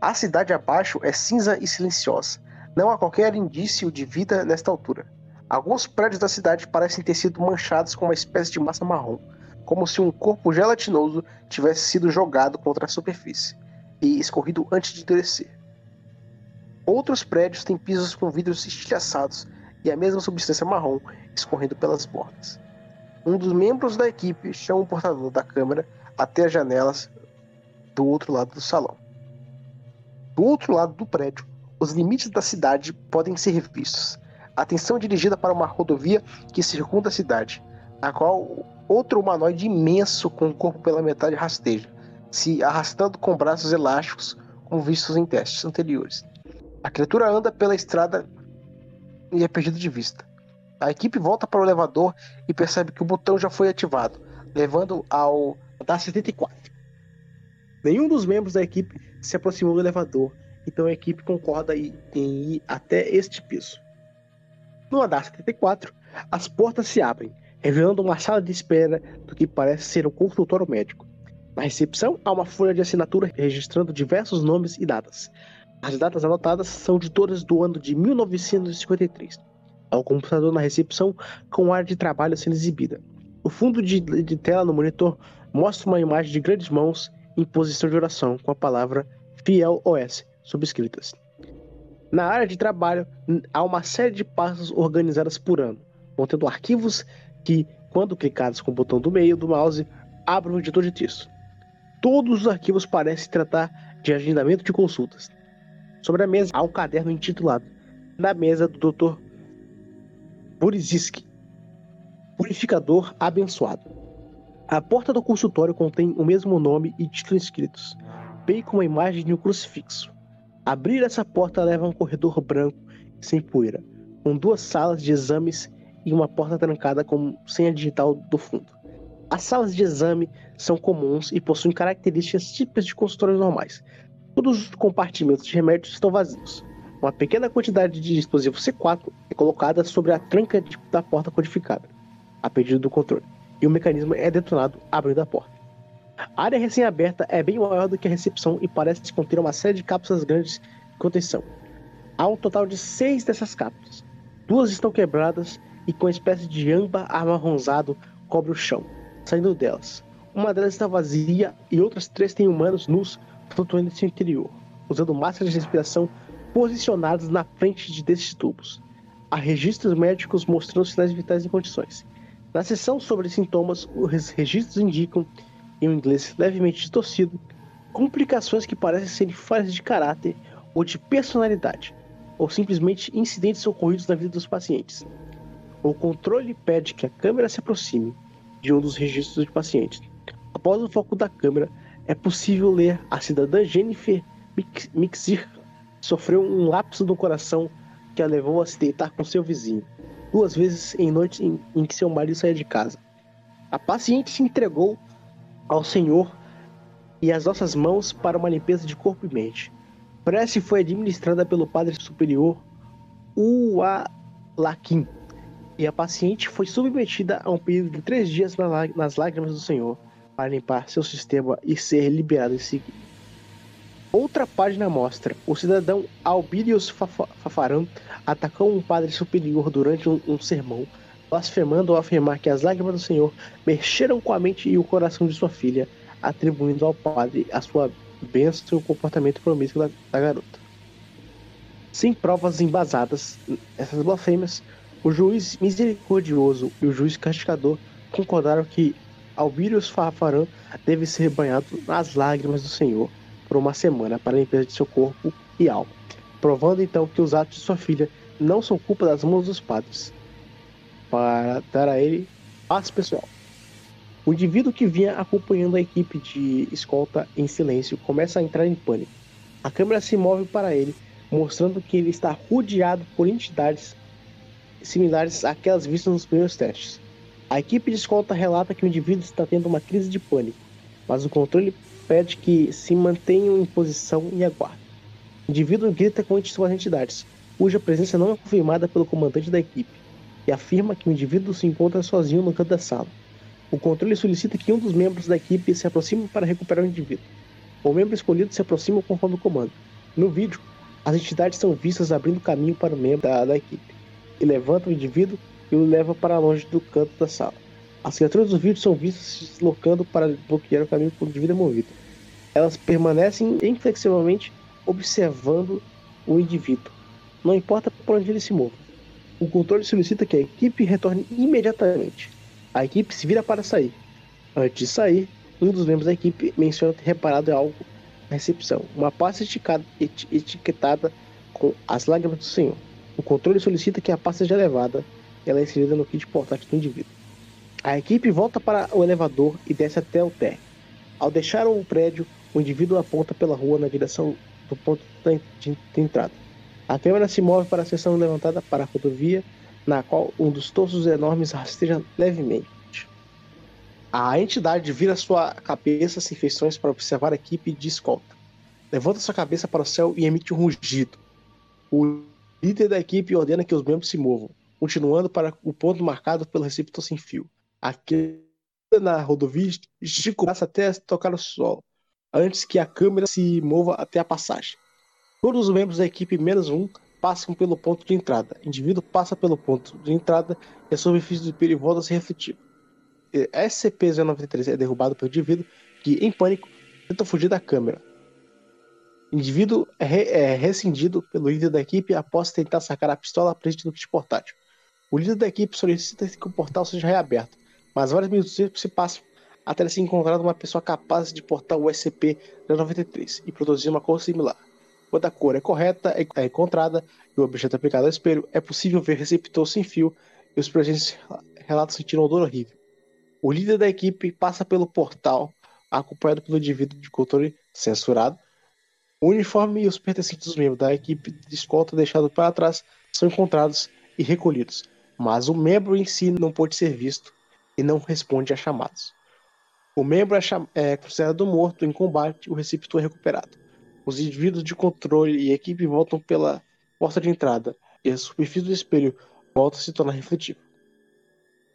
A cidade abaixo é cinza e silenciosa. Não há qualquer indício de vida nesta altura. Alguns prédios da cidade parecem ter sido manchados com uma espécie de massa marrom, como se um corpo gelatinoso tivesse sido jogado contra a superfície e escorrido antes de endurecer. Outros prédios têm pisos com vidros estilhaçados e a mesma substância marrom escorrendo pelas portas. Um dos membros da equipe chama o portador da câmera até as janelas do outro lado do salão. Do outro lado do prédio, os limites da cidade podem ser vistos. Atenção dirigida para uma rodovia que circunda a cidade, a qual outro humanoide imenso com o corpo pela metade rasteja, se arrastando com braços elásticos, como vistos em testes anteriores. A criatura anda pela estrada e é perdida de vista. A equipe volta para o elevador e percebe que o botão já foi ativado, levando ao andar 74. Nenhum dos membros da equipe se aproximou do elevador, então a equipe concorda em ir até este piso. No andar 74, as portas se abrem, revelando uma sala de espera do que parece ser um consultório médico. Na recepção, há uma folha de assinatura registrando diversos nomes e datas. As datas anotadas são de todas do ano de 1953. Há um computador na recepção com área de trabalho sendo exibida. O fundo de, de tela no monitor mostra uma imagem de grandes mãos em posição de oração com a palavra Fiel OS subscritas. Na área de trabalho, há uma série de passos organizadas por ano, contendo arquivos que, quando clicados com o botão do meio do mouse, abrem o editor de texto. Todos os arquivos parecem tratar de agendamento de consultas. Sobre a mesa há um caderno intitulado Na mesa do Dr. Buriziski, Purificador Abençoado. A porta do consultório contém o mesmo nome e título escritos, bem como a imagem de um crucifixo. Abrir essa porta leva a um corredor branco sem poeira, com duas salas de exames e uma porta trancada com senha digital do fundo. As salas de exame são comuns e possuem características típicas de consultórios normais. Todos os compartimentos de remédios estão vazios. Uma pequena quantidade de dispositivo C4 é colocada sobre a tranca da porta codificada, a pedido do controle, e o mecanismo é detonado abrindo a porta. A área recém-aberta é bem maior do que a recepção e parece conter uma série de cápsulas grandes de contenção. Há um total de seis dessas cápsulas. Duas estão quebradas e com uma espécie de âmbar amarronzado cobre o chão, saindo delas. Uma delas está vazia e outras três têm humanos nus flutuando em seu interior, usando máscaras de respiração posicionadas na frente desses tubos. Há registros médicos mostrando sinais vitais em condições. Na seção sobre sintomas, os registros indicam, em um inglês levemente distorcido, complicações que parecem serem falhas de caráter ou de personalidade, ou simplesmente incidentes ocorridos na vida dos pacientes. O controle pede que a câmera se aproxime de um dos registros de pacientes. Após o foco da câmera, é possível ler a cidadã Jennifer Mixir sofreu um lapso no coração que a levou a se deitar com seu vizinho, duas vezes em noites em, em que seu marido saía de casa. A paciente se entregou ao Senhor e às nossas mãos para uma limpeza de corpo e mente. Prece foi administrada pelo Padre Superior Ualakim e a paciente foi submetida a um período de três dias nas lágrimas do Senhor para limpar seu sistema e ser liberado em seguida. Outra página mostra o cidadão Albírios Fafarão atacou um padre superior durante um, um sermão, blasfemando ao afirmar que as lágrimas do Senhor mexeram com a mente e o coração de sua filha, atribuindo ao padre a sua bênção e o comportamento promíscuo da, da garota. Sem provas embasadas, essas blasfêmias, o juiz misericordioso e o juiz castigador concordaram que Albírios Fafarã deve ser banhado nas lágrimas do Senhor por uma semana para a limpeza de seu corpo e alma, provando então que os atos de sua filha não são culpa das mãos dos padres, para dar a ele paz pessoal. O indivíduo que vinha acompanhando a equipe de escolta em silêncio começa a entrar em pânico. A câmera se move para ele, mostrando que ele está rodeado por entidades similares àquelas vistas nos primeiros testes. A equipe de escolta relata que o indivíduo está tendo uma crise de pânico, mas o controle pede que se mantenham em posição e aguardem. O indivíduo grita com suas entidades, cuja presença não é confirmada pelo comandante da equipe, e afirma que o indivíduo se encontra sozinho no canto da sala. O controle solicita que um dos membros da equipe se aproxime para recuperar o indivíduo. O membro escolhido se aproxima conforme o comando. No vídeo, as entidades são vistas abrindo caminho para o membro da, da equipe, e levanta o indivíduo e o leva para longe do canto da sala. As criaturas do vídeo são vistas se deslocando para bloquear o caminho por indivíduo movido. Elas permanecem inflexivelmente observando o indivíduo, não importa por onde ele se mova. O controle solicita que a equipe retorne imediatamente. A equipe se vira para sair. Antes de sair, um dos membros da equipe menciona ter reparado algo na recepção, uma pasta etiquetada com as lágrimas do Senhor. O controle solicita que a pasta seja levada e ela é inserida no kit portátil do indivíduo. A equipe volta para o elevador e desce até o térreo. Ao deixar o prédio, o indivíduo aponta pela rua na direção do ponto de entrada. A câmera se move para a seção levantada para a rodovia, na qual um dos torsos enormes rasteja levemente. A entidade vira sua cabeça sem feições para observar a equipe de escolta. Levanta sua cabeça para o céu e emite um rugido. O líder da equipe ordena que os membros se movam, continuando para o ponto marcado pelo receptor sem fio. Aqui na rodovia estica o braço até tocar o solo, antes que a câmera se mova até a passagem. Todos os membros da equipe menos um passam pelo ponto de entrada. O indivíduo passa pelo ponto de entrada e a superfície do espelho volta a se refletir. SCP-093 é derrubado pelo indivíduo que, em pânico, tenta fugir da câmera. Indivíduo é, re é rescindido pelo líder da equipe após tentar sacar a pistola presente no kit portátil. O líder da equipe solicita que o portal seja reaberto, mas vários minutos se passam até ser encontrada uma pessoa capaz de portar o SCP-093 e produzir uma cor similar. Quando a cor é correta, é encontrada e o objeto aplicado ao espelho, é possível ver receptor sem fio e os presentes relatam sentir um odor horrível. O líder da equipe passa pelo portal, acompanhado pelo indivíduo de controle censurado. O uniforme e os pertencentes membros da equipe de escolta deixados para trás são encontrados e recolhidos, mas o membro em si não pode ser visto e não responde a chamados. O membro é, é considerado morto em combate, o receptor é recuperado. Os indivíduos de controle e equipe voltam pela porta de entrada e a superfície do espelho volta a se tornar refletiva.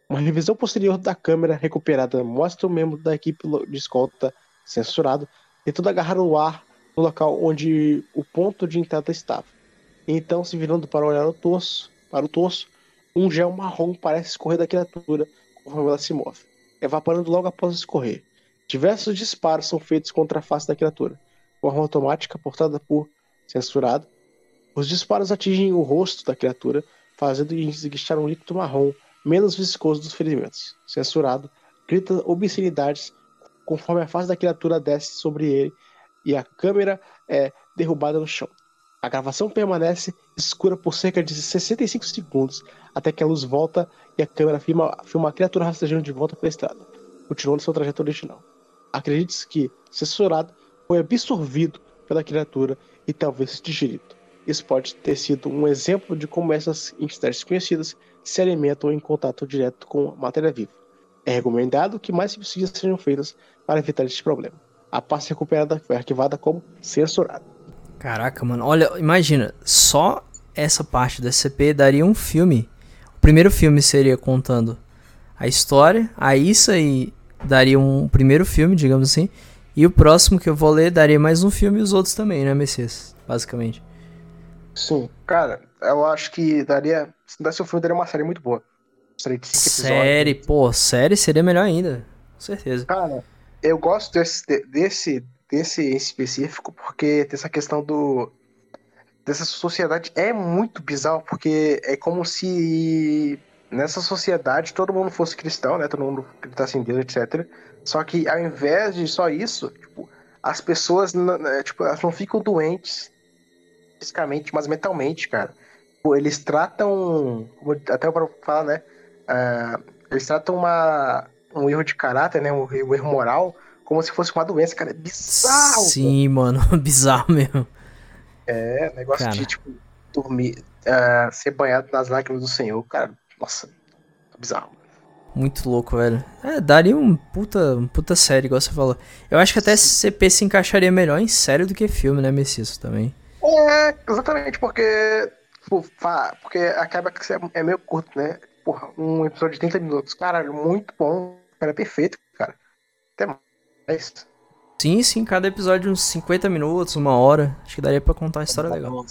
Uma revisão posterior da câmera recuperada mostra o membro da equipe de escolta censurado tentando agarrar o ar no local onde o ponto de entrada estava. Então, se virando para olhar o torso, para o torso, um gel marrom parece escorrer da criatura conforme ela se move, evaporando logo após escorrer. Diversos disparos são feitos contra a face da criatura, com arma automática portada por censurado. Os disparos atingem o rosto da criatura, fazendo esguichar um líquido marrom menos viscoso dos ferimentos. Censurado, grita obscenidades conforme a face da criatura desce sobre ele e a câmera é derrubada no chão. A gravação permanece escura por cerca de 65 segundos até que a luz volta e a câmera filma, filma a criatura rastejando de volta pela estrada, continuando seu trajeto original. Acredite-se que, censurado, foi absorvido pela criatura e talvez digerido. Isso pode ter sido um exemplo de como essas entidades conhecidas se alimentam em contato direto com matéria viva. É recomendado que mais pesquisas sejam feitas para evitar este problema. A pasta recuperada foi arquivada como censurada. Caraca, mano, olha, imagina, só essa parte do SCP daria um filme. O primeiro filme seria contando a história, aí isso aí daria um primeiro filme, digamos assim, e o próximo que eu vou ler daria mais um filme e os outros também, né, Messias? Basicamente. Sim, cara, eu acho que daria. Se desse um filme, daria uma série muito boa. Série de cinco Série, episódios. pô, série seria melhor ainda. Com certeza. Cara, eu gosto desse, desse, desse específico, porque tem essa questão do. Dessa sociedade é muito bizarro, porque é como se nessa sociedade todo mundo fosse cristão, né? Todo mundo acreditasse em Deus, etc. Só que ao invés de só isso, tipo, as pessoas tipo, elas não ficam doentes fisicamente, mas mentalmente, cara. Eles tratam, até para falar, né? Uh, eles tratam uma, um erro de caráter, né? Um, um, erro moral, como se fosse uma doença, cara. É bizarro. Sim, mano, [laughs] bizarro mesmo. É, negócio cara. de, tipo, dormir, uh, ser banhado nas lágrimas do Senhor, cara. Nossa, bizarro. Muito louco, velho. É, daria um puta, um puta série, igual você falou. Eu acho que até CP se encaixaria melhor em série do que filme, né, Messias, também. É, exatamente, porque. Porque acaba que é meio curto, né? Porra, um episódio de 30 minutos. Caralho, muito bom. Cara, é perfeito, cara. Até mais. Sim, sim, cada episódio uns 50 minutos, uma hora. Acho que daria pra contar uma história legal.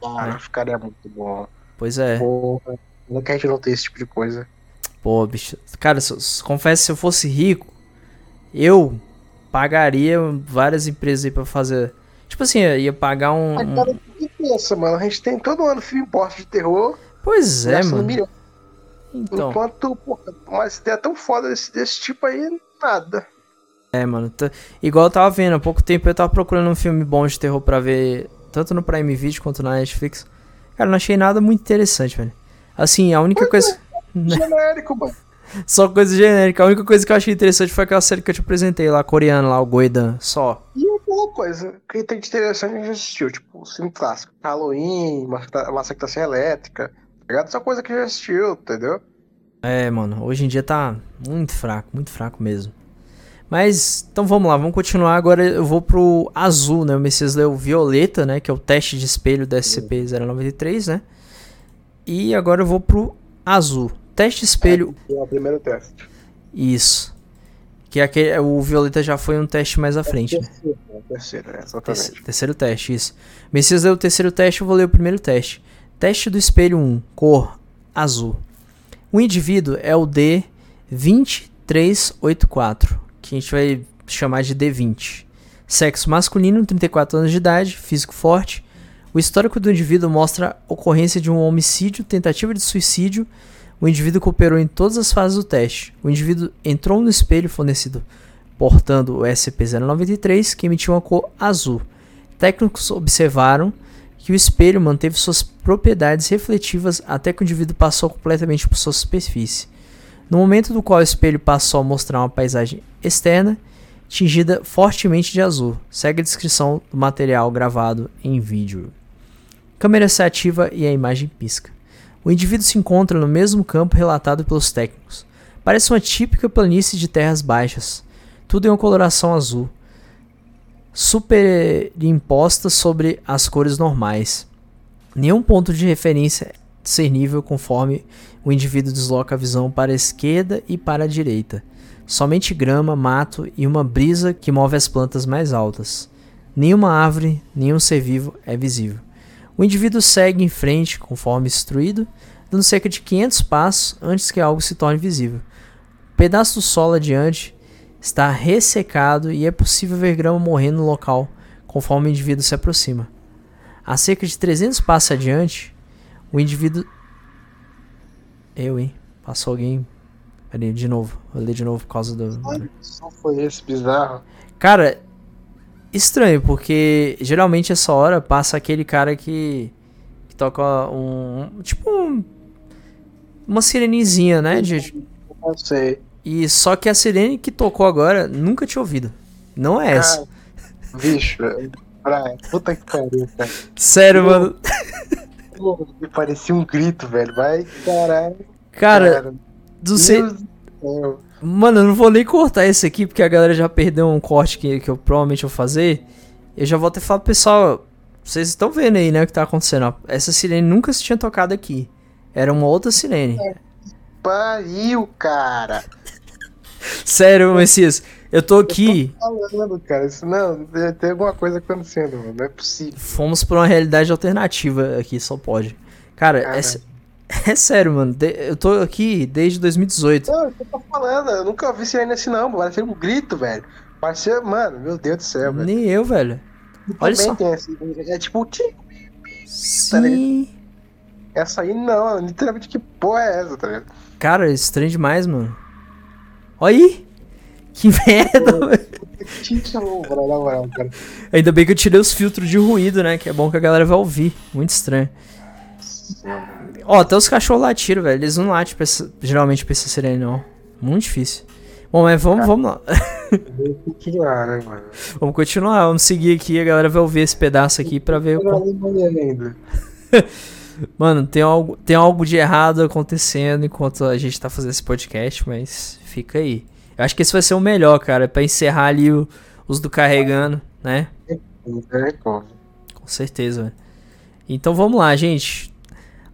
Cara, ficaria muito bom. Pois é. Porra, não quer a gente não ter esse tipo de coisa. Pô, bicho. Cara, se, confesso, se eu fosse rico, eu pagaria várias empresas aí pra fazer Tipo assim, ia pagar um. um... pensa, mano, a gente tem todo ano filme porte de terror. Pois é, mano. Milhão. Então. Enquanto, porra, uma ideia tão foda desse, desse tipo aí, nada. É, mano. Igual eu tava vendo, há pouco tempo eu tava procurando um filme bom de terror pra ver, tanto no Prime Video quanto na Netflix. Cara, não achei nada muito interessante, velho. Assim, a única coisa. É, genérico, mano. [laughs] Só coisa genérica. A única coisa que eu achei interessante foi aquela série que eu te apresentei lá, coreana, lá, o Goidan, só. E uma coisa que tem de interessante a gente assistiu, tipo, o filme clássico. Halloween, Massacre da Serra Elétrica, tá ligado? Essa coisa que já assistiu, entendeu? É, mano, hoje em dia tá muito fraco, muito fraco mesmo. Mas, então vamos lá, vamos continuar. Agora eu vou pro azul, né? O Messias leu violeta, né? Que é o teste de espelho da SCP-093, né? E agora eu vou pro azul. Teste espelho. É, é o primeiro teste. Isso. Que é aquele, o Violeta já foi um teste mais à frente, né? terceiro, né? Terceiro, é, exatamente. Terceiro, teste, isso. Messias deu o terceiro teste, eu vou ler o primeiro teste. Teste do espelho 1, cor azul. O indivíduo é o D2384, que a gente vai chamar de D20. Sexo masculino, 34 anos de idade, físico forte. O histórico do indivíduo mostra ocorrência de um homicídio, tentativa de suicídio o indivíduo cooperou em todas as fases do teste. O indivíduo entrou no espelho fornecido portando o SCP-093, que emitiu uma cor azul. Técnicos observaram que o espelho manteve suas propriedades refletivas até que o indivíduo passou completamente por sua superfície. No momento do qual o espelho passou a mostrar uma paisagem externa, tingida fortemente de azul. Segue a descrição do material gravado em vídeo. Câmera se ativa e a imagem pisca. O indivíduo se encontra no mesmo campo relatado pelos técnicos. Parece uma típica planície de terras baixas, tudo em uma coloração azul, superimposta sobre as cores normais. Nenhum ponto de referência é discernível conforme o indivíduo desloca a visão para a esquerda e para a direita. Somente grama, mato e uma brisa que move as plantas mais altas. Nenhuma árvore, nenhum ser vivo é visível. O indivíduo segue em frente, conforme instruído, dando cerca de 500 passos antes que algo se torne visível. O pedaço do solo adiante está ressecado e é possível ver grama morrendo no local conforme o indivíduo se aproxima. A cerca de 300 passos adiante, o indivíduo. Eu, hein? Passou alguém. Peraí, de novo. Vou ler de novo por causa do. Só foi esse bizarro. Cara, estranho, porque geralmente essa hora passa aquele cara que, que toca um. Tipo um, uma sirenezinha, né? De, não sei. E só que a sirene que tocou agora nunca tinha ouvido. Não é essa. Ah, bicho, praia. Puta que pariu, cara. Sério, Pô, mano. Pô, parecia um grito, velho. Vai, caralho. Cara, cara do céu. Mano, eu não vou nem cortar esse aqui, porque a galera já perdeu um corte que, que eu provavelmente vou fazer. Eu já vou até falar pro pessoal, vocês estão vendo aí, né, o que tá acontecendo. Essa sirene nunca se tinha tocado aqui. Era uma outra sirene. É, pariu, cara. Sério, Messias, eu tô aqui. Eu tô falando, cara. Isso não, tem alguma coisa acontecendo, mano. Não é possível. Fomos pra uma realidade alternativa aqui, só pode. Cara, essa, [laughs] É sério, mano. eu tô aqui desde 2018. Não, eu tô falando, eu nunca vi sirene assim não, Parece um grito, velho. Parece, mano, meu Deus do céu, velho. Nem eu, velho. Olha só. Esse, é tipo Sim. Tá essa aí não, literalmente que porra é essa, tá ligado? Cara, estranho demais, mano. Olha aí. Que merda. Ainda bem que eu tirei os filtros de ruído, né? Que é bom que a galera vai ouvir. Muito estranho. Ó, até os cachorros latiram, velho. Eles não latem pra essa, geralmente pra essa sirene, não. Muito difícil. Bom, mas vamos, vamos lá. Vamos continuar, né? Vamos continuar, vamos seguir aqui. A galera vai ouvir esse pedaço aqui pra ver. [laughs] Mano, tem algo, tem algo de errado acontecendo enquanto a gente tá fazendo esse podcast, mas fica aí. Eu acho que esse vai ser o melhor, cara, pra encerrar ali o, os do carregando, né? Com certeza, velho. Então vamos lá, gente.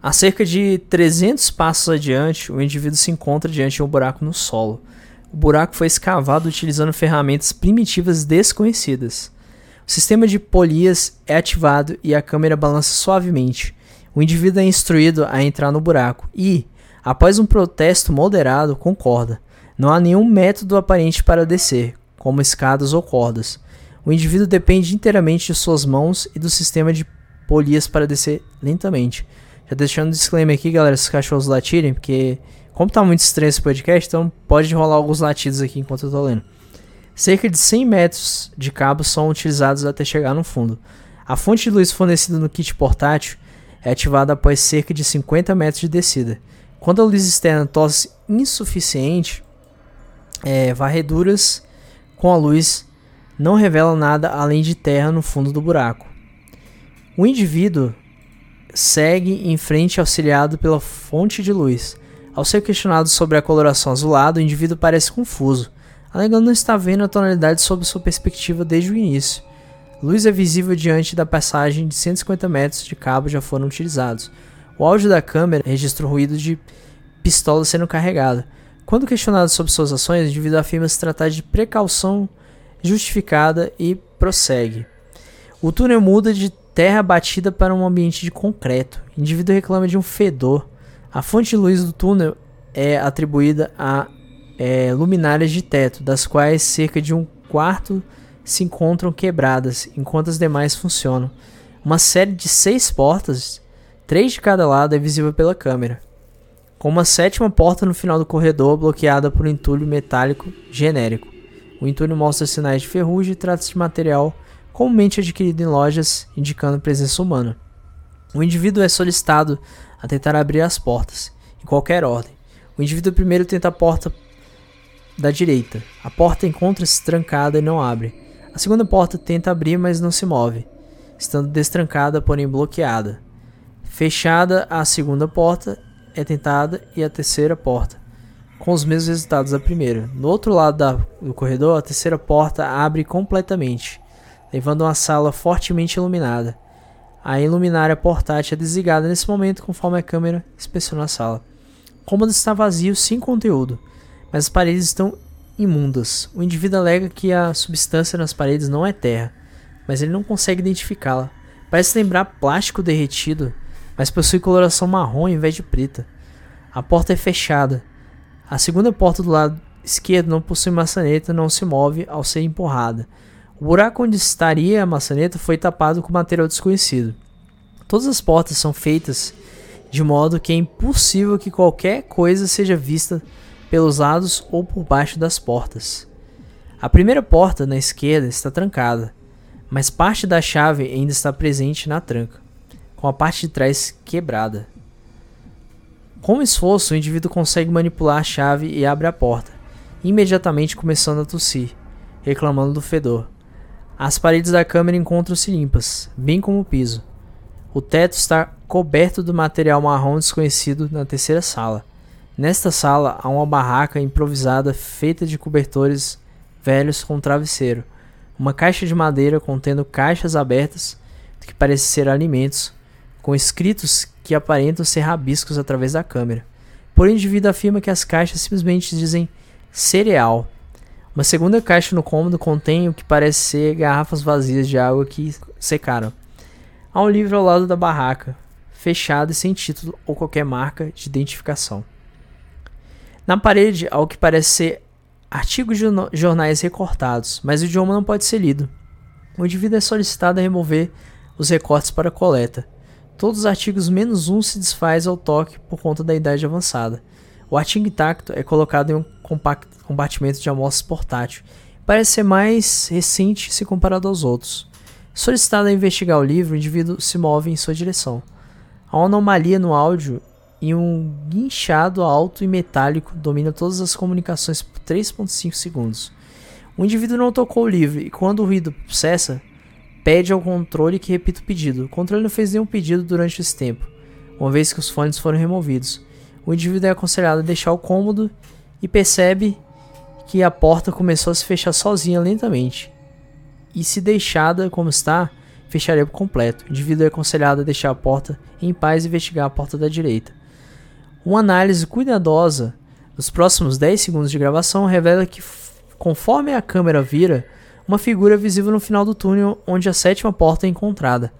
A cerca de 300 passos adiante, o indivíduo se encontra diante de um buraco no solo. O buraco foi escavado utilizando ferramentas primitivas desconhecidas. O sistema de polias é ativado e a câmera balança suavemente. O indivíduo é instruído a entrar no buraco e, após um protesto moderado, concorda. Não há nenhum método aparente para descer, como escadas ou cordas. O indivíduo depende inteiramente de suas mãos e do sistema de polias para descer lentamente. Já deixando um disclaimer aqui, galera, se os cachorros latirem, porque como tá muito estranho esse podcast, então pode rolar alguns latidos aqui enquanto eu tô lendo. Cerca de 100 metros de cabo são utilizados até chegar no fundo. A fonte de luz fornecida no kit portátil é ativada após cerca de 50 metros de descida. Quando a luz externa torna-se insuficiente, é, varreduras com a luz não revelam nada além de terra no fundo do buraco. O indivíduo segue em frente auxiliado pela fonte de luz. Ao ser questionado sobre a coloração azulada, o indivíduo parece confuso, alegando não estar vendo a tonalidade sob sua perspectiva desde o início. Luz é visível diante da passagem de 150 metros de cabo já foram utilizados. O áudio da câmera registra o ruído de pistola sendo carregada. Quando questionado sobre suas ações, o indivíduo afirma se tratar de precaução justificada e prossegue. O túnel muda de terra batida para um ambiente de concreto. O indivíduo reclama de um fedor. A fonte de luz do túnel é atribuída a é, luminárias de teto, das quais cerca de um quarto se encontram quebradas, enquanto as demais funcionam. Uma série de seis portas, três de cada lado, é visível pela câmera, com uma sétima porta no final do corredor bloqueada por um entulho metálico genérico. O entulho mostra sinais de ferrugem e trata-se de material comumente adquirido em lojas, indicando presença humana. O indivíduo é solicitado a tentar abrir as portas, em qualquer ordem. O indivíduo primeiro tenta a porta da direita. A porta encontra-se trancada e não abre. A segunda porta tenta abrir, mas não se move, estando destrancada, porém bloqueada. Fechada, a segunda porta é tentada e a terceira porta, com os mesmos resultados da primeira. No outro lado da, do corredor, a terceira porta abre completamente, levando a uma sala fortemente iluminada. A iluminária portátil é desligada nesse momento conforme a câmera inspeciona a sala. O cômodo está vazio, sem conteúdo, mas as paredes estão imundas. O indivíduo alega que a substância nas paredes não é terra, mas ele não consegue identificá-la. Parece lembrar plástico derretido, mas possui coloração marrom ao invés de preta. A porta é fechada. A segunda porta do lado esquerdo não possui maçaneta, não se move ao ser empurrada. O buraco onde estaria a maçaneta foi tapado com material desconhecido. Todas as portas são feitas de modo que é impossível que qualquer coisa seja vista pelos lados ou por baixo das portas. A primeira porta na esquerda está trancada, mas parte da chave ainda está presente na tranca, com a parte de trás quebrada. Com esforço, o indivíduo consegue manipular a chave e abre a porta, imediatamente começando a tossir, reclamando do fedor. As paredes da câmara encontram-se limpas, bem como o piso. O teto está coberto do material marrom desconhecido na terceira sala. Nesta sala há uma barraca improvisada feita de cobertores velhos com travesseiro, uma caixa de madeira contendo caixas abertas que parecem ser alimentos, com escritos que aparentam ser rabiscos através da câmera. Porém, o indivíduo afirma que as caixas simplesmente dizem cereal. Uma segunda caixa no cômodo contém o que parece ser garrafas vazias de água que secaram. Há um livro ao lado da barraca, fechado e sem título ou qualquer marca de identificação. Na parede, há o que parece ser artigos de jornais recortados, mas o idioma não pode ser lido. O indivíduo é solicitado a remover os recortes para coleta. Todos os artigos menos um se desfaz ao toque por conta da idade avançada. O artigo intacto é colocado em um compartimento de amostras portátil. Parece ser mais recente se comparado aos outros. Solicitado a investigar o livro, o indivíduo se move em sua direção. Há uma anomalia no áudio e um guinchado alto e metálico domina todas as comunicações por 3.5 segundos. O indivíduo não tocou o livro e quando o ruído cessa, pede ao controle que repita o pedido. O controle não fez nenhum pedido durante esse tempo, uma vez que os fones foram removidos. O indivíduo é aconselhado a deixar o cômodo e percebe que a porta começou a se fechar sozinha lentamente. E se deixada como está, fecharia por completo. O indivíduo é aconselhado a deixar a porta em paz e investigar a porta da direita. Uma análise cuidadosa dos próximos 10 segundos de gravação revela que, conforme a câmera vira, uma figura visível no final do túnel onde a sétima porta é encontrada.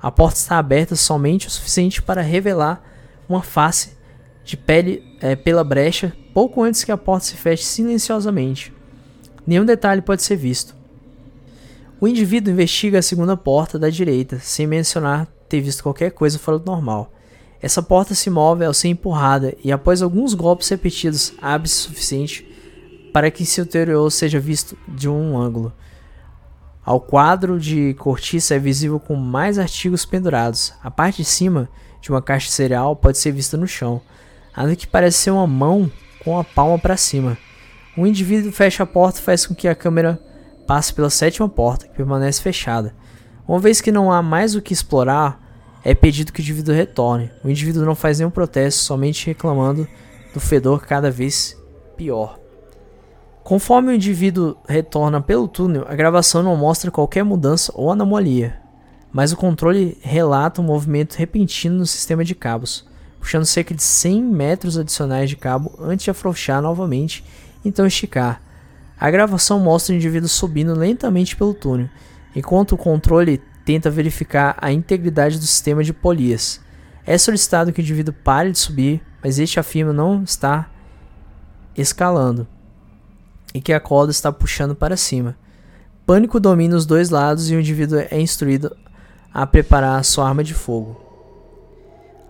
A porta está aberta somente o suficiente para revelar uma face de pele é, pela brecha pouco antes que a porta se feche silenciosamente. Nenhum detalhe pode ser visto. O indivíduo investiga a segunda porta da direita, sem mencionar ter visto qualquer coisa fora do normal. Essa porta se move ao ser empurrada e após alguns golpes repetidos abre-se o suficiente para que seu interior seja visto de um ângulo. Ao quadro de cortiça é visível com mais artigos pendurados. A parte de cima de uma caixa cereal pode ser vista no chão, além que parece ser uma mão com a palma para cima. O indivíduo fecha a porta e faz com que a câmera passe pela sétima porta, que permanece fechada. Uma vez que não há mais o que explorar, é pedido que o indivíduo retorne. O indivíduo não faz nenhum protesto, somente reclamando do fedor cada vez pior. Conforme o indivíduo retorna pelo túnel, a gravação não mostra qualquer mudança ou anomalia, mas o controle relata um movimento repentino no sistema de cabos, puxando cerca de 100 metros adicionais de cabo antes de afrouxar novamente, então esticar. A gravação mostra o indivíduo subindo lentamente pelo túnel, enquanto o controle tenta verificar a integridade do sistema de polias. É solicitado que o indivíduo pare de subir, mas este afirma não estar escalando e que a corda está puxando para cima. Pânico domina os dois lados e o indivíduo é instruído a preparar a sua arma de fogo.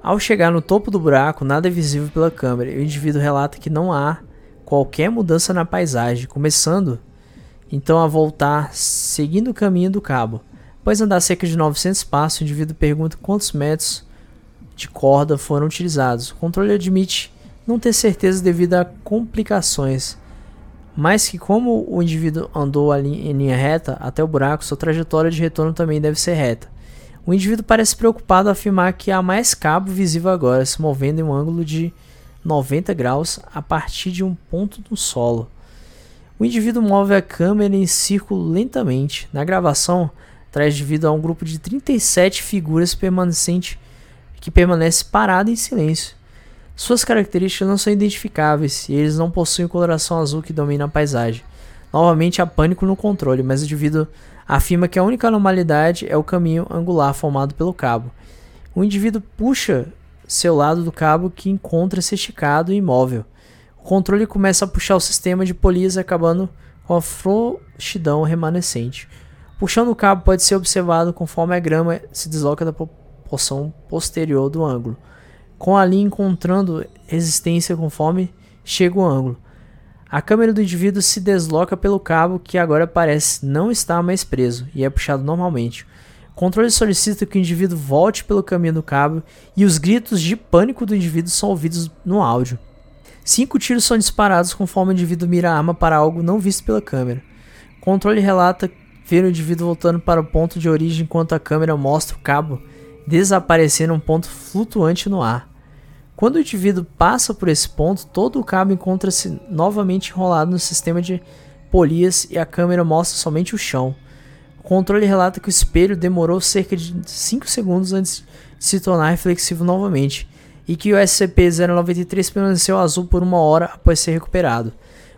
Ao chegar no topo do buraco, nada é visível pela câmera e o indivíduo relata que não há qualquer mudança na paisagem, começando então a voltar seguindo o caminho do cabo. Após andar cerca de 900 passos, o indivíduo pergunta quantos metros de corda foram utilizados. O controle admite não ter certeza devido a complicações, mas que como o indivíduo andou em linha reta até o buraco, sua trajetória de retorno também deve ser reta. O indivíduo parece preocupado a afirmar que há mais cabo visível agora, se movendo em um ângulo de 90 graus a partir de um ponto do solo. O indivíduo move a câmera em círculo lentamente. Na gravação, traz devido a um grupo de 37 figuras permanecente que permanece parado em silêncio. Suas características não são identificáveis e eles não possuem coloração azul que domina a paisagem. Novamente há pânico no controle, mas o indivíduo afirma que a única anormalidade é o caminho angular formado pelo cabo. O indivíduo puxa seu lado do cabo que encontra-se esticado e imóvel. O controle começa a puxar o sistema de polias acabando com a frouxidão remanescente. Puxando o cabo pode ser observado conforme a grama se desloca da porção posterior do ângulo, com a linha encontrando resistência conforme chega o ângulo. A câmera do indivíduo se desloca pelo cabo que agora parece não estar mais preso e é puxado normalmente. O controle solicita que o indivíduo volte pelo caminho do cabo e os gritos de pânico do indivíduo são ouvidos no áudio. Cinco tiros são disparados conforme o indivíduo mira a arma para algo não visto pela câmera. O controle relata ver o indivíduo voltando para o ponto de origem enquanto a câmera mostra o cabo desaparecer num ponto flutuante no ar. Quando o indivíduo passa por esse ponto, todo o cabo encontra-se novamente enrolado no sistema de polias e a câmera mostra somente o chão. O controle relata que o espelho demorou cerca de 5 segundos antes de se tornar reflexivo novamente e que o SCP-093 permaneceu azul por uma hora após ser recuperado.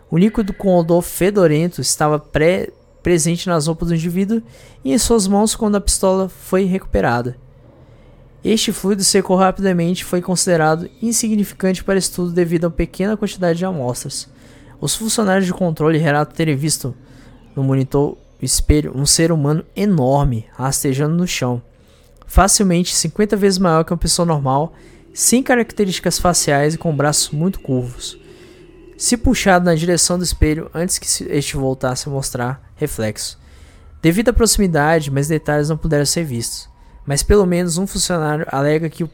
O líquido com odor fedorento estava pré presente nas roupas do indivíduo e em suas mãos quando a pistola foi recuperada. Este fluido secou rapidamente e foi considerado insignificante para estudo devido a uma pequena quantidade de amostras. Os funcionários de controle relatam terem visto no monitor espelho um ser humano enorme rastejando no chão, facilmente 50 vezes maior que uma pessoa normal, sem características faciais e com braços muito curvos. Se puxado na direção do espelho antes que este voltasse a mostrar reflexo. Devido à proximidade, mais detalhes não puderam ser vistos, mas pelo menos um funcionário alega que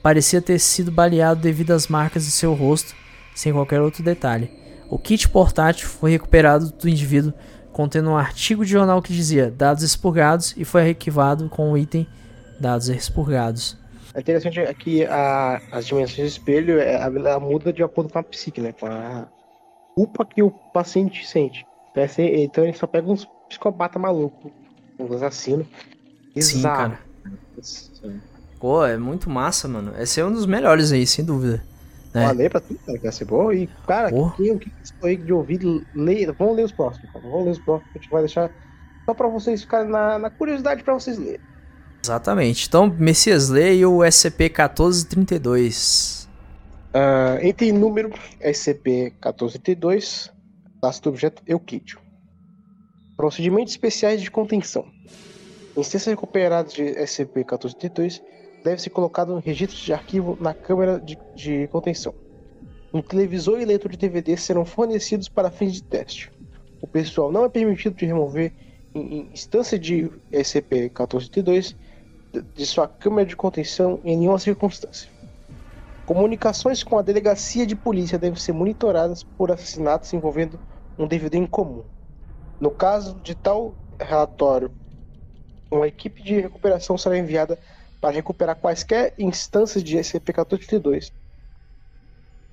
parecia ter sido baleado devido às marcas em seu rosto, sem qualquer outro detalhe. O kit portátil foi recuperado do indivíduo contendo um artigo de jornal que dizia dados expurgados e foi arquivado com o item dados expurgados. É interessante que a, as dimensões do espelho é, ela muda de acordo com a psique, né? Com a culpa que o paciente sente. Então ele só pega uns psicopata maluco, uns assassinos. Sim, cara. Pô, é muito massa, mano. Esse é um dos melhores aí, sem dúvida. Né? Falei pra tu, cara, que ia ser bom. E, cara, quem, quem foi de ouvir, lê, vamos ler os próximos, cara. Vamos ler os próximos, a gente vai deixar só pra vocês ficarem na, na curiosidade pra vocês lerem. Exatamente. Então, Messias, leia o SCP-1432. Uh, item número SCP-1432, classe do objeto Euclídeo. Procedimentos especiais de contenção. Instâncias recuperadas de SCP-1432 devem ser colocadas no registro de arquivo na câmera de, de contenção. Um televisor e leitor de DVD serão fornecidos para fins de teste. O pessoal não é permitido de remover em instância de SCP-1432 de sua câmera de contenção em nenhuma circunstância. Comunicações com a delegacia de polícia devem ser monitoradas por assassinatos envolvendo um DVD em comum. No caso de tal relatório, uma equipe de recuperação será enviada para recuperar quaisquer instâncias de SCP-1432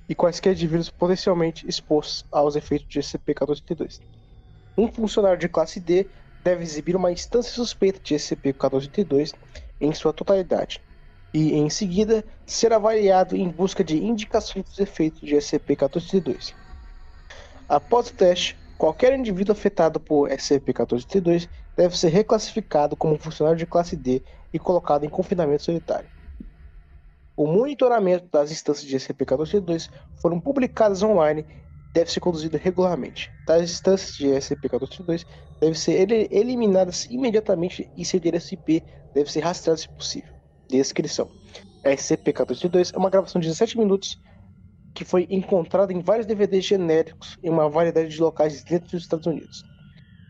e quaisquer indivíduos potencialmente expostos aos efeitos de SCP-1432. Um funcionário de classe D deve exibir uma instância suspeita de SCP-1432 em sua totalidade e, em seguida, ser avaliado em busca de indicações dos efeitos de SCP-1432. Após o teste, qualquer indivíduo afetado por SCP-1432 deve ser reclassificado como funcionário de classe D e colocado em confinamento solitário. O monitoramento das instâncias de SCP-1432 foram publicadas online e deve ser conduzido regularmente. Tais instâncias de SCP-1432 devem ser eliminadas imediatamente e seu endereço IP deve ser rastreado se possível. Descrição: SCP-1432 é uma gravação de 17 minutos que foi encontrada em vários DVDs genéricos em uma variedade de locais dentro dos Estados Unidos.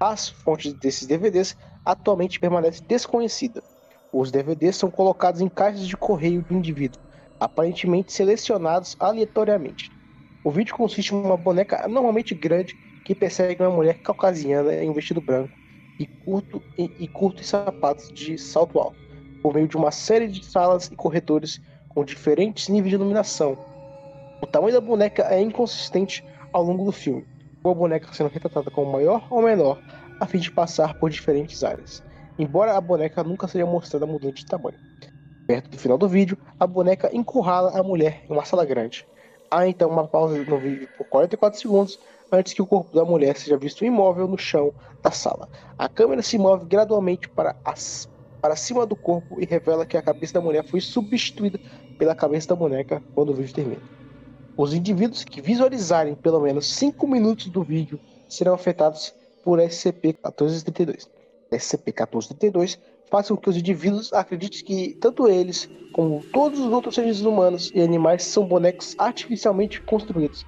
As fontes desses DVDs atualmente permanecem desconhecidas. Os DVDs são colocados em caixas de correio do indivíduo, aparentemente selecionados aleatoriamente. O vídeo consiste em uma boneca normalmente grande que persegue uma mulher caucasiana em um vestido branco e curto e, e curto sapatos de salto alto, por meio de uma série de salas e corredores com diferentes níveis de iluminação. O tamanho da boneca é inconsistente ao longo do filme, a boneca sendo retratada como maior ou menor, a fim de passar por diferentes áreas, embora a boneca nunca seja mostrada mudando de tamanho. Perto do final do vídeo, a boneca encurrala a mulher em uma sala grande. Há então uma pausa no vídeo por 44 segundos antes que o corpo da mulher seja visto imóvel no chão da sala. A câmera se move gradualmente para, as, para cima do corpo e revela que a cabeça da mulher foi substituída pela cabeça da boneca quando o vídeo termina. Os indivíduos que visualizarem pelo menos 5 minutos do vídeo serão afetados por SCP-1432. SCP-1432 faz com que os indivíduos acreditem que tanto eles como todos os outros seres humanos e animais são bonecos artificialmente construídos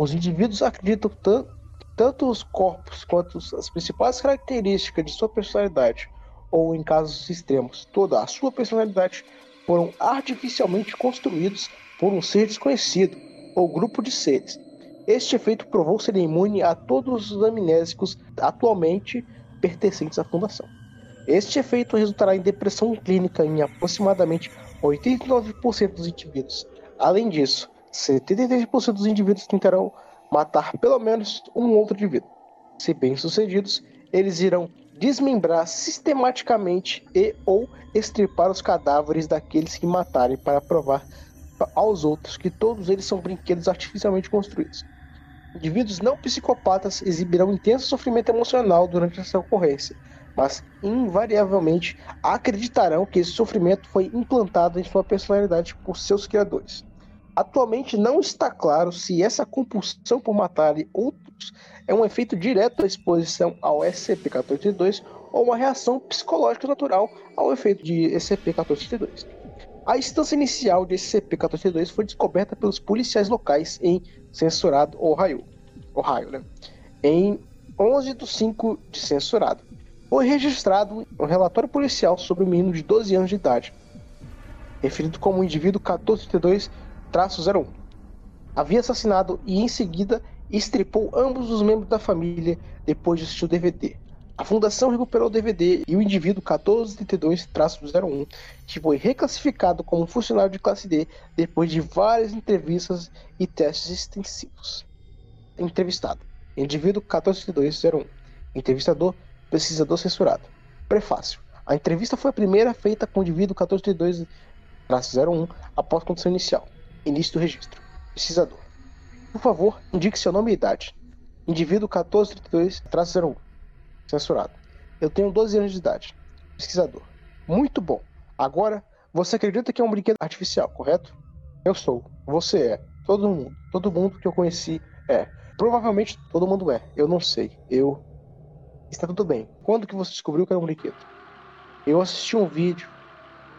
os indivíduos acreditam tanto, tanto os corpos quanto as principais características de sua personalidade, ou em casos extremos, toda a sua personalidade, foram artificialmente construídos por um ser desconhecido ou grupo de seres. Este efeito provou ser imune a todos os amnésicos atualmente pertencentes à Fundação. Este efeito resultará em depressão clínica em aproximadamente 89% dos indivíduos. Além disso, 73% dos indivíduos tentarão matar pelo menos um outro indivíduo. Se bem-sucedidos, eles irão desmembrar sistematicamente e ou estripar os cadáveres daqueles que matarem para provar aos outros que todos eles são brinquedos artificialmente construídos. Indivíduos não psicopatas exibirão intenso sofrimento emocional durante essa ocorrência, mas invariavelmente acreditarão que esse sofrimento foi implantado em sua personalidade por seus criadores. Atualmente não está claro se essa compulsão por matar outros é um efeito direto da exposição ao SCP-1432 ou uma reação psicológica natural ao efeito de SCP-1432. A instância inicial de SCP-1432 foi descoberta pelos policiais locais em Censurado, Ohio, Ohio né? em 11 de 5 de Censurado. Foi registrado um relatório policial sobre um menino de 12 anos de idade, referido como indivíduo 1432 01. Havia assassinado e em seguida estripou ambos os membros da família depois de assistir o DVD. A fundação recuperou o DVD e o indivíduo 1432-01, que foi reclassificado como funcionário de classe D depois de várias entrevistas e testes extensivos. Entrevistado: Indivíduo 1432-01. Entrevistador: Pesquisador censurado. Prefácio: A entrevista foi a primeira feita com o indivíduo 1432-01 após a condição inicial. Início do registro. Pesquisador. Por favor, indique seu nome e idade. Indivíduo 1432-01. Censurado. Eu tenho 12 anos de idade. Pesquisador. Muito bom. Agora, você acredita que é um brinquedo artificial, correto? Eu sou. Você é. Todo mundo. Todo mundo que eu conheci é. Provavelmente todo mundo é. Eu não sei. Eu. Está tudo bem. Quando que você descobriu que era um brinquedo? Eu assisti um vídeo,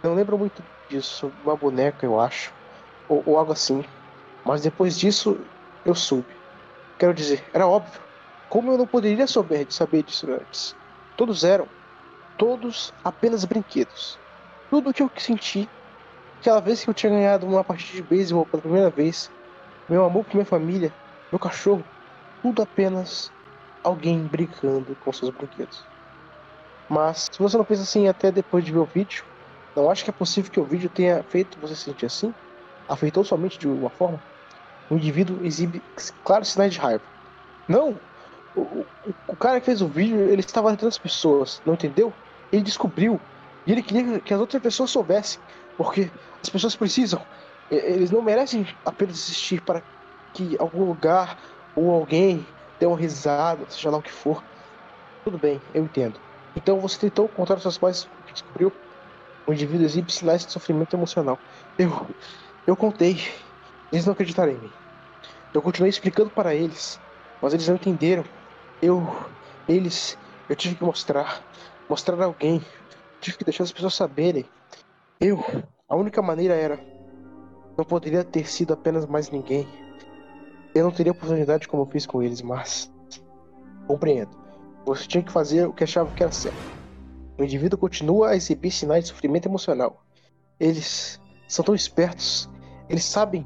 não lembro muito disso, uma boneca, eu acho, ou, ou algo assim. Mas depois disso, eu soube. Quero dizer, era óbvio. Como eu não poderia saber, saber disso antes? Todos eram. Todos apenas brinquedos. Tudo o que eu senti, aquela vez que eu tinha ganhado uma partida de beisebol pela primeira vez, meu amor por minha família, meu cachorro, tudo apenas alguém brincando com seus brinquedos. Mas se você não pensa assim até depois de ver o vídeo, não acho que é possível que o vídeo tenha feito você sentir assim? Afetou somente de uma forma? O indivíduo exibe claros sinais de raiva. Não! O, o, o cara que fez o vídeo, ele estava tentando as pessoas, não entendeu? Ele descobriu. E ele queria que as outras pessoas soubessem. Porque as pessoas precisam. Eles não merecem apenas assistir para que algum lugar ou alguém dê uma risada, seja lá o que for. Tudo bem, eu entendo. Então você tentou contar aos seus pais que descobriu? O indivíduo exibe sinais de sofrimento emocional. Eu. Eu contei. Eles não acreditaram em mim. Eu continuei explicando para eles, mas eles não entenderam. Eu. Eles. Eu tive que mostrar. Mostrar a alguém. Tive que deixar as pessoas saberem. Eu. A única maneira era. Não poderia ter sido apenas mais ninguém. Eu não teria oportunidade como eu fiz com eles, mas. Compreendo. Você tinha que fazer o que achava que era certo. O indivíduo continua a exibir sinais de sofrimento emocional. Eles são tão espertos. Eles sabem.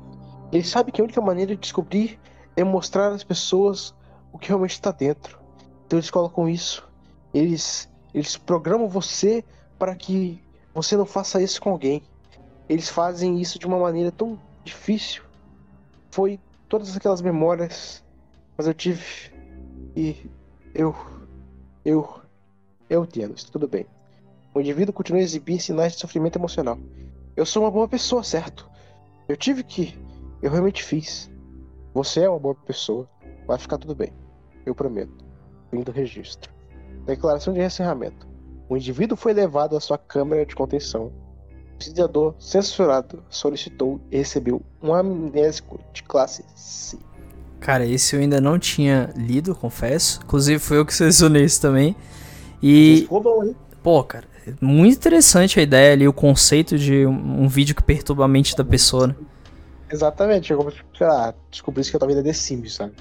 Eles sabem que a única maneira de descobrir é mostrar às pessoas o que realmente está dentro. Então eles colocam isso. Eles, eles programam você para que você não faça isso com alguém. Eles fazem isso de uma maneira tão difícil. Foi todas aquelas memórias, mas eu tive e eu eu eu entendo, tudo bem. O indivíduo continua a exibir sinais de sofrimento emocional. Eu sou uma boa pessoa, certo? Eu tive que. Eu realmente fiz. Você é uma boa pessoa. Vai ficar tudo bem. Eu prometo. Fim do registro. Declaração de encerramento. O indivíduo foi levado à sua câmara de contenção. O cidadão censurado solicitou e recebeu um amnésico de classe C. Cara, esse eu ainda não tinha lido, confesso. Inclusive foi eu que selecionei isso também. E. Bom, hein? Pô, cara, muito interessante a ideia ali, o conceito de um, um vídeo que perturba a mente da pessoa, né? Exatamente, eu, sei lá, descobri que eu tava vendo The Sims, sabe?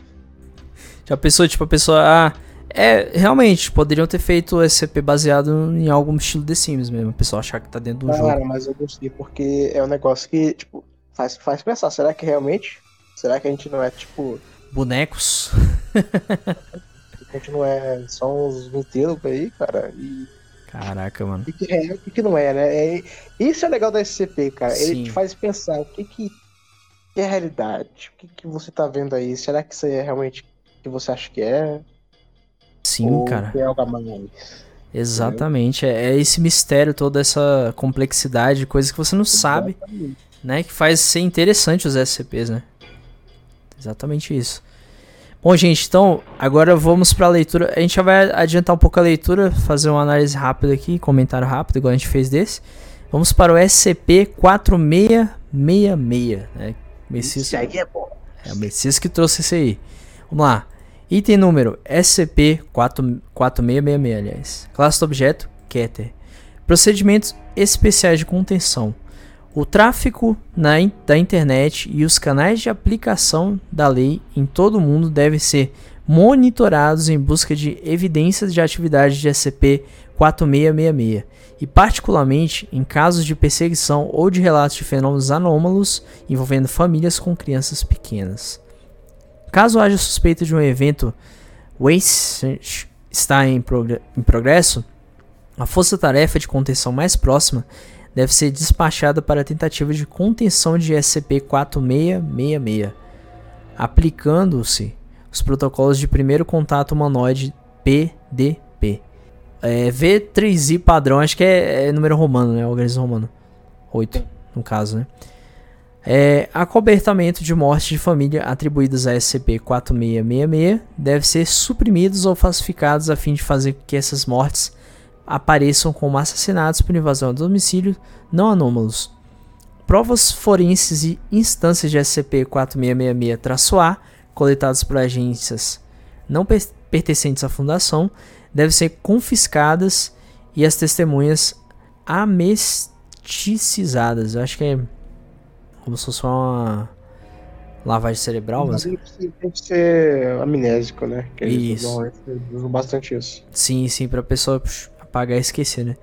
Já pensou, tipo, a pessoa, ah, é, realmente, poderiam ter feito o SCP baseado em algum estilo The Sims mesmo, a pessoa achar que tá dentro do jogo. Cara, mas eu gostei porque é um negócio que, tipo, faz, faz pensar, será que realmente, será que a gente não é, tipo... Bonecos? [laughs] a gente não é só uns menteiros aí, cara, e Caraca, mano. O que, é, o que, não é, né? É, isso é legal da SCP, cara. Sim. Ele te faz pensar o que, que é a realidade. O que, que você tá vendo aí? Será que isso é realmente que você acha que é? Sim, Ou cara. É algo mais? Exatamente. É, é, esse mistério, toda essa complexidade, coisas que você não Exatamente. sabe, né? Que faz ser interessante os SCPs, né? Exatamente isso. Bom, gente, então agora vamos para a leitura. A gente já vai adiantar um pouco a leitura, fazer uma análise rápida aqui, comentário rápido, igual a gente fez desse. Vamos para o SCP-4666, né? Messias, Isso aí é bom. É o Messias que trouxe esse aí. Vamos lá. Item número SCP-4666, aliás. Classe do objeto, Keter. Procedimentos especiais de contenção. O tráfico na, da internet e os canais de aplicação da lei em todo o mundo devem ser monitorados em busca de evidências de atividade de SCP-4666 e, particularmente, em casos de perseguição ou de relatos de fenômenos anômalos envolvendo famílias com crianças pequenas. Caso haja suspeita de um evento Waste está em, prog em progresso, a força-tarefa de contenção mais próxima deve ser despachada para a tentativa de contenção de SCP-4666, aplicando-se os protocolos de primeiro contato humanoide PDP. É, V3I padrão, acho que é, é, número romano, né? Organismo romano. 8, no caso, né? É, acobertamento de mortes de família atribuídas a SCP-4666 deve ser suprimidos ou falsificados a fim de fazer com que essas mortes apareçam como assassinatos por invasão do domicílio não anômalos. Provas forenses e instâncias de SCP-4666-A coletadas por agências não pertencentes à fundação devem ser confiscadas e as testemunhas amesticizadas. Eu acho que é como se fosse uma lavagem cerebral. Mas... Tem que ser amnésico, né? Que Isso. usam bastante isso. Sim, sim, pra pessoa pux, apagar e esquecer, né?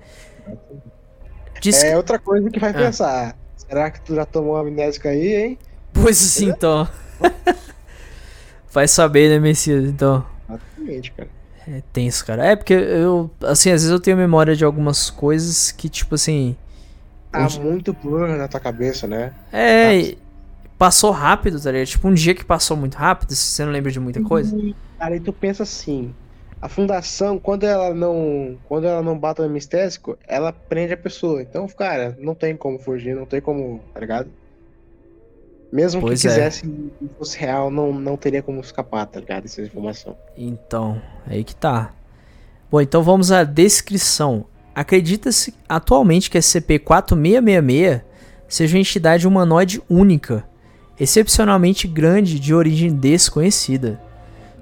Diz é que... outra coisa que vai ah. pensar. Será que tu já tomou amnésico aí, hein? Pois sim, então. vai saber, né, Messias? Então. Exatamente, cara. É tenso, cara. É porque eu, assim, às vezes eu tenho memória de algumas coisas que, tipo assim. Tá muito blur na tua cabeça, né? É, passou rápido, tá ligado? Tipo, um dia que passou muito rápido, você não lembra de muita coisa. Cara, e tu pensa assim, a fundação, quando ela não, quando ela não bate no anestésico, ela prende a pessoa. Então, cara, não tem como fugir, não tem como, tá ligado? Mesmo pois que é. quisesse é. fosse real, não, não teria como escapar, tá ligado? Essa informação. Então, aí que tá. Bom, então vamos à descrição. Acredita-se atualmente que a SCP-4666 seja uma entidade humanoide única, excepcionalmente grande de origem desconhecida.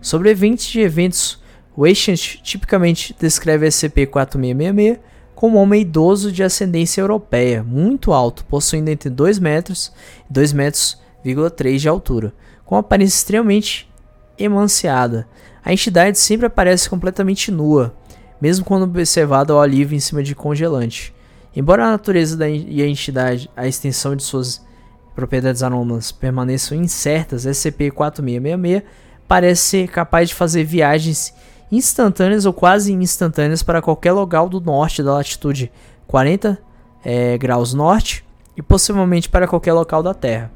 Sobreviventes de eventos Weishamp tipicamente descreve a SCP-4666 como um homem idoso de ascendência europeia, muito alto, possuindo entre 2 metros e 2 metros, 3 de altura, com aparência extremamente emanciada. A entidade sempre aparece completamente nua, mesmo quando observada ao livre em cima de congelante. Embora a natureza e a entidade, a extensão de suas propriedades anômalas permaneçam incertas, SCP-4666 parece ser capaz de fazer viagens instantâneas ou quase instantâneas para qualquer local do norte da latitude 40 é, graus norte e possivelmente para qualquer local da Terra.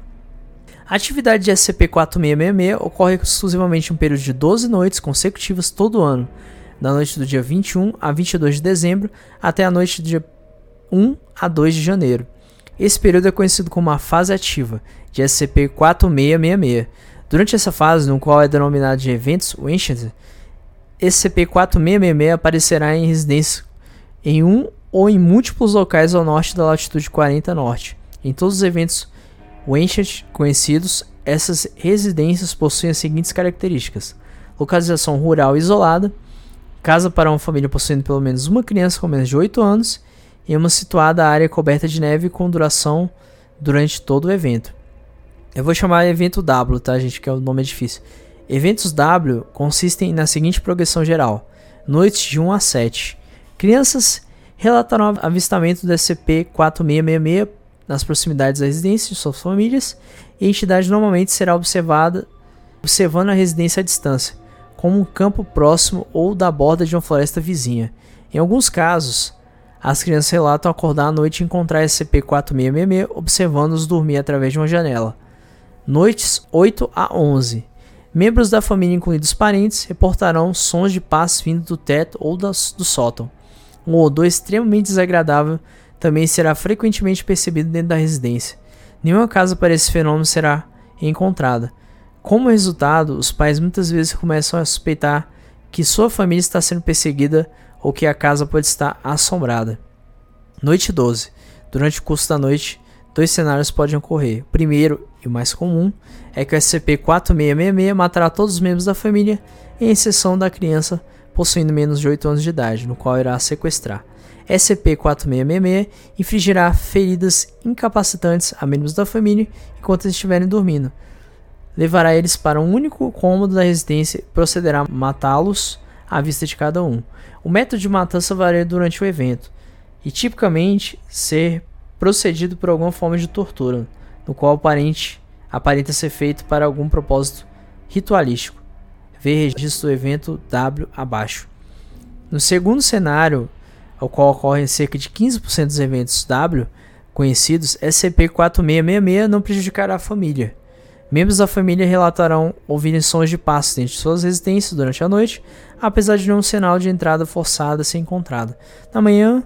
A atividade de SCP-4666 ocorre exclusivamente em um período de 12 noites consecutivas todo ano, da noite do dia 21 a 22 de dezembro até a noite do dia 1 a 2 de janeiro. Esse período é conhecido como a fase ativa de SCP-4666. Durante essa fase, no qual é denominado de eventos Ancient, SCP-4666 aparecerá em residência em um ou em múltiplos locais ao norte da latitude 40 norte. Em todos os eventos Wenchert conhecidos, essas residências possuem as seguintes características: localização rural isolada, casa para uma família possuindo pelo menos uma criança com menos de 8 anos e uma situada área coberta de neve com duração durante todo o evento. Eu vou chamar evento W, tá, gente? Que é o nome é difícil. Eventos W consistem na seguinte progressão geral: noites de 1 a 7. Crianças relataram avistamento do SCP-4666 nas proximidades da residência de suas famílias e a entidade normalmente será observada observando a residência à distância, como um campo próximo ou da borda de uma floresta vizinha. Em alguns casos, as crianças relatam acordar à noite e encontrar SCP-4666 observando-os dormir através de uma janela. Noites 8 a 11. Membros da família, incluindo parentes, reportarão sons de paz vindo do teto ou das, do sótão. Um odor extremamente desagradável também será frequentemente percebido dentro da residência. Nenhuma casa para esse fenômeno será encontrada. Como resultado, os pais muitas vezes começam a suspeitar que sua família está sendo perseguida ou que a casa pode estar assombrada. Noite 12. Durante o curso da noite, dois cenários podem ocorrer. O primeiro, e o mais comum, é que o SCP-4666 matará todos os membros da família, em exceção da criança possuindo menos de 8 anos de idade, no qual irá sequestrar. SCP-4666 infligirá feridas incapacitantes a membros da família enquanto estiverem dormindo. Levará eles para um único cômodo da residência e procederá matá-los à vista de cada um. O método de matança varia durante o evento e tipicamente ser procedido por alguma forma de tortura, no qual aparente, aparenta ser feito para algum propósito ritualístico. Ver registro do evento W abaixo. No segundo cenário, ao qual ocorrem cerca de 15% dos eventos W conhecidos, SCP-4666 não prejudicará a família. Membros da família relatarão ouvirem sons de passos dentro de suas residências durante a noite, apesar de nenhum sinal de entrada forçada ser encontrado. Na manhã,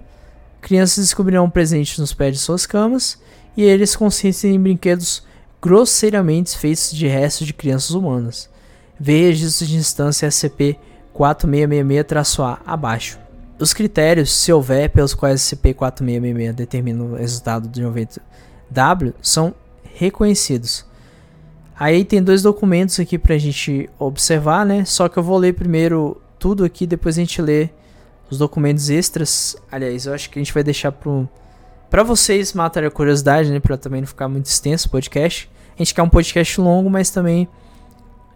crianças descobrirão presentes nos pés de suas camas e eles consistem em brinquedos grosseiramente feitos de restos de crianças humanas. Veja registro de instância SCP-4666-A abaixo. Os critérios, se houver, pelos quais SCP-4666 determina o resultado do evento W, são reconhecidos. Aí tem dois documentos aqui para a gente observar, né? Só que eu vou ler primeiro tudo aqui, depois a gente lê os documentos extras. Aliás, eu acho que a gente vai deixar pro para vocês matarem a curiosidade, né, para também não ficar muito extenso o podcast. A gente quer um podcast longo, mas também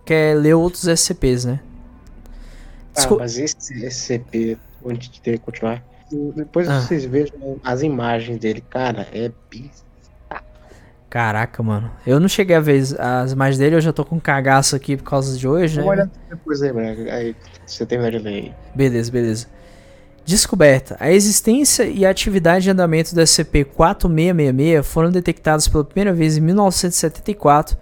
quer ler outros SCPs, né? Descul ah, mas esse SCP, onde tem que continuar, depois ah. vocês vejam as imagens dele, cara, é bizarro. Caraca, mano. Eu não cheguei a ver as imagens dele, eu já tô com cagaço aqui por causa de hoje, né? Olha depois aí, mano. Aí você terminar de ler aí. Beleza, beleza. Descoberta. A existência e a atividade de andamento do SCP-4666 foram detectados pela primeira vez em 1974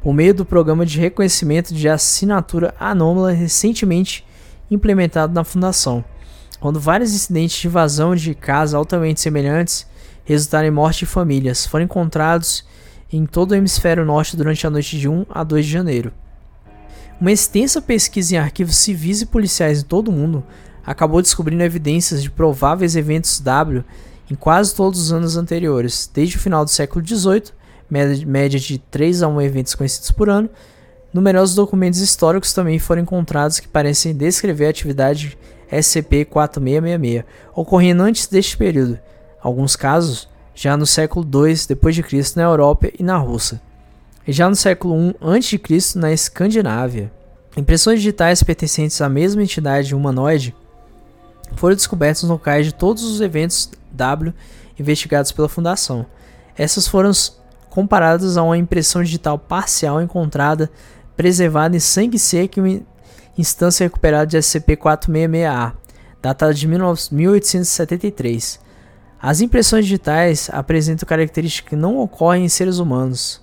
por meio do Programa de Reconhecimento de Assinatura Anômala recentemente implementado na Fundação, quando vários incidentes de invasão de casas altamente semelhantes resultaram em morte de famílias foram encontrados em todo o hemisfério norte durante a noite de 1 a 2 de janeiro. Uma extensa pesquisa em arquivos civis e policiais em todo o mundo acabou descobrindo evidências de prováveis eventos W em quase todos os anos anteriores, desde o final do século XVIII, média de 3 a 1 eventos conhecidos por ano. Numerosos documentos históricos também foram encontrados que parecem descrever a atividade SCP-4666, ocorrendo antes deste período, alguns casos já no século II d.C. na Europa e na Rússia, e já no século I a.C. na Escandinávia. Impressões digitais pertencentes à mesma entidade humanoide foram descobertas nos locais de todos os eventos W investigados pela Fundação. Essas foram comparadas a uma impressão digital parcial encontrada preservada em sangue seco em uma instância recuperada de SCP-466-A, datada de 1873. As impressões digitais apresentam características que não ocorrem em seres humanos.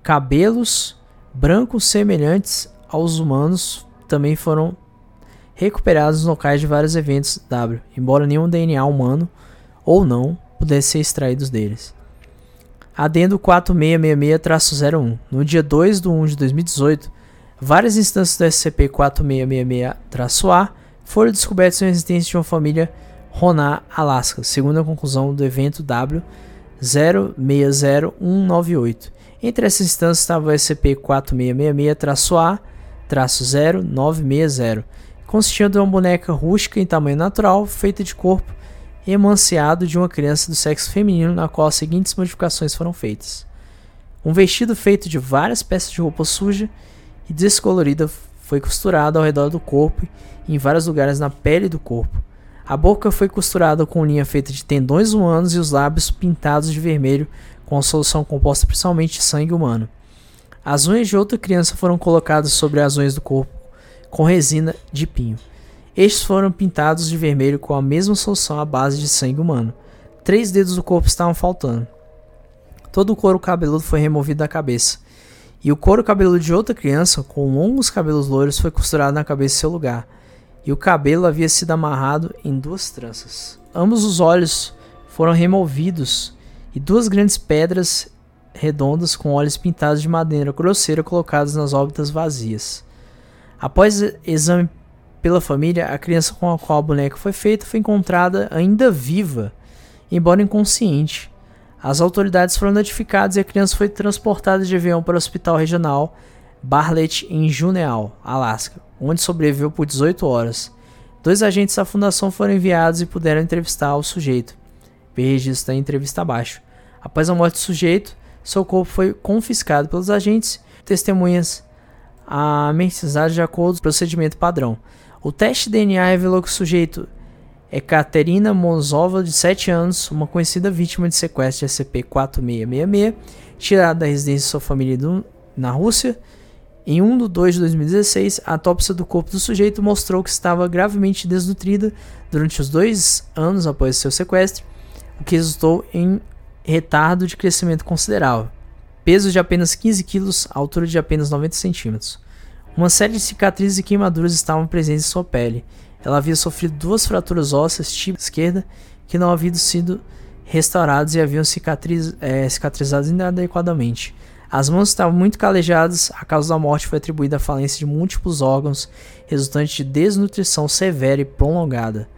Cabelos brancos semelhantes aos humanos também foram recuperados nos locais de vários eventos W, embora nenhum DNA humano ou não pudesse ser extraído deles. Adendo 4666-01. No dia 2 de 1 de 2018, várias instâncias do SCP-4666-A foram descobertas em existência de uma família Roná, Alaska, segundo a conclusão do evento W 060198. Entre essas instâncias estava o SCP-4666-A-0960, consistia de uma boneca rústica em tamanho natural, feita de corpo emanciado de uma criança do sexo feminino, na qual as seguintes modificações foram feitas: um vestido feito de várias peças de roupa suja e descolorida foi costurado ao redor do corpo e em vários lugares na pele do corpo. A boca foi costurada com linha feita de tendões humanos e os lábios pintados de vermelho com a solução composta principalmente de sangue humano. As unhas de outra criança foram colocadas sobre as unhas do corpo com resina de pinho. Estes foram pintados de vermelho com a mesma solução à base de sangue humano. Três dedos do corpo estavam faltando. Todo o couro cabeludo foi removido da cabeça. E o couro cabeludo de outra criança, com longos cabelos loiros, foi costurado na cabeça em seu lugar e o cabelo havia sido amarrado em duas tranças. Ambos os olhos foram removidos e duas grandes pedras redondas com olhos pintados de madeira grosseira colocadas nas órbitas vazias. Após exame pela família, a criança com a qual a boneca foi feita foi encontrada ainda viva, embora inconsciente. As autoridades foram notificadas e a criança foi transportada de avião para o hospital regional Bartlett em Juneau, Alaska, onde sobreviveu por 18 horas. Dois agentes da fundação foram enviados e puderam entrevistar o sujeito. Ver registro da entrevista abaixo. Após a morte do sujeito, seu corpo foi confiscado pelos agentes. Testemunhas amenizadas de acordo com o procedimento padrão. O teste DNA revelou que o sujeito é Katerina Mozova, de 7 anos, uma conhecida vítima de sequestro de SCP-4666, tirada da residência de sua família do, na Rússia em 1 de 2 de 2016, a autópsia do corpo do sujeito mostrou que estava gravemente desnutrida durante os dois anos após seu sequestro, o que resultou em retardo de crescimento considerável. Peso de apenas 15 kg, altura de apenas 90 centímetros. Uma série de cicatrizes e queimaduras estavam presentes em sua pele. Ela havia sofrido duas fraturas ósseas tipo esquerda que não haviam sido restauradas e haviam cicatriz, é, cicatrizado inadequadamente. As mãos estavam muito calejadas, a causa da morte foi atribuída à falência de múltiplos órgãos, resultante de desnutrição severa e prolongada.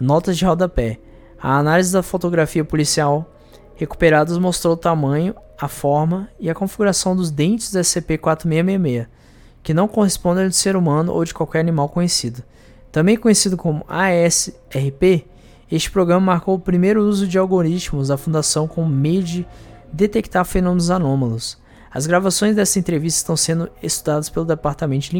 Notas de rodapé. A análise da fotografia policial recuperadas mostrou o tamanho, a forma e a configuração dos dentes do SCP-4666, que não correspondem ao de ser humano ou de qualquer animal conhecido. Também conhecido como ASRP, este programa marcou o primeiro uso de algoritmos da Fundação como meio de detectar fenômenos anômalos. As gravações dessa entrevista estão sendo estudadas pelo Departamento de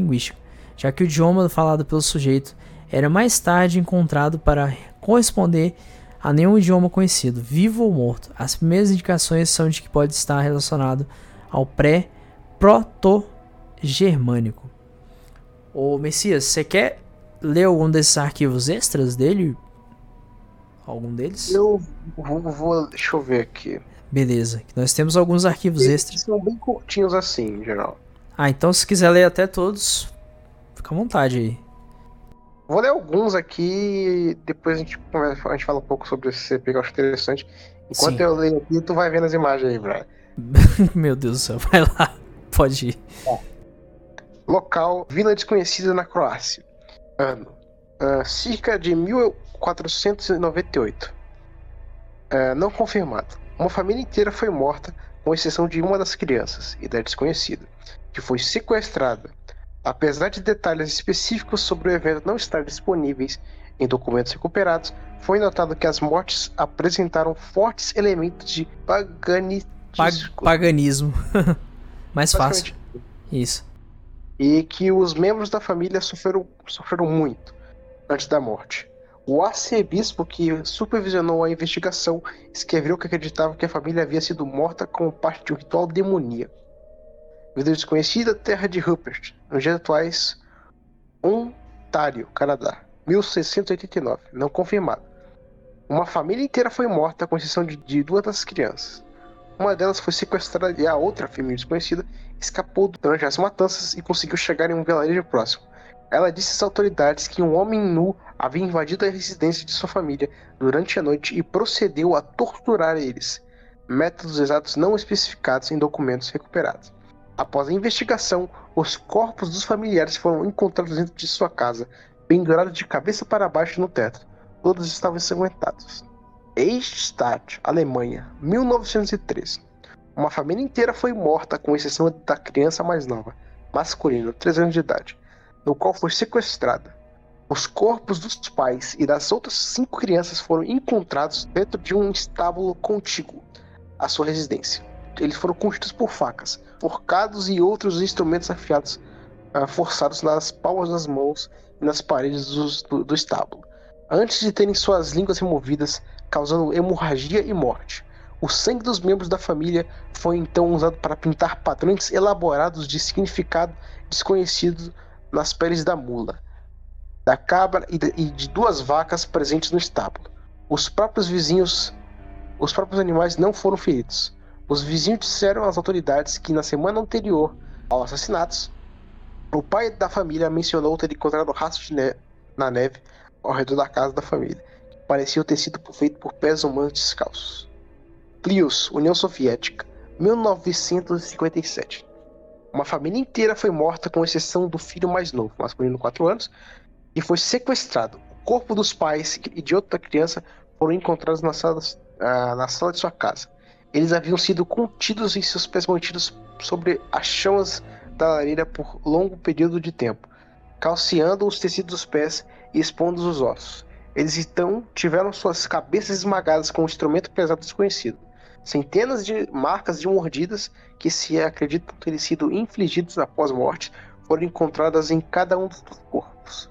já que o idioma falado pelo sujeito era mais tarde encontrado para corresponder a nenhum idioma conhecido, vivo ou morto. As primeiras indicações são de que pode estar relacionado ao pré-proto-germânico. Ô Messias, você quer ler algum desses arquivos extras dele? Algum deles? Eu vou, vou deixa eu ver aqui. Beleza, nós temos alguns arquivos Eles extras. são bem curtinhos assim, em geral. Ah, então se quiser ler até todos, fica à vontade aí. Vou ler alguns aqui depois a gente, conversa, a gente fala um pouco sobre esse CP que eu acho interessante. Enquanto Sim. eu leio aqui, tu vai vendo as imagens aí, Brian. [laughs] Meu Deus do céu, vai lá, [laughs] pode ir. Local, Vila Desconhecida na Croácia. Ano, ah, cerca de 1498. Ah, não confirmado. Uma família inteira foi morta, com exceção de uma das crianças, idade desconhecida, que foi sequestrada. Apesar de detalhes específicos sobre o evento não estar disponíveis em documentos recuperados, foi notado que as mortes apresentaram fortes elementos de paganismo. Pag- paganismo. [laughs] Mais fácil. Isso. e que os membros da família sofreram, sofreram muito antes da morte. O arcebispo que supervisionou a investigação escreveu que acreditava que a família havia sido morta como parte de um ritual demoníaco. Vida desconhecida, terra de Rupert, nos dias atuais, Ontário, Canadá, 1689, não confirmado. Uma família inteira foi morta, com exceção de, de duas das crianças. Uma delas foi sequestrada e a outra, família desconhecida, escapou durante as matanças e conseguiu chegar em um vilarejo próximo. Ela disse às autoridades que um homem nu havia invadido a residência de sua família durante a noite e procedeu a torturar eles. Métodos exatos não especificados em documentos recuperados. Após a investigação, os corpos dos familiares foram encontrados dentro de sua casa, pendurados de cabeça para baixo no teto. Todos estavam ensanguentados. Eichstätt, Alemanha, 1903. Uma família inteira foi morta, com exceção da criança mais nova, masculino, 3 anos de idade, no qual foi sequestrada. Os corpos dos pais e das outras cinco crianças foram encontrados dentro de um estábulo contíguo à sua residência. Eles foram constituídos por facas, forcados e outros instrumentos afiados ah, forçados nas palmas das mãos e nas paredes do, do estábulo, antes de terem suas línguas removidas, causando hemorragia e morte. O sangue dos membros da família foi então usado para pintar padrões elaborados de significado desconhecido nas peles da mula, da cabra e de, duas vacas presentes no estábulo. Os próprios vizinhos, os próprios animais não foram feridos. Os vizinhos disseram às autoridades que na semana anterior aos assassinatos, o pai da família mencionou ter encontrado rastros neve na neve ao redor da casa da família, que pareciam ter sido feito por pés humanos descalços. Plius, União Soviética, 1957. Uma família inteira foi morta, com exceção do filho mais novo, masculino 4 anos, e foi sequestrado. O corpo dos pais e de outra criança foram encontrados na sala, ah, na sala de sua casa. Eles haviam sido contidos e seus pés mantidos sobre as chamas da lareira por longo período de tempo, calciando os tecidos dos pés e expondo os ossos. Eles então tiveram suas cabeças esmagadas com um instrumento pesado desconhecido. Centenas de marcas de mordidas que se acreditam terem sido infligidas após morte foram encontradas em cada um dos corpos.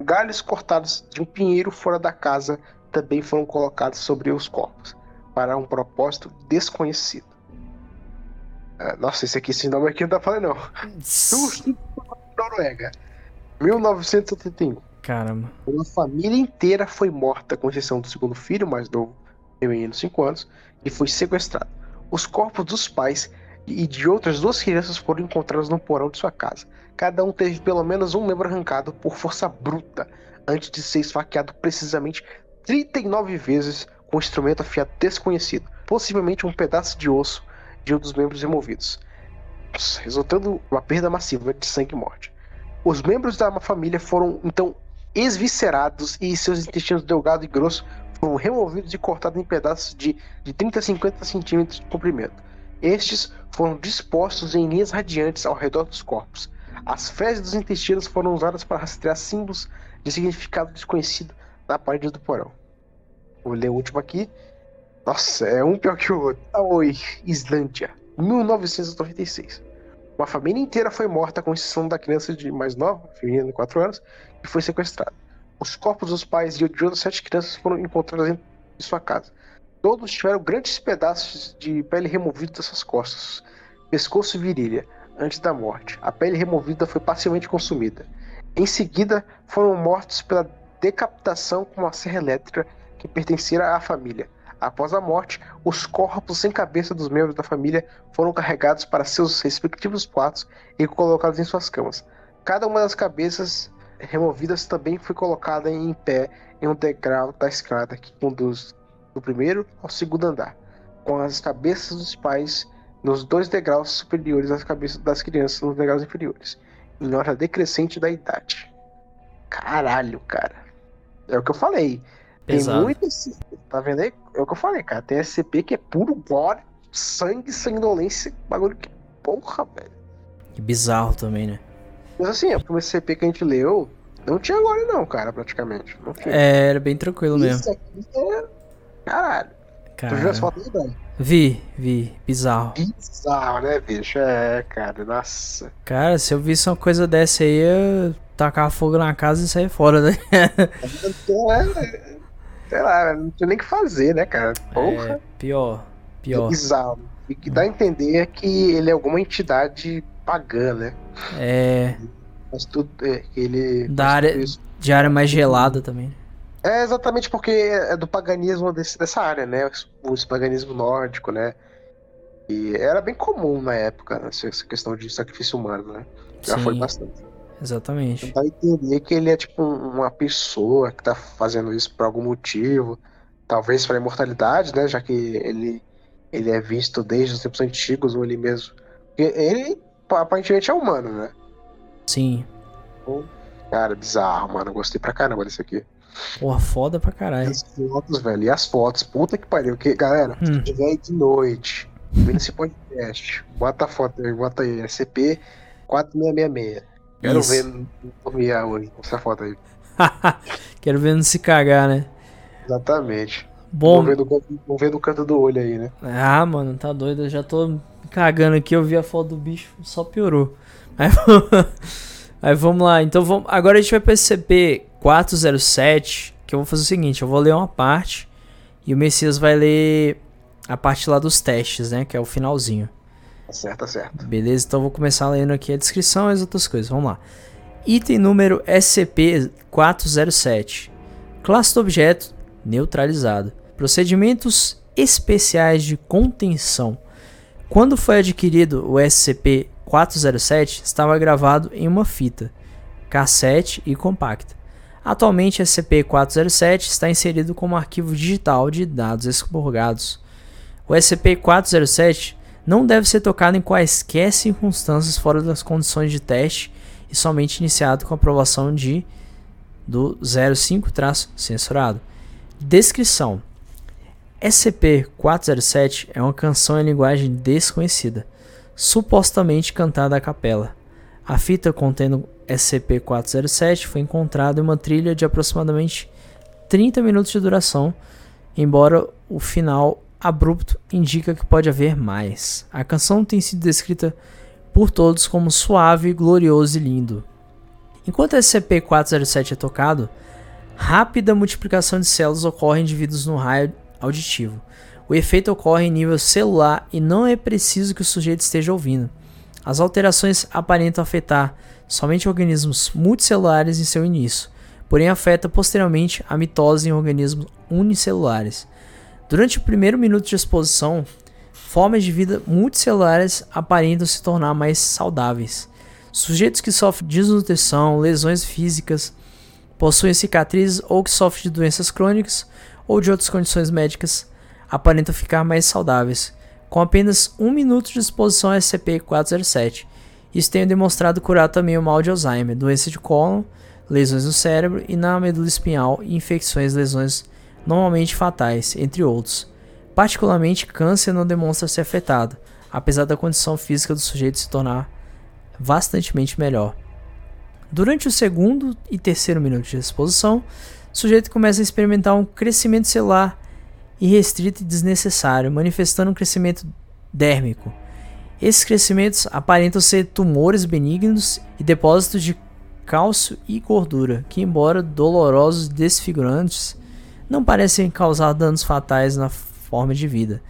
Galhos cortados de um pinheiro fora da casa também foram colocados sobre os corpos, para um propósito desconhecido. Ah, nossa, esse aqui, esse nome aqui não pra ler, não. Noruega. 1971. Caramba. Uma família inteira foi morta, com exceção do segundo filho, mais novo, menino de 5 anos, e foi sequestrado. Os corpos dos pais e de outras duas crianças foram encontrados no porão de sua casa. Cada um teve pelo menos um membro arrancado por força bruta, antes de ser esfaqueado precisamente 39 vezes com um instrumento afiado desconhecido, possivelmente um pedaço de osso de um dos membros removidos, resultando uma perda massiva de sangue e morte. Os membros da família foram então esviscerados e seus intestinos delgado e grosso foram removidos e cortados em pedaços de, de 30 a 50 centímetros de comprimento. Estes foram dispostos em linhas radiantes ao redor dos corpos. As fezes dos intestinos foram usadas para rastrear símbolos de significado desconhecido na parede do porão. Vou ler o último aqui. Nossa, é um pior que o outro. Aoi, Islândia, 1996. Uma família inteira foi morta, com exceção da criança de mais nova, filhinha de 4 anos, que foi sequestrada. Os corpos dos pais e de outras sete crianças foram encontrados em sua casa. Todos tiveram grandes pedaços de pele removidos das suas costas, pescoço e virilha, antes da morte. A pele removida foi parcialmente consumida. Em seguida, foram mortos pela decapitação com uma serra elétrica que pertencia à família. Após a morte, os corpos sem cabeça dos membros da família foram carregados para seus respectivos quartos e colocados em suas camas. Cada uma das cabeças removidas também foi colocada em pé em um degrau da escada que conduz do primeiro ao segundo andar, com as cabeças dos pais nos dois degraus superiores às cabeças das crianças nos degraus inferiores, em ordem decrescente da idade. Caralho, cara. É o que eu falei. Pesado. Tem muito. Tá vendo aí? É o que eu falei, cara. Tem SCP que é puro gore, sangue, sanguinolência, bagulho que porra, velho. Que bizarro também, né? Mas assim, o primeiro SCP que a gente leu, não tinha gore não, cara, praticamente. Não tinha. É, era bem tranquilo Isso mesmo. Aqui é... Caralho. Cara... Tu viu as fotos aí, velho? Vi, vi. Bizarro. Bizarro, né, bicho? É, cara, nossa. Cara, se eu visse uma coisa dessa aí, eu tacar fogo na casa e sair fora, né? é, [laughs] sei lá, não tinha nem o que fazer, né, cara? Porra. É, pior, pior. É bizarro. E que dá a entender é que ele é alguma entidade pagã, né? É. Mas tudo. É, ele. Da área, de área mais gelada também. É exatamente porque é do paganismo desse, dessa área, né? O, paganismo nórdico, né? E era bem comum na época, né? essa questão de sacrifício humano, né? Já Sim. foi bastante. Exatamente. Tentar entender que ele é tipo uma pessoa que tá fazendo isso por algum motivo. Talvez para imortalidade, né? Já que ele, ele é visto desde os tempos antigos, ou ele mesmo. Ele aparentemente é humano, né? Sim. Cara, bizarro, mano. Gostei pra caramba desse aqui. Porra, foda pra caralho. E as fotos, velho. E as fotos. Puta que pariu. Que, galera, hum. se tiver aí de noite, vendo esse podcast, bota a foto aí, bota aí. SCP 4666. Quero Isso. ver dormir hoje. Essa foto aí. [laughs] Quero ver não se cagar, né? Exatamente. Bom. Vamos ver, do, vamos ver do canto do olho aí, né? Ah, mano, tá doido. Eu já tô cagando aqui. Eu vi a foto do bicho, só piorou. Aí, aí [laughs] vamos lá. Então vamos. Agora a gente vai pro SCP-407. Que eu vou fazer o seguinte: eu vou ler uma parte. E o Messias vai ler a parte lá dos testes, né? Que é o finalzinho. Tá certo, tá certo. Beleza, então vou começar lendo aqui a descrição e as outras coisas. Vamos lá. Item número SCP-407. Classe do objeto neutralizado. Procedimentos especiais de contenção. Quando foi adquirido o SCP-407, estava gravado em uma fita, cassete e compacta. Atualmente, SCP-407 está inserido como arquivo digital de dados expurgados. O SCP-407 não deve ser tocado em quaisquer circunstâncias fora das condições de teste e somente iniciado com aprovação de do 05-censurado. Descrição: SCP-407 é uma canção em linguagem desconhecida, supostamente cantada à capela. A fita contendo SCP-407 foi encontrada em uma trilha de aproximadamente 30 minutos de duração, embora o final abrupto indica que pode haver mais. A canção tem sido descrita por todos como suave, glorioso e lindo. Enquanto SCP-407 é tocado, rápida multiplicação de células ocorre em indivíduos no raio auditivo. O efeito ocorre em nível celular e não é preciso que o sujeito esteja ouvindo. As alterações aparentam afetar somente organismos multicelulares em seu início, porém afeta posteriormente a mitose em organismos unicelulares. Durante o primeiro minuto de exposição, formas de vida multicelulares aparentam se tornar mais saudáveis. Sujeitos que sofrem desnutrição, lesões físicas, possuem cicatrizes ou que sofrem de doenças crônicas ou de outras condições médicas aparentam ficar mais saudáveis, com apenas um minuto de exposição a SCP-407. Isso tem demonstrado curar também o mal de Alzheimer, doença de cólon, lesões no cérebro e na medula espinhal e infecções lesões normalmente fatais, entre outros. Particularmente, câncer não demonstra ser afetado, apesar da condição física do sujeito se tornar bastante melhor. Durante o segundo e terceiro minuto de exposição, o sujeito começa a experimentar um crescimento celular irrestrito e desnecessário, manifestando um crescimento dérmico. Esses crescimentos aparentam ser tumores benignos e depósitos de cálcio e gordura, que, embora dolorosos e desfigurantes, não parecem causar danos fatais na forma de vida.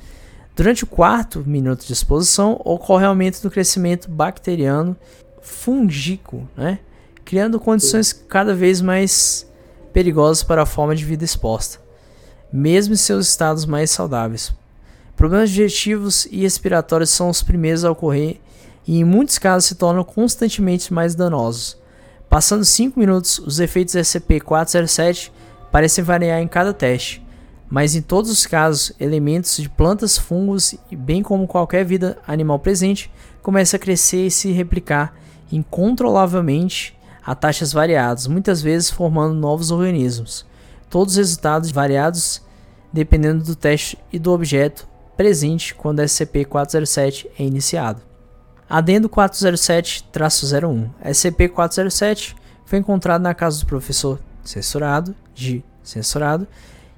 Durante o quarto minuto de exposição, ocorre aumento do crescimento bacteriano fungíco, né? criando condições cada vez mais perigosas para a forma de vida exposta, mesmo em seus estados mais saudáveis. Problemas digestivos e respiratórios são os primeiros a ocorrer e, em muitos casos, se tornam constantemente mais danosos. Passando 5 minutos, os efeitos SCP-407 parecem variar em cada teste, mas em todos os casos, elementos de plantas, fungos, bem como qualquer vida animal presente, começam a crescer e se replicar incontrolavelmente a taxas variadas, muitas vezes formando novos organismos. Todos os resultados variados dependendo do teste e do objeto presente quando SCP-407 é iniciado. Adendo 407-01. SCP-407 foi encontrado na casa do professor censurado, de censurado,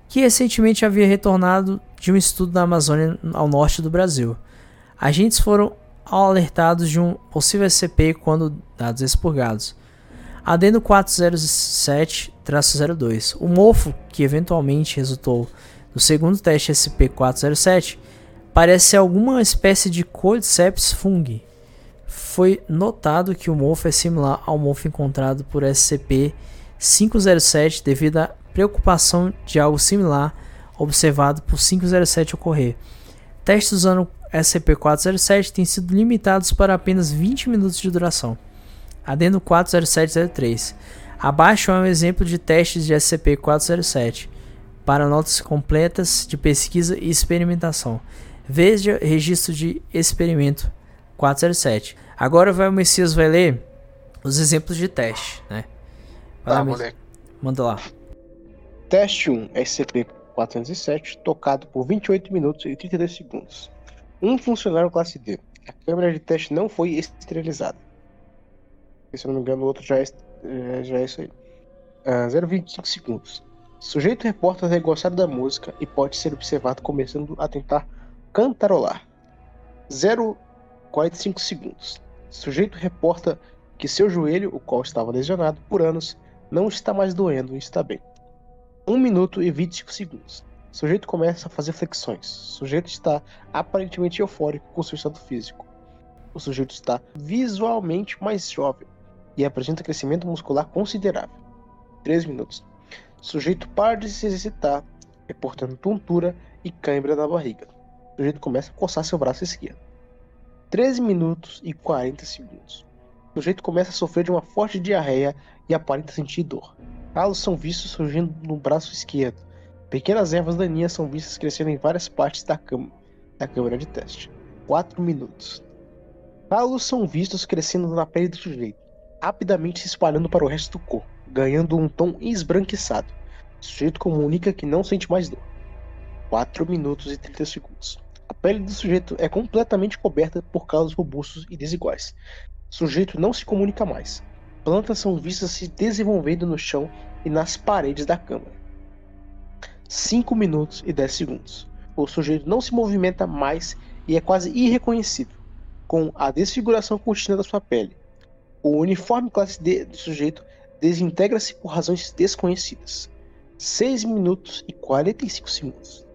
que recentemente havia retornado de um estudo na Amazônia ao norte do Brasil. Agentes foram alertados de um possível SCP quando dados expurgados. Adendo 407-02. O mofo, que eventualmente resultou no segundo teste SCP-407, parece alguma espécie de Cordyceps fungi, foi notado que o mofo é similar ao mofo encontrado por SCP-507 devido à preocupação de algo similar observado por 507 ocorrer. Testes usando SCP-407 têm sido limitados para apenas 20 minutos de duração. Adendo 40703. Abaixo é um exemplo de testes de SCP-407 para notas completas de pesquisa e experimentação. Veja registro de experimento 407. Agora vai, o Messias vai ler os exemplos de teste, né? Vai tá, lá, moleque. Manda lá. Teste 1, SCP-407, tocado por 28 minutos e 32 segundos. Um funcionário classe D. A câmera de teste não foi esterilizada. Se eu não me engano, o outro já é, é já é isso aí. Uh, ah, 0,25 segundos. Sujeito reporta ter gostado da música e pode ser observado começando a tentar cantarolar. 0 45 segundos. Sujeito reporta que seu joelho, o qual estava lesionado por anos, não está mais doendo e está bem. 1 minuto e 25 segundos. Sujeito começa a fazer flexões. Sujeito está aparentemente eufórico com seu estado físico. O sujeito está visualmente mais jovem e apresenta crescimento muscular considerável. 3 minutos. Sujeito para de se exercitar, reportando tontura e cãibra na barriga. O sujeito começa a coçar seu braço esquerdo. 13 minutos e 40 segundos. O sujeito começa a sofrer de uma forte diarreia e aparenta sentir dor. Calos são vistos surgindo no braço esquerdo. Pequenas ervas daninhas são vistas crescendo em várias partes da, cama, da câmera de teste. 4 minutos. Calos são vistos crescendo na pele do sujeito, rapidamente se espalhando para o resto do corpo, ganhando um tom esbranquiçado. O sujeito comunica que não sente mais dor. 4 minutos e 30 segundos. Pele do sujeito é completamente coberta por calos robustos e desiguais. O sujeito não se comunica mais. Plantas são vistas se desenvolvendo no chão e nas paredes da câmara. 5 minutos e 10 segundos. O sujeito não se movimenta mais e é quase irreconhecível, com a desfiguração contínua da sua pele. O uniforme classe D do sujeito desintegra-se por razões desconhecidas. 6 minutos e 45 segundos.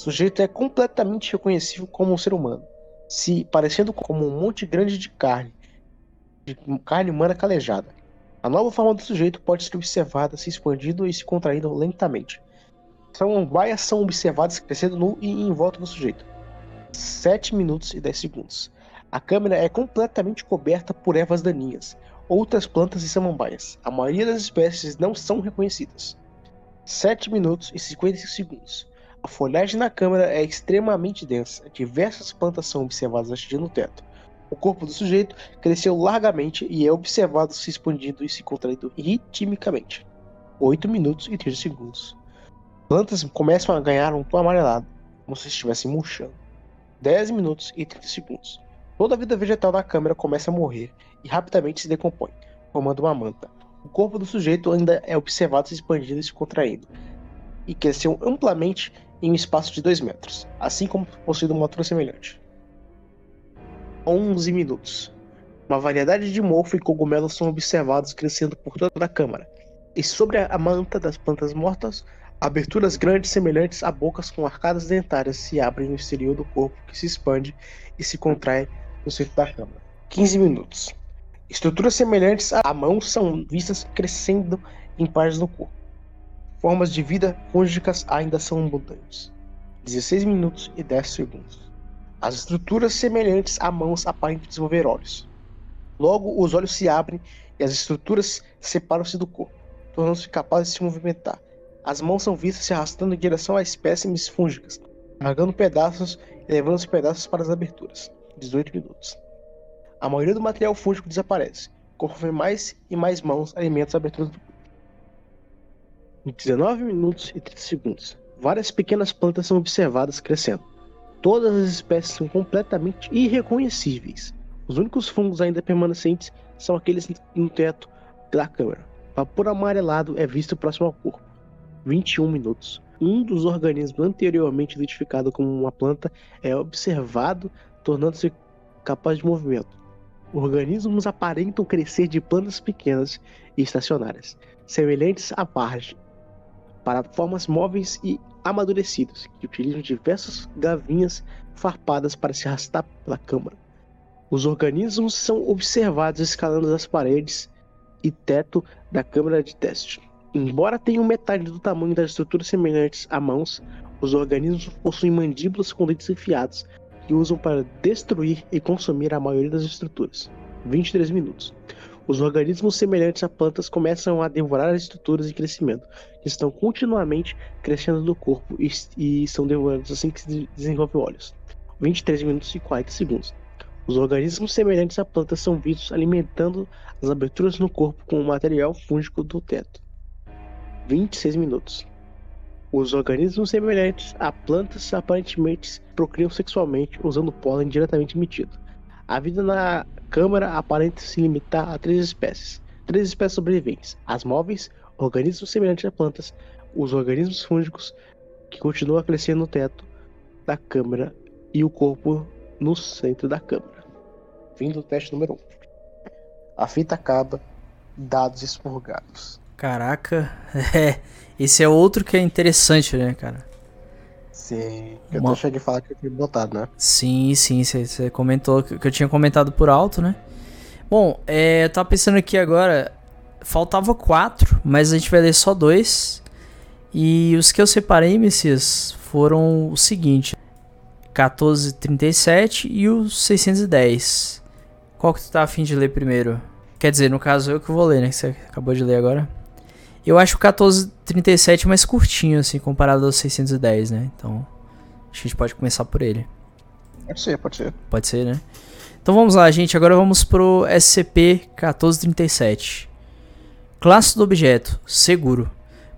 O sujeito é completamente reconhecível como um ser humano, se parecendo como um monte grande de carne, de carne humana calejada. A nova forma do sujeito pode ser observada se expandindo e se contraindo lentamente. São baias são observadas crescendo no e em volta do sujeito. 7 minutos e 10 segundos. A câmera é completamente coberta por ervas daninhas, outras plantas e samambaias. A maioria das espécies não são reconhecidas. 7 minutos e 55 segundos. A folhagem na câmara é extremamente densa, diversas plantas são observadas atingindo o teto. O corpo do sujeito cresceu largamente e é observado se expandindo e se contraindo ritmicamente. 8 minutos e 30 segundos. Plantas começam a ganhar um tom amarelado, como se estivessem murchando. 10 minutos e 30 segundos. Toda a vida vegetal da câmara começa a morrer e rapidamente se decompõe. formando uma manta. O corpo do sujeito ainda é observado se expandindo e se contraindo, e cresceu amplamente em um espaço de 2 metros, assim como possuindo uma altura semelhante. 11 minutos. Uma variedade de morfo e cogumelos são observados crescendo por toda a câmara, e sobre a manta das plantas mortas, aberturas grandes semelhantes a bocas com arcadas dentárias se abrem no exterior do corpo que se expande e se contrai no centro da câmara. 15 minutos. Estruturas semelhantes à mão são vistas crescendo em partes do corpo. Formas de vida fúngicas ainda são abundantes. 16 minutos e 10 segundos. As estruturas semelhantes a mãos aparentam desenvolver olhos. Logo, os olhos se abrem e as estruturas separam-se do corpo, tornando-se capazes de se movimentar. As mãos são vistas se arrastando em direção a espécimes fúngicas, largando pedaços e levando os pedaços para as aberturas. 18 minutos. A maioria do material fúngico desaparece, conforme mais e mais mãos alimentam as aberturas do corpo. Em 19 minutos e 30 segundos, várias pequenas plantas são observadas crescendo. Todas as espécies são completamente irreconhecíveis. Os únicos fungos ainda permanecentes são aqueles no teto da câmara. Vapor amarelado é visto próximo ao corpo. 21 minutos. Um dos organismos anteriormente identificado como uma planta é observado, tornando-se capaz de movimento. Organismos aparentam crescer de plantas pequenas e estacionárias, semelhantes à parge, para formas móveis e amadurecidos, que utilizam diversas gavinhas farpadas para se arrastar pela câmara. Os organismos são observados escalando as paredes e teto da câmara de teste. Embora tenham metade do tamanho das estruturas semelhantes a mãos, os organismos possuem mandíbulas com dentes enfiados que usam para destruir e consumir a maioria das estruturas. 23 minutos. Os organismos semelhantes a plantas começam a devorar as estruturas em crescimento, que estão continuamente crescendo no corpo e, e são devorados assim que se desenvolve olhos. 23 minutos e 40 segundos. Os organismos semelhantes a plantas são vistos alimentando as aberturas no corpo com o material fúngico do teto. 26 minutos. Os organismos semelhantes a plantas aparentemente procriam sexualmente usando pólen diretamente emitido. A vida na câmara aparenta se limitar a três espécies. Três espécies sobreviventes: as móveis, organismos semelhantes a plantas, os organismos fúngicos que continuam a crescer no teto da câmara e o corpo no centro da câmara. Fim do teste número 1. Um. A fita acaba, dados expurgados. Caraca, [laughs] é. Esse é outro que é interessante, né, cara? Sim. Eu Uma... cheio de falar que eu tinha botado, né? Sim, sim, você comentou que eu tinha comentado por alto, né? Bom, é, eu tava pensando aqui agora. Faltava quatro, mas a gente vai ler só dois. E os que eu separei, Messias, foram o seguinte: 1437 e o 610. Qual que tu tá afim de ler primeiro? Quer dizer, no caso eu que vou ler, né? Que você acabou de ler agora. Eu acho o 1437 mais curtinho, assim, comparado ao 610, né? Então, acho que a gente pode começar por ele. Pode ser, pode ser. Pode ser, né? Então vamos lá, gente. Agora vamos pro SCP-1437. Classe do objeto: Seguro.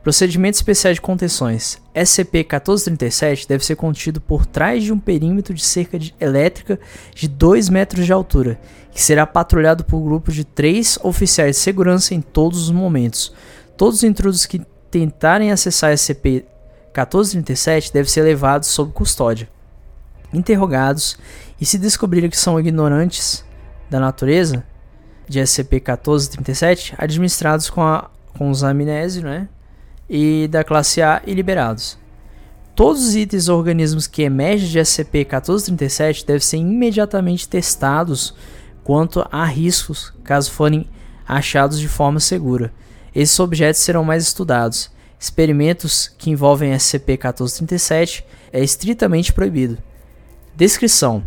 Procedimento especial de contenções. SCP-1437 deve ser contido por trás de um perímetro de cerca de elétrica de 2 metros de altura, que será patrulhado por grupos de 3 oficiais de segurança em todos os momentos, Todos os intrusos que tentarem acessar SCP-1437 devem ser levados sob custódia, interrogados e, se descobrirem que são ignorantes da natureza de SCP-1437, administrados com, a, com os amnésios né, e da classe A e liberados. Todos os itens ou organismos que emergem de SCP-1437 devem ser imediatamente testados quanto a riscos, caso forem achados de forma segura. Esses objetos serão mais estudados. Experimentos que envolvem SCP-1437 é estritamente proibido. Descrição: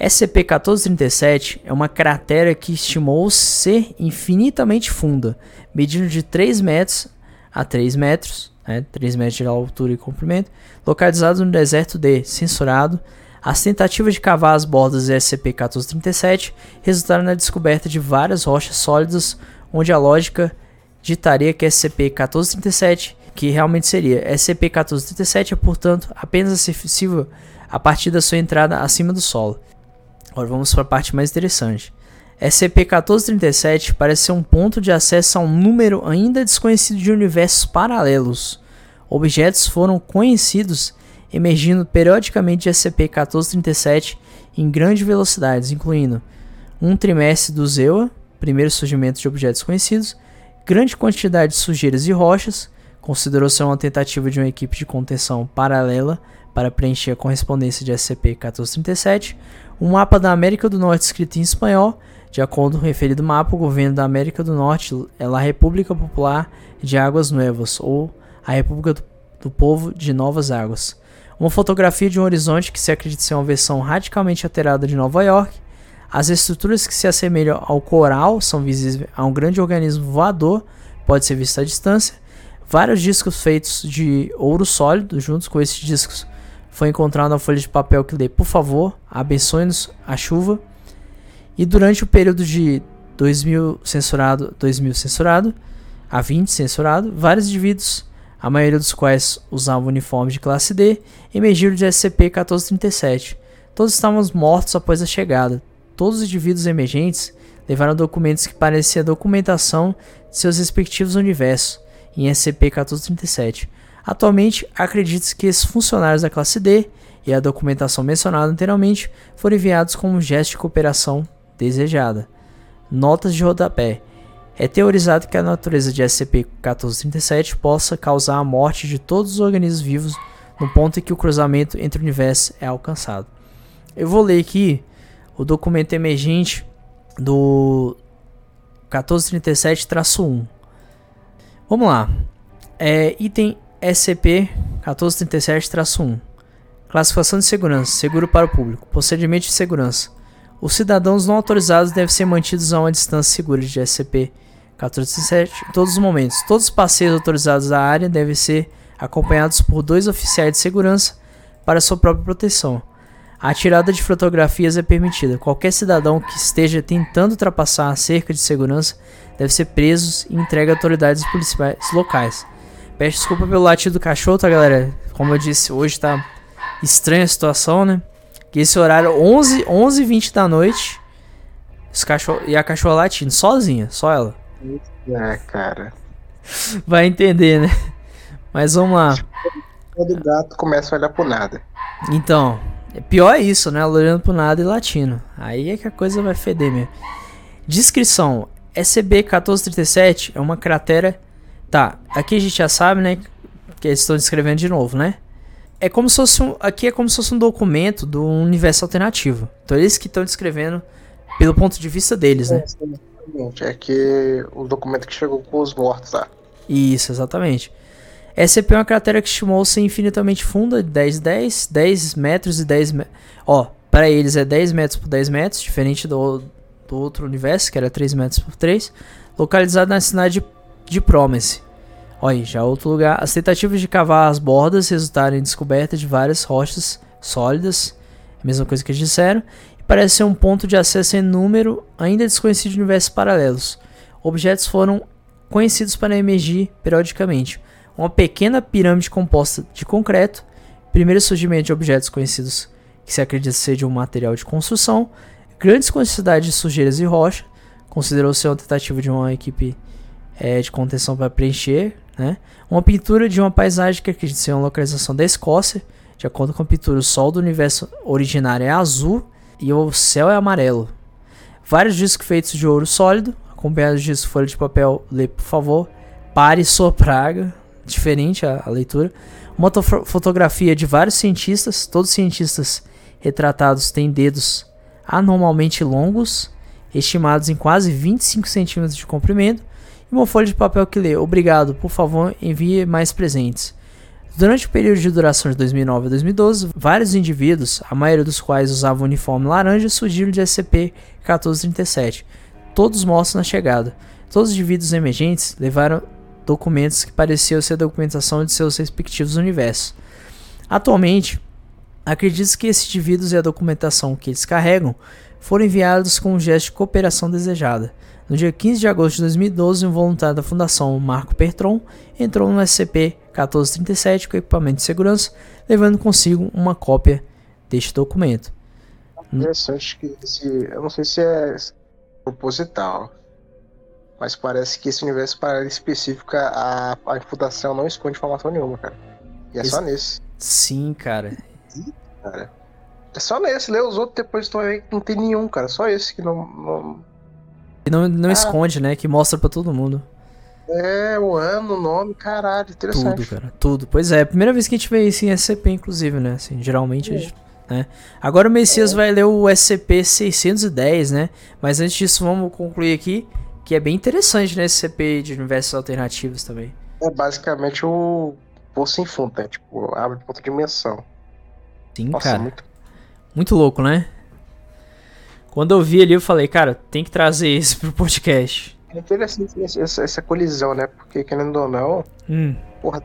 SCP-1437 é uma cratera que estimou ser infinitamente funda, medindo de 3 metros a 3 metros, né, 3 metros de altura e comprimento, localizado no deserto de Censurado. As tentativas de cavar as bordas de SCP-1437 resultaram na descoberta de várias rochas sólidas, onde a lógica ditaria que SCP-1437, que realmente seria SCP-1437, é portanto apenas acessível a partir da sua entrada acima do solo. Agora vamos para a parte mais interessante. SCP-1437 parece ser um ponto de acesso a um número ainda desconhecido de universos paralelos. Objetos foram conhecidos emergindo periodicamente de SCP-1437 em grandes velocidades, incluindo um trimestre do Zewa, primeiro surgimento de objetos conhecidos, grande quantidade de sujeiras e rochas, considerou ser uma tentativa de uma equipe de contenção paralela para preencher a correspondência de SCP-1437, um mapa da América do Norte escrito em espanhol, de acordo com o referido mapa, o governo da América do Norte é a República Popular de Águas Nuevas, ou a República do Povo de Novas Águas. Uma fotografia de um horizonte que se acredita ser uma versão radicalmente alterada de Nova York. As estruturas que se assemelham ao coral são visíveis a um grande organismo voador, pode ser visto à distância. Vários discos feitos de ouro sólido, juntos com esses discos, foi encontrado na folha de papel que lê: Por favor, abençoe-nos a chuva. E durante o período de 2000 censurado, 2000 censurado, a 20 censurado, vários indivíduos, a maioria dos quais usavam uniforme de classe D, emergiram de SCP-1437. Todos estavam mortos após a chegada. Todos os indivíduos emergentes levaram documentos que pareciam documentação de seus respectivos universos em SCP-1437. Atualmente, acredita-se que esses funcionários da classe D e a documentação mencionada anteriormente foram enviados como um gesto de cooperação desejada. Notas de rodapé. É teorizado que a natureza de SCP-1437 possa causar a morte de todos os organismos vivos no ponto em que o cruzamento entre o universo é alcançado. Eu vou ler aqui o documento emergente do 1437-1. Vamos lá. É, item SCP-1437-1. Classificação de segurança. Seguro para o público. Procedimento de segurança. Os cidadãos não autorizados devem ser mantidos a uma distância segura de SCP-1437 em todos os momentos. Todos os passeios autorizados à área devem ser acompanhados por dois oficiais de segurança para sua própria proteção. A tirada de fotografias é permitida. Qualquer cidadão que esteja tentando ultrapassar a cerca de segurança deve ser preso e entregue a autoridades policiais locais. Peço desculpa pelo latido do cachorro, tá, galera? Como eu disse, hoje tá estranha a situação, né? Que esse horário, 11, 11 20 da noite, os cachorro, e a cachorra latindo, sozinha, só ela. É, cara. Vai entender, né? Mas vamos lá. Todo gato começa a olhar pro nada. Então, pior é isso, né? Olhando pro nada e latindo. Aí é que a coisa vai feder mesmo. Descrição: SCP-1437 é uma cratera. Tá, aqui a gente já sabe, né? Que eles estão descrevendo de novo, né? É como se fosse um, aqui é como se fosse um documento do universo alternativo. Então eles que estão descrevendo pelo ponto de vista deles, né? É que o documento que chegou com os mortos, tá? Isso, exatamente. SCP é uma cratera que estimou ser infinitamente funda, 10 10, 10 metros e 10 metros. Ó, para eles é 10 metros por 10 metros, diferente do, do outro universo, que era 3 metros por 3, localizado na cidade de, de Promise. Olha, já outro lugar. As tentativas de cavar as bordas resultaram em descoberta de várias rochas sólidas, mesma coisa que eles disseram, e parece ser um ponto de acesso em número ainda desconhecido de universos paralelos. Objetos foram conhecidos para emergir periodicamente. Uma pequena pirâmide composta de concreto, primeiro surgimento de objetos conhecidos que se acredita ser de um material de construção, grandes quantidades de sujeiras e rocha, considerou ser uma tentativa de uma equipe é, de contenção para preencher né? Uma pintura de uma paisagem que acredita ser uma localização da Escócia. De acordo com a pintura, o sol do universo originário é azul e o céu é amarelo. Vários discos feitos de ouro sólido, acompanhados de folha de papel. Lê, por favor. Pare sua praga. Diferente a, a leitura. Uma fotografia de vários cientistas. Todos os cientistas retratados têm dedos anormalmente longos, estimados em quase 25 centímetros de comprimento e uma folha de papel que lê: Obrigado, por favor, envie mais presentes. Durante o período de duração de 2009 a 2012, vários indivíduos, a maioria dos quais usavam uniforme laranja, surgiram de SCP-1437, todos mortos na chegada. Todos os indivíduos emergentes levaram documentos que pareciam ser documentação de seus respectivos universos. Atualmente, acredita-se que esses indivíduos e a documentação que eles carregam foram enviados com um gesto de cooperação desejada. No dia 15 de agosto de 2012, um voluntário da Fundação Marco Pertron entrou no SCP-1437 com equipamento de segurança, levando consigo uma cópia deste documento. Interessante que esse. Eu não sei se é proposital. Mas parece que esse universo paralelo específico, a, a Fundação não esconde informação nenhuma, cara. E é esse... só nesse. Sim, cara. Sim, cara. É só nesse, lê os outros depois tu vai ver que não tem nenhum, cara. Só esse que não. não... Que não, não ah. esconde, né? Que mostra para todo mundo. É, o ano, o nome, caralho, interessante. Tudo, cara, tudo. Pois é, primeira vez que a gente vê isso em SCP, inclusive, né? Assim, geralmente, é. gente, né? Agora o Messias é. vai ler o SCP-610, né? Mas antes disso, vamos concluir aqui, que é bem interessante, né? SCP de universos alternativos também. É basicamente o Poço sem fundo, né? Tipo, abre outra dimensão. Sim, Nossa, cara. Muito... muito louco, né? Quando eu vi ali, eu falei, cara, tem que trazer esse pro podcast. É interessante essa, essa colisão, né? Porque, querendo ou não, hum. porra,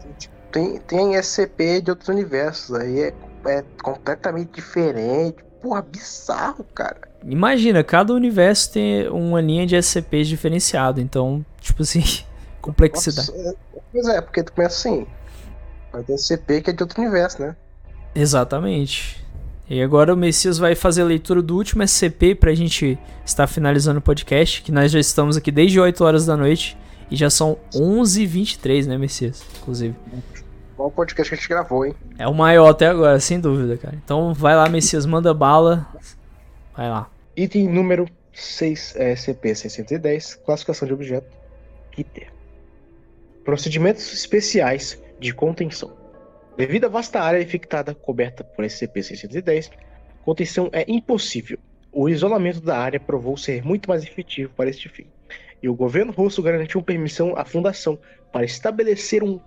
tem, tem SCP de outros universos. Aí é, é completamente diferente. Porra, bizarro, cara. Imagina, cada universo tem uma linha de SCPs diferenciado. Então, tipo assim, [laughs] complexidade. Nossa, é, pois é, porque tu começa assim. Vai ter SCP que é de outro universo, né? Exatamente. E agora o Messias vai fazer a leitura do último SCP pra gente estar finalizando o podcast, que nós já estamos aqui desde 8 horas da noite e já são 11h23, né, Messias? Inclusive. Qual podcast que a gente gravou, hein? É o maior até agora, sem dúvida, cara. Então vai lá, Messias, manda bala. Vai lá. Item número 6, é, SCP-610, classificação de objeto, ITER. Procedimentos especiais de contenção. Devido à vasta área infectada coberta por SCP-610, contenção é impossível. O isolamento da área provou ser muito mais efetivo para este fim, e o governo russo garantiu permissão à fundação para estabelecer um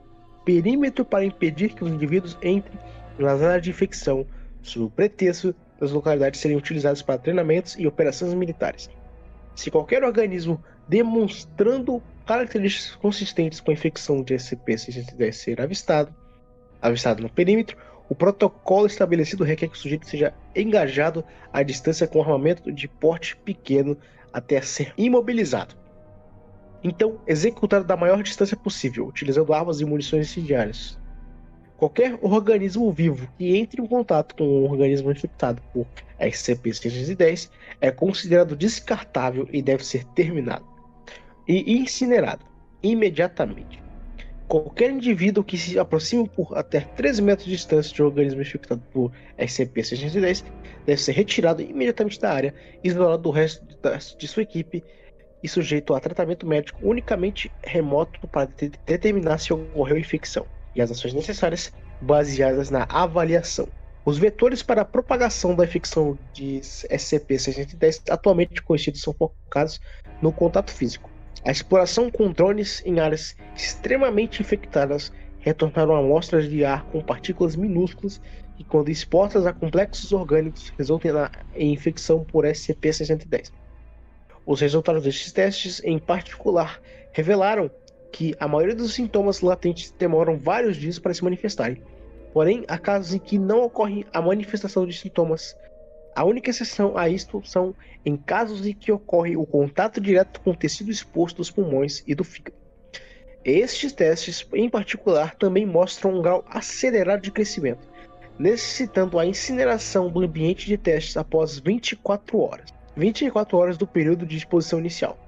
perímetro para impedir que os indivíduos entrem nas áreas de infecção, sob o pretexto das localidades serem utilizadas para treinamentos e operações militares. Se qualquer organismo demonstrando características consistentes com a infecção de SCP-610 ser avistado, avistado no perímetro, o protocolo estabelecido requer que o sujeito seja engajado à distância com armamento de porte pequeno até ser imobilizado. Então, executado da maior distância possível, utilizando armas e munições incendiárias. Qualquer organismo vivo que entre em contato com um organismo infectado por SCP-610 é considerado descartável e deve ser terminado e incinerado imediatamente. Qualquer indivíduo que se aproxime por até 13 metros de distância de um organismo infectado por SCP-610 deve ser retirado imediatamente da área, isolado do resto de sua equipe e sujeito a tratamento médico unicamente remoto para de determinar se ocorreu infecção e as ações necessárias baseadas na avaliação. Os vetores para a propagação da infecção de SCP-610 atualmente conhecidos são focados no contato físico a exploração com drones em áreas extremamente infectadas retornaram amostras de ar com partículas minúsculas que, quando expostas a complexos orgânicos, resultam em infecção por SCP-610. Os resultados destes testes, em particular, revelaram que a maioria dos sintomas latentes demoram vários dias para se manifestarem. Porém, há casos em que não ocorre a manifestação de sintomas a única exceção a isto são em casos em que ocorre o contato direto com o tecido exposto dos pulmões e do fígado. Estes testes, em particular, também mostram um grau acelerado de crescimento, necessitando a incineração do ambiente de testes após 24 horas. 24 horas do período de exposição inicial.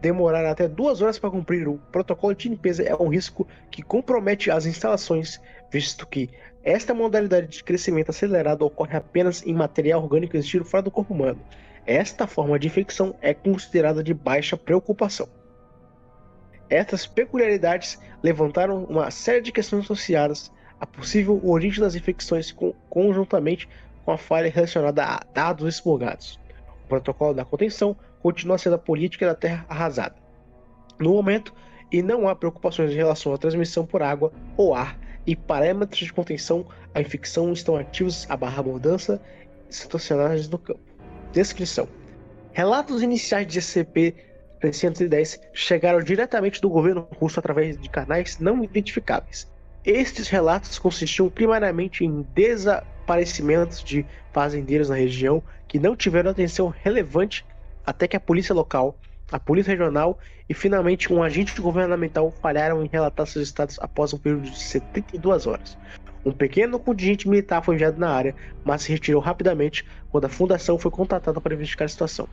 Demorar até duas horas para cumprir o protocolo de limpeza é um risco que compromete as instalações, visto que esta modalidade de crescimento acelerado ocorre apenas em material orgânico existido fora do corpo humano. Esta forma de infecção é considerada de baixa preocupação. Estas peculiaridades levantaram uma série de questões associadas à possível origem das infecções conjuntamente com a falha relacionada a dados expurgados. O protocolo da contenção continua sendo a política da terra arrasada. No momento, e não há preocupações em relação à transmissão por água ou ar e parâmetros de contenção à infecção estão ativos a barra mudança situacionais no campo. Descrição. Relatos iniciais de SCP-310 chegaram diretamente do governo russo através de canais não identificáveis. Estes relatos consistiam primariamente em desaparecimentos de fazendeiros na região que não tiveram atenção relevante até que a polícia local a polícia regional e finalmente um agente governamental falharam em relatar seus estados após um período de 72 horas. Um pequeno contingente militar foi enviado na área, mas se retirou rapidamente quando a fundação foi contratada para investigar a situação.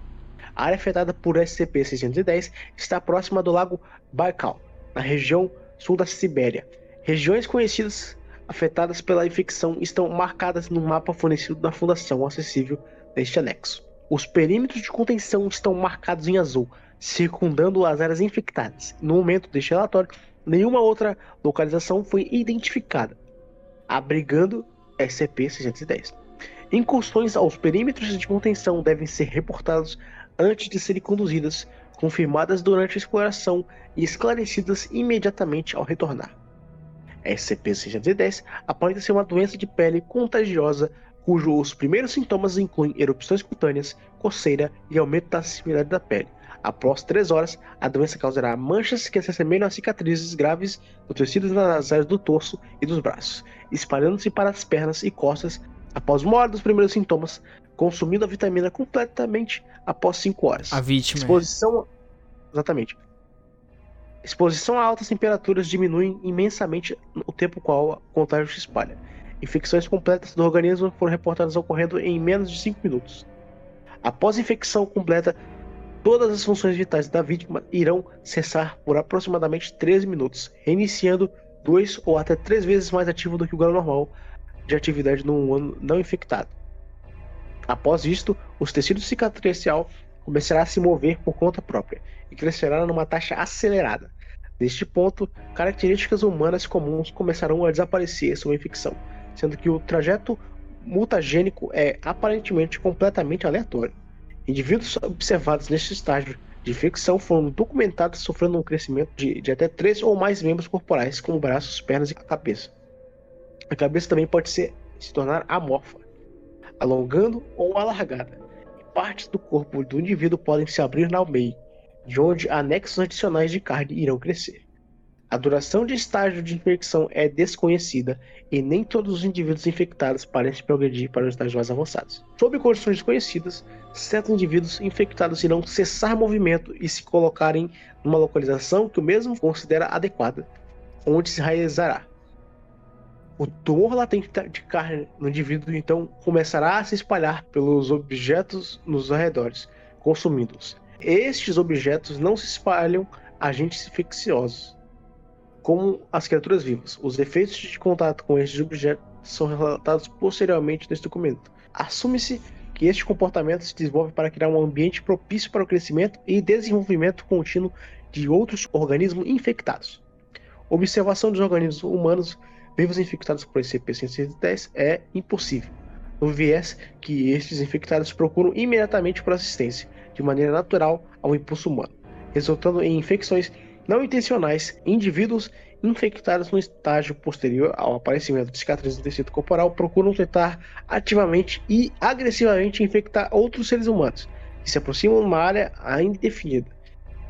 A área afetada por SCP-610 está próxima do lago Baikal, na região sul da Sibéria. Regiões conhecidas afetadas pela infecção estão marcadas no mapa fornecido da Fundação acessível neste anexo. Os perímetros de contenção estão marcados em azul, circundando as áreas infectadas. No momento deste relatório, nenhuma outra localização foi identificada, abrigando SCP-610. Incursões aos perímetros de contenção devem ser reportadas antes de serem conduzidas, confirmadas durante a exploração e esclarecidas imediatamente ao retornar. SCP-610 aparenta ser uma doença de pele contagiosa cujos primeiros sintomas incluem erupções cutâneas, coceira e aumento da sensibilidade da pele. Após 3 horas, a doença causará manchas que se assemelham a cicatrizes graves no tecido nas áreas do torso e dos braços, espalhando-se para as pernas e costas após uma hora dos primeiros sintomas, consumindo a vitamina completamente após 5 horas. A vítima. Exposição. Exatamente. Exposição a altas temperaturas diminui imensamente o tempo qual o contágio se espalha. Infecções completas do organismo foram reportadas ocorrendo em menos de 5 minutos. Após infecção completa, todas as funções vitais da vítima irão cessar por aproximadamente 13 minutos, reiniciando dois ou até três vezes mais ativo do que o grau normal de atividade num humano não infectado. Após isto, os tecidos cicatricial começará a se mover por conta própria e crescerá numa taxa acelerada. Neste ponto, características humanas comuns começarão a desaparecer sob infecção, sendo que o trajeto mutagênico é aparentemente completamente aleatório. Indivíduos observados neste estágio de infecção foram documentados sofrendo um crescimento de, de até três ou mais membros corporais, como braços, pernas e cabeça. A cabeça também pode ser, se tornar amorfa, alongando ou alargada. Partes do corpo do indivíduo podem se abrir ao meio, de onde anexos adicionais de carne irão crescer. A duração de estágio de infecção é desconhecida e nem todos os indivíduos infectados parecem progredir para os estágios mais avançados. Sob condições desconhecidas, certos indivíduos infectados irão cessar movimento e se colocarem numa localização que o mesmo considera adequada, onde se realizará. O tumor latente de carne no indivíduo então começará a se espalhar pelos objetos nos arredores, consumindo-os. Estes objetos não se espalham agentes infecciosos, como as criaturas vivas. Os efeitos de contato com estes objetos são relatados posteriormente neste documento. Assume-se que este comportamento se desenvolve para criar um ambiente propício para o crescimento e desenvolvimento contínuo de outros organismos infectados. Observação dos organismos humanos vivos infectados por SCP-110 é impossível, no viés que estes infectados procuram imediatamente por assistência, de maneira natural ao impulso humano, resultando em infecções não intencionais indivíduos infectados no estágio posterior ao aparecimento de cicatrizes no tecido corporal procuram tentar ativamente e agressivamente infectar outros seres humanos que se aproximam de uma área ainda definida.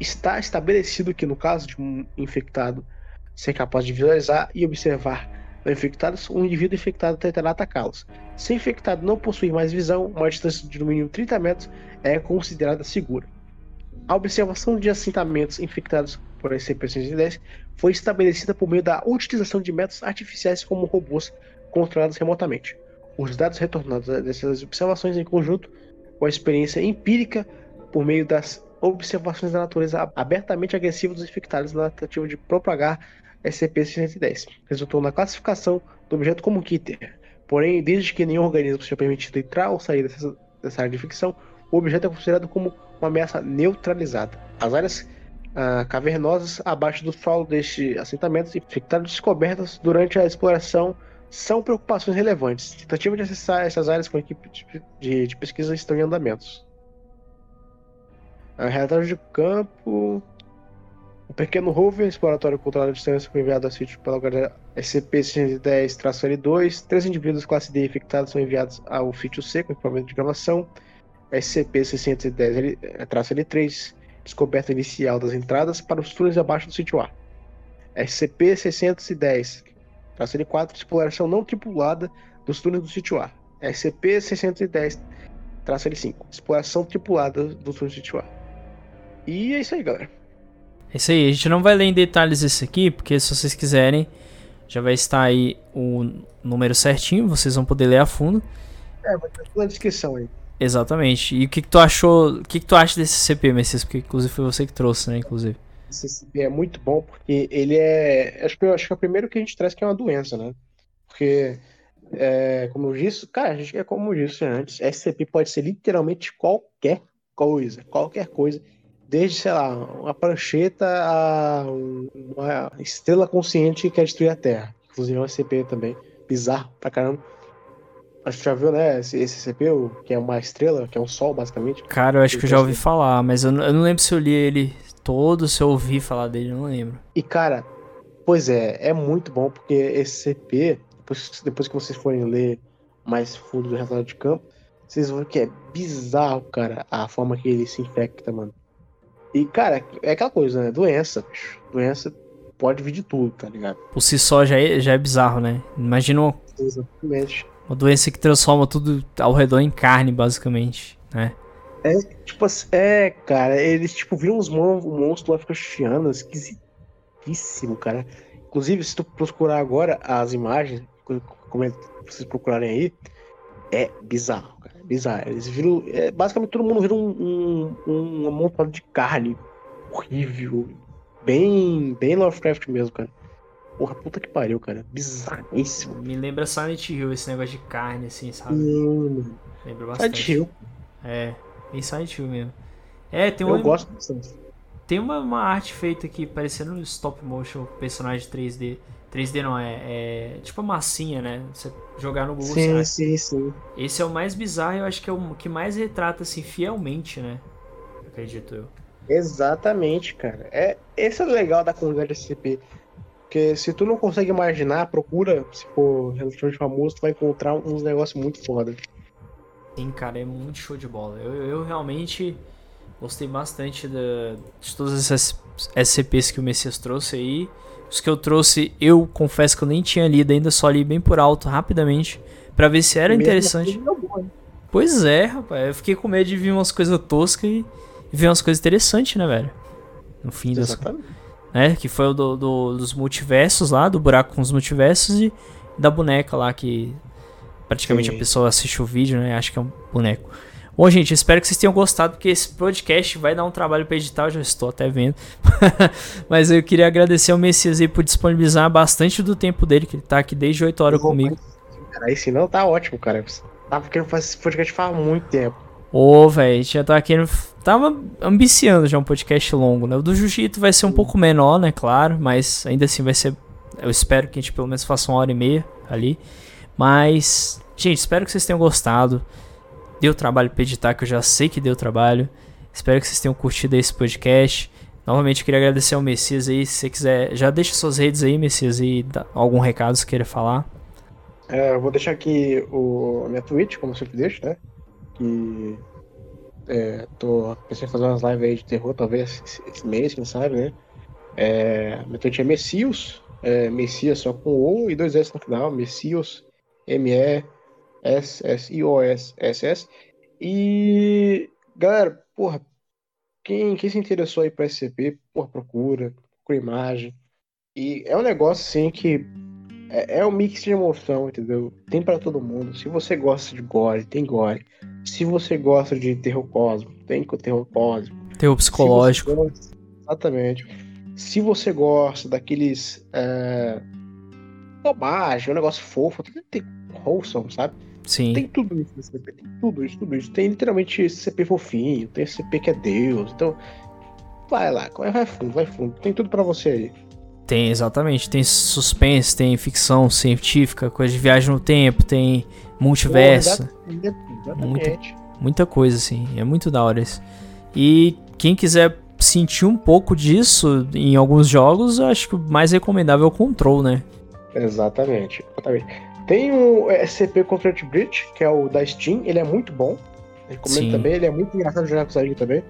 Está estabelecido que no caso de um infectado ser capaz de visualizar e observar infectados, um indivíduo infectado tentará atacá-los. Se infectado não possuir mais visão, uma distância de no mínimo 30 metros é considerada segura. A observação de assentamentos infectados por SCP-110 foi estabelecida por meio da utilização de métodos artificiais como robôs controlados remotamente. Os dados retornados dessas observações em conjunto com a experiência empírica por meio das observações da natureza abertamente agressiva dos infectados na tentativa de propagar SCP-110, resultou na classificação do objeto como Kitter. Porém, desde que nenhum organismo seja permitido entrar ou sair dessa, dessa área de ficção, o objeto é considerado como uma ameaça neutralizada. As áreas ah, cavernosas abaixo do solo deste assentamento infectados descobertas durante a exploração são preocupações relevantes. Tentativa de acessar essas áreas com a equipe de, de, pesquisa estão em andamentos. A realidade de campo. O pequeno rover exploratório controlado à distância foi enviado ao sítio pela guarda SCP-110-L2. Três indivíduos classe D infectados são enviados ao sítio C com equipamento de gravação. SCP-610-L3, descoberta inicial das entradas para os túneis abaixo do sítio A. SCP-610-L4, exploração não tripulada dos túneis do sítio A. SCP-610-L5, exploração tripulada dos túneis do sítio A. E é isso aí, galera. É isso aí, a gente não vai ler em detalhes isso aqui, porque se vocês quiserem, já vai estar aí o número certinho, vocês vão poder ler a fundo. É, vai ter na descrição aí. Exatamente. E o que, que tu achou? O que, que tu acha desse CP, Messias? Porque inclusive foi você que trouxe, né? Inclusive. Esse CP é muito bom porque ele é. Acho que, acho que é o primeiro que a gente traz que é uma doença, né? Porque, é, como eu disse, cara, a gente é como eu disse antes, SCP pode ser literalmente qualquer coisa, qualquer coisa. Desde, sei lá, uma prancheta a uma estrela consciente que quer destruir a Terra. Inclusive é um SCP também. Bizarro pra caramba. Acho que já viu, né? Esse, esse SCP, que é uma estrela, que é um sol, basicamente. Cara, eu acho que eu já ouvi falar, mas eu não, eu não lembro se eu li ele todo, se eu ouvi falar dele, eu não lembro. E, cara, pois é, é muito bom, porque esse CP, depois, depois que vocês forem ler mais fundo do relatório de campo, vocês vão ver que é bizarro, cara, a forma que ele se infecta, mano. E, cara, é aquela coisa, né? Doença, bicho. Doença pode vir de tudo, tá ligado? Por si só já é, já é bizarro, né? Imagina Exatamente. Uma doença que transforma tudo ao redor em carne, basicamente, né? É, tipo assim, é, cara, eles, tipo, viram uns mon um monstro lá, fica chiando, esquisitíssimo, cara. Inclusive, se tu procurar agora as imagens, como é, vocês procurarem aí, é bizarro, cara, é bizarro. Eles viram, é, basicamente todo mundo vira um, um, um amontoado de carne horrível, bem, bem Lovecraft mesmo, cara. Porra, puta que pariu, cara. Bizarríssimo. Me lembra Silent Hill esse negócio de carne, assim, sabe? Hum, Lembra bastante. Silent Hill. É, bem Silent Hill mesmo. É, tem Eu uma, gosto bastante. tem uma, uma arte feita aqui parecendo um stop motion, personagem 3D. 3D não, é, é tipo a massinha, né? Você jogar no Google, Sim, sim, sim. Esse é o mais bizarro e eu acho que é o que mais retrata, assim, fielmente, né? Acredito eu. Exatamente, cara. É, esse é o legal da comunidade SCP. Porque se tu não consegue imaginar, procura, se for relativamente famoso, tu vai encontrar uns negócios muito foda. Sim, cara, é muito show de bola. Eu, eu realmente gostei bastante da, de todas essas SCPs que o Messias trouxe aí. Os que eu trouxe, eu confesso que eu nem tinha lido ainda, só li bem por alto, rapidamente, pra ver se era interessante. é? Pois é, rapaz. Eu fiquei com medo de vir umas coisas toscas e, ver umas coisas interessantes, né, velho? No fim das Exatamente. Né? Que foi o do, do- dos multiversos lá, do buraco com os multiversos e da boneca lá que praticamente Sim. a pessoa assiste o vídeo, né? Acha que é um boneco. Bom, gente, espero que vocês tenham gostado, porque esse podcast vai dar um trabalho pra editar, eu já estou até vendo. [laughs] Mas eu queria agradecer ao Messias aí por disponibilizar bastante do tempo dele, que ele tá aqui desde 8 horas comigo. Cara, aí se não, tá ótimo, cara. Tava querendo fazer esse podcast faz muito tempo. Ô, velho, a gente já tava querendo. Tava ambiciando já um podcast longo, né? O do Jiu-Jitsu vai ser um pouco menor, né? Claro, mas ainda assim vai ser. Eu espero que a gente pelo menos faça uma hora e meia ali. Mas, gente, espero que vocês tenham gostado. Deu trabalho pra editar, que eu já sei que deu trabalho. Espero que vocês tenham curtido esse podcast. Novamente, queria agradecer ao Messias aí. Se você quiser, já deixa suas redes aí, Messias, e dá algum recado que você queira falar. É, eu vou deixar aqui o, a minha Twitch, como eu sempre deixo, né? Que é, tô pensando em fazer umas lives aí de terror, talvez esse, mês, quem sabe, né? É, minha Twitch é Messios, é, Messias só com O e dois S no final, Messios, M-E-S-S-I-O-S-S-S. E, galera, porra, quem, quem se interessou aí pra SCP, porra, procura, procura imagem. E é um negócio, assim, que é, é um mix de emoção, entendeu? Tem pra todo mundo. Se você gosta de gore, tem gore. Se você gosta de terror cósmico, tem com terror cósmico. Terror psicológico. Se gosta- exatamente. Se você gosta daqueles. É, bobagem, um negócio fofo, tem, tem wholesome, sabe? Sim. Tem tudo isso nesse CP, tem tudo isso, tudo isso. Tem literalmente esse CP fofinho, tem esse CP que é Deus. Então, vai lá, vai fundo, vai fundo. Tem tudo pra você aí. Tem, exatamente. Tem suspense, tem ficção científica, coisa de viagem no tempo, tem multiverso. Exatamente. Muita coisa, assim. É muito da hora isso. E quem quiser sentir um pouco disso em alguns jogos, eu acho que o mais recomendável é o Control, né? Exatamente. exatamente. Tem o SCP Conflict Breach, que é o da Steam, ele é muito bom. Recomendo Sim. também, ele é muito engraçado de jogar com o Sérgio também.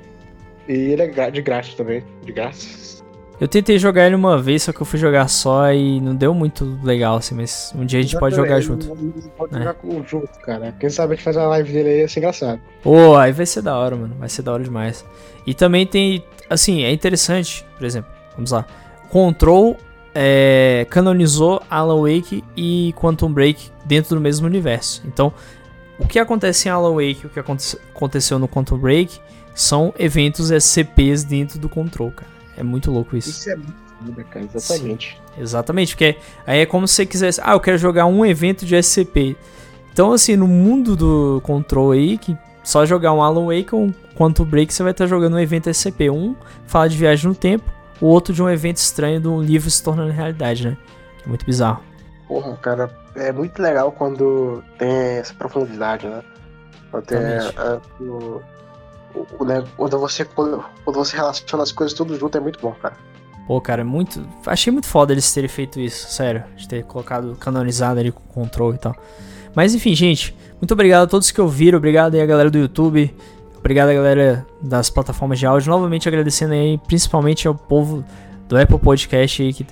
E ele é de graça também. De graça. Eu tentei jogar ele uma vez, só que eu fui jogar só e não deu muito legal, assim, mas um dia a gente pode jogar junto. Pode É. jogar com- junto, cara. Quem sabe a gente faz uma live dele aí, ia ser engraçado. Pô, aí vai ser da hora, mano. Vai ser da hora demais. E também tem, assim, é interessante, por exemplo, vamos lá. Control é, canonizou Alan Wake e Quantum Break dentro do mesmo universo. Então, o que acontece em Alan Wake, o que aconteceu no Control Break, são eventos SCPs dentro do Control, cara. É muito louco isso. Isso é muito foda, cara, exatamente. Sim, exatamente, porque aí é como se você quisesse, ah, eu quero jogar um evento de SCP. Então, assim, no mundo do Control aí, que só jogar um Alan Wake ou um Quantum Break, você vai estar jogando um evento SCP. Um fala de viagem no tempo, o outro de um evento estranho de um livro se tornando realidade, né? É muito bizarro. Porra, cara, é muito legal quando tem essa profundidade, né? Quando, tem, o, né, quando, você, quando, você relaciona as coisas tudo junto é muito bom, cara. Pô, cara, é muito. Achei muito foda eles terem feito isso, sério. De ter colocado canonizado ali com controle e tal. Mas enfim, gente, muito obrigado a todos que ouviram. Obrigado aí a galera do YouTube. Obrigado a galera das plataformas de áudio. Novamente agradecendo aí, principalmente ao povo do Apple Podcast aí que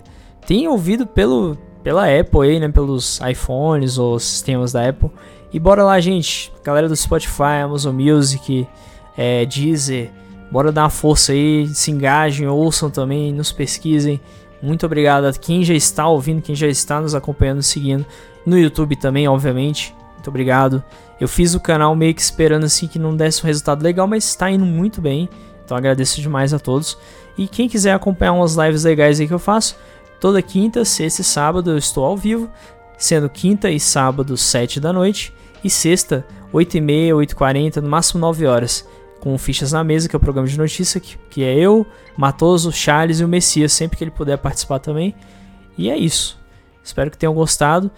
tem ouvido pelo, pela Apple aí, né? Pelos iPhones ou sistemas da Apple. E bora lá, gente. Galera do Spotify, Amazon Music, é, Deezer. Bora dar uma força aí, se engajem, ouçam também, nos pesquisem. Muito obrigado a quem já está ouvindo, quem já está nos acompanhando, seguindo. No YouTube também, obviamente. Muito obrigado. Eu fiz o canal meio que esperando assim que não desse um resultado legal, mas está indo muito bem. Então agradeço demais a todos. E quem quiser acompanhar umas lives legais aí que eu faço, toda quinta, sexta e sábado eu estou ao vivo, sendo quinta e sábado 7 da noite e sexta 8 e meia, 8 e 40, no máximo 9 horas, com fichas na mesa, que é o programa de notícia, que, que é eu, Matoso, Charles e o Messias, sempre que ele puder participar também. E é isso. Espero que tenham gostado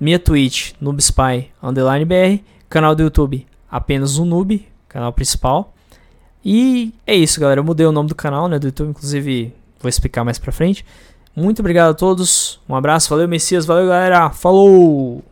minha Twitch, NoobSpy, underline BR, canal do YouTube, apenas o Noob, canal principal. E é isso, galera. Eu mudei o nome do canal, né, do YouTube, inclusive vou explicar mais pra frente. Muito obrigado a todos, um abraço, valeu Messias, valeu galera, falou!